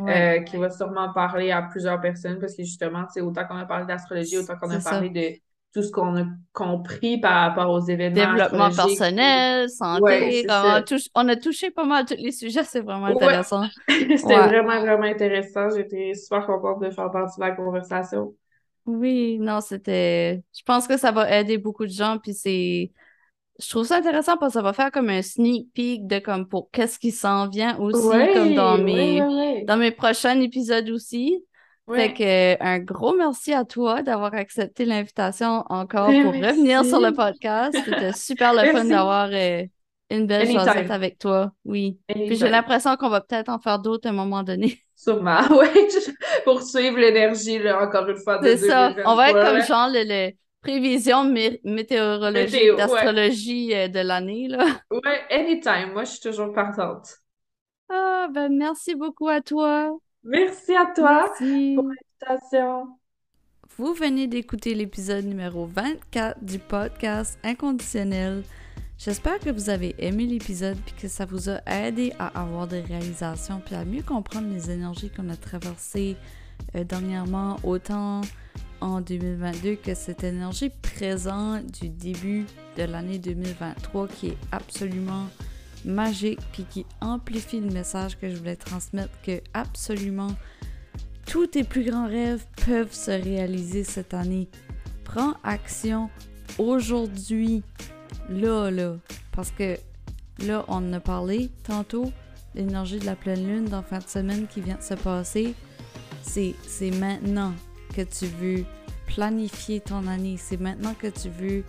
Speaker 2: Euh, qui va sûrement parler à plusieurs personnes parce que justement, c'est autant qu'on a parlé d'astrologie, autant qu'on a parlé de tout ce qu'on a compris par rapport aux événements.
Speaker 1: Développement personnel, santé, on, a touché pas mal tous les sujets, c'est vraiment intéressant.
Speaker 2: C'était vraiment, vraiment intéressant. J'étais super contente de faire partie de la conversation.
Speaker 1: Oui, non, c'était. Je pense que ça va aider beaucoup de gens, puis c'est. Je trouve ça intéressant parce que ça va faire comme un sneak peek de comme pour qu'est-ce qui s'en vient aussi, comme dans mes, dans mes prochains épisodes aussi. Fait que un gros merci à toi d'avoir accepté l'invitation encore pour revenir sur le podcast. C'était super le fun d'avoir euh, une belle chaussette avec toi. Oui. Puis j'ai l'impression qu'on va peut-être en faire d'autres à un moment donné.
Speaker 2: Sûrement, oui. pour suivre l'énergie, encore une fois.
Speaker 1: C'est ça. On va être comme genre le, prévision météorologique d'astrologie euh, de l'année. là.
Speaker 2: Ouais, anytime. Moi, je suis toujours partante.
Speaker 1: Ah, ben merci beaucoup à toi.
Speaker 2: Merci à toi pour l'invitation.
Speaker 1: Vous venez d'écouter l'épisode numéro 24 du podcast Inconditionnel. J'espère que vous avez aimé l'épisode et que ça vous a aidé à avoir des réalisations puis à mieux comprendre les énergies qu'on a traversées euh, dernièrement, autant en 2022 que cette énergie présente du début de l'année 2023 qui est absolument magique puis qui amplifie le message que je voulais transmettre que absolument tous tes plus grands rêves peuvent se réaliser cette année. Prends action aujourd'hui, là, là, parce que là, on en a parlé tantôt, l'énergie de la pleine lune dans fin de semaine qui vient de se passer. C'est, maintenant que tu veux planifier ton année. C'est maintenant que tu veux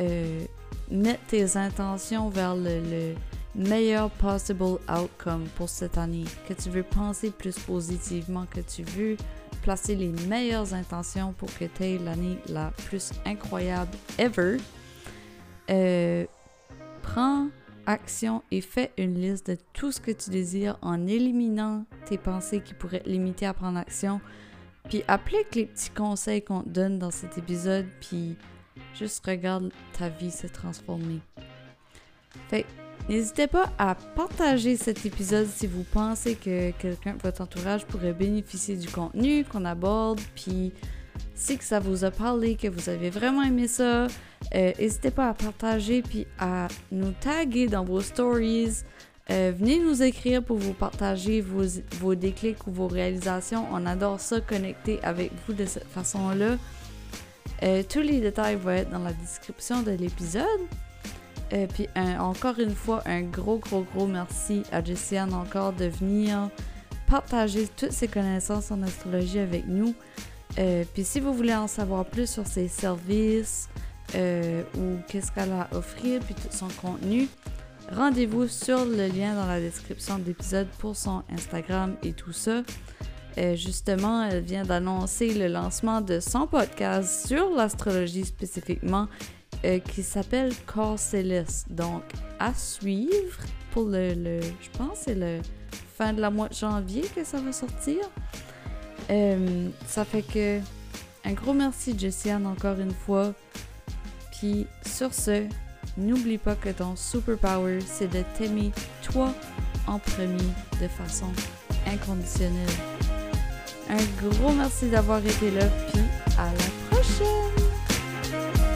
Speaker 1: euh, mettre tes intentions vers le, meilleur possible outcome pour cette année, que tu veux penser plus positivement, que tu veux placer les meilleures intentions pour que tu aies l'année la plus incroyable ever, euh, prends action et fais une liste de tout ce que tu désires en éliminant tes pensées qui pourraient te limiter à prendre action. Puis applique les petits conseils qu'on te donne dans cet épisode, puis juste regarde ta vie se transformer. Fait n'hésitez pas à partager cet épisode si vous pensez que quelqu'un de votre entourage pourrait bénéficier du contenu qu'on aborde, puis si que ça vous a parlé, que vous avez vraiment aimé ça, euh, n'hésitez pas à partager puis à nous taguer dans vos stories. Euh, venez nous écrire pour vous partager vos, déclics ou vos réalisations. On adore ça, connecter avec vous de cette façon-là. Euh, tous les détails vont être dans la description de l'épisode. Puis encore une fois, un gros, gros, gros merci à Jessiane encore de venir partager toutes ses connaissances en astrologie avec nous. puis si vous voulez en savoir plus sur ses services, euh, ou qu'est-ce qu'elle a à offrir, puis tout son contenu, rendez-vous sur le lien dans la description de l'épisode pour son Instagram et tout ça. Euh, justement, elle vient d'annoncer le lancement de son podcast sur l'astrologie spécifiquement, euh, qui s'appelle Corps Céleste. Donc, à suivre pour le, je pense, c'est le fin de la mois de janvier que ça va sortir. ça fait que un gros merci Jessiane encore une fois sur ce, n'oublie pas que ton superpower, c'est de t'aimer toi en premier de façon inconditionnelle. Un gros merci d'avoir été là, puis à la prochaine!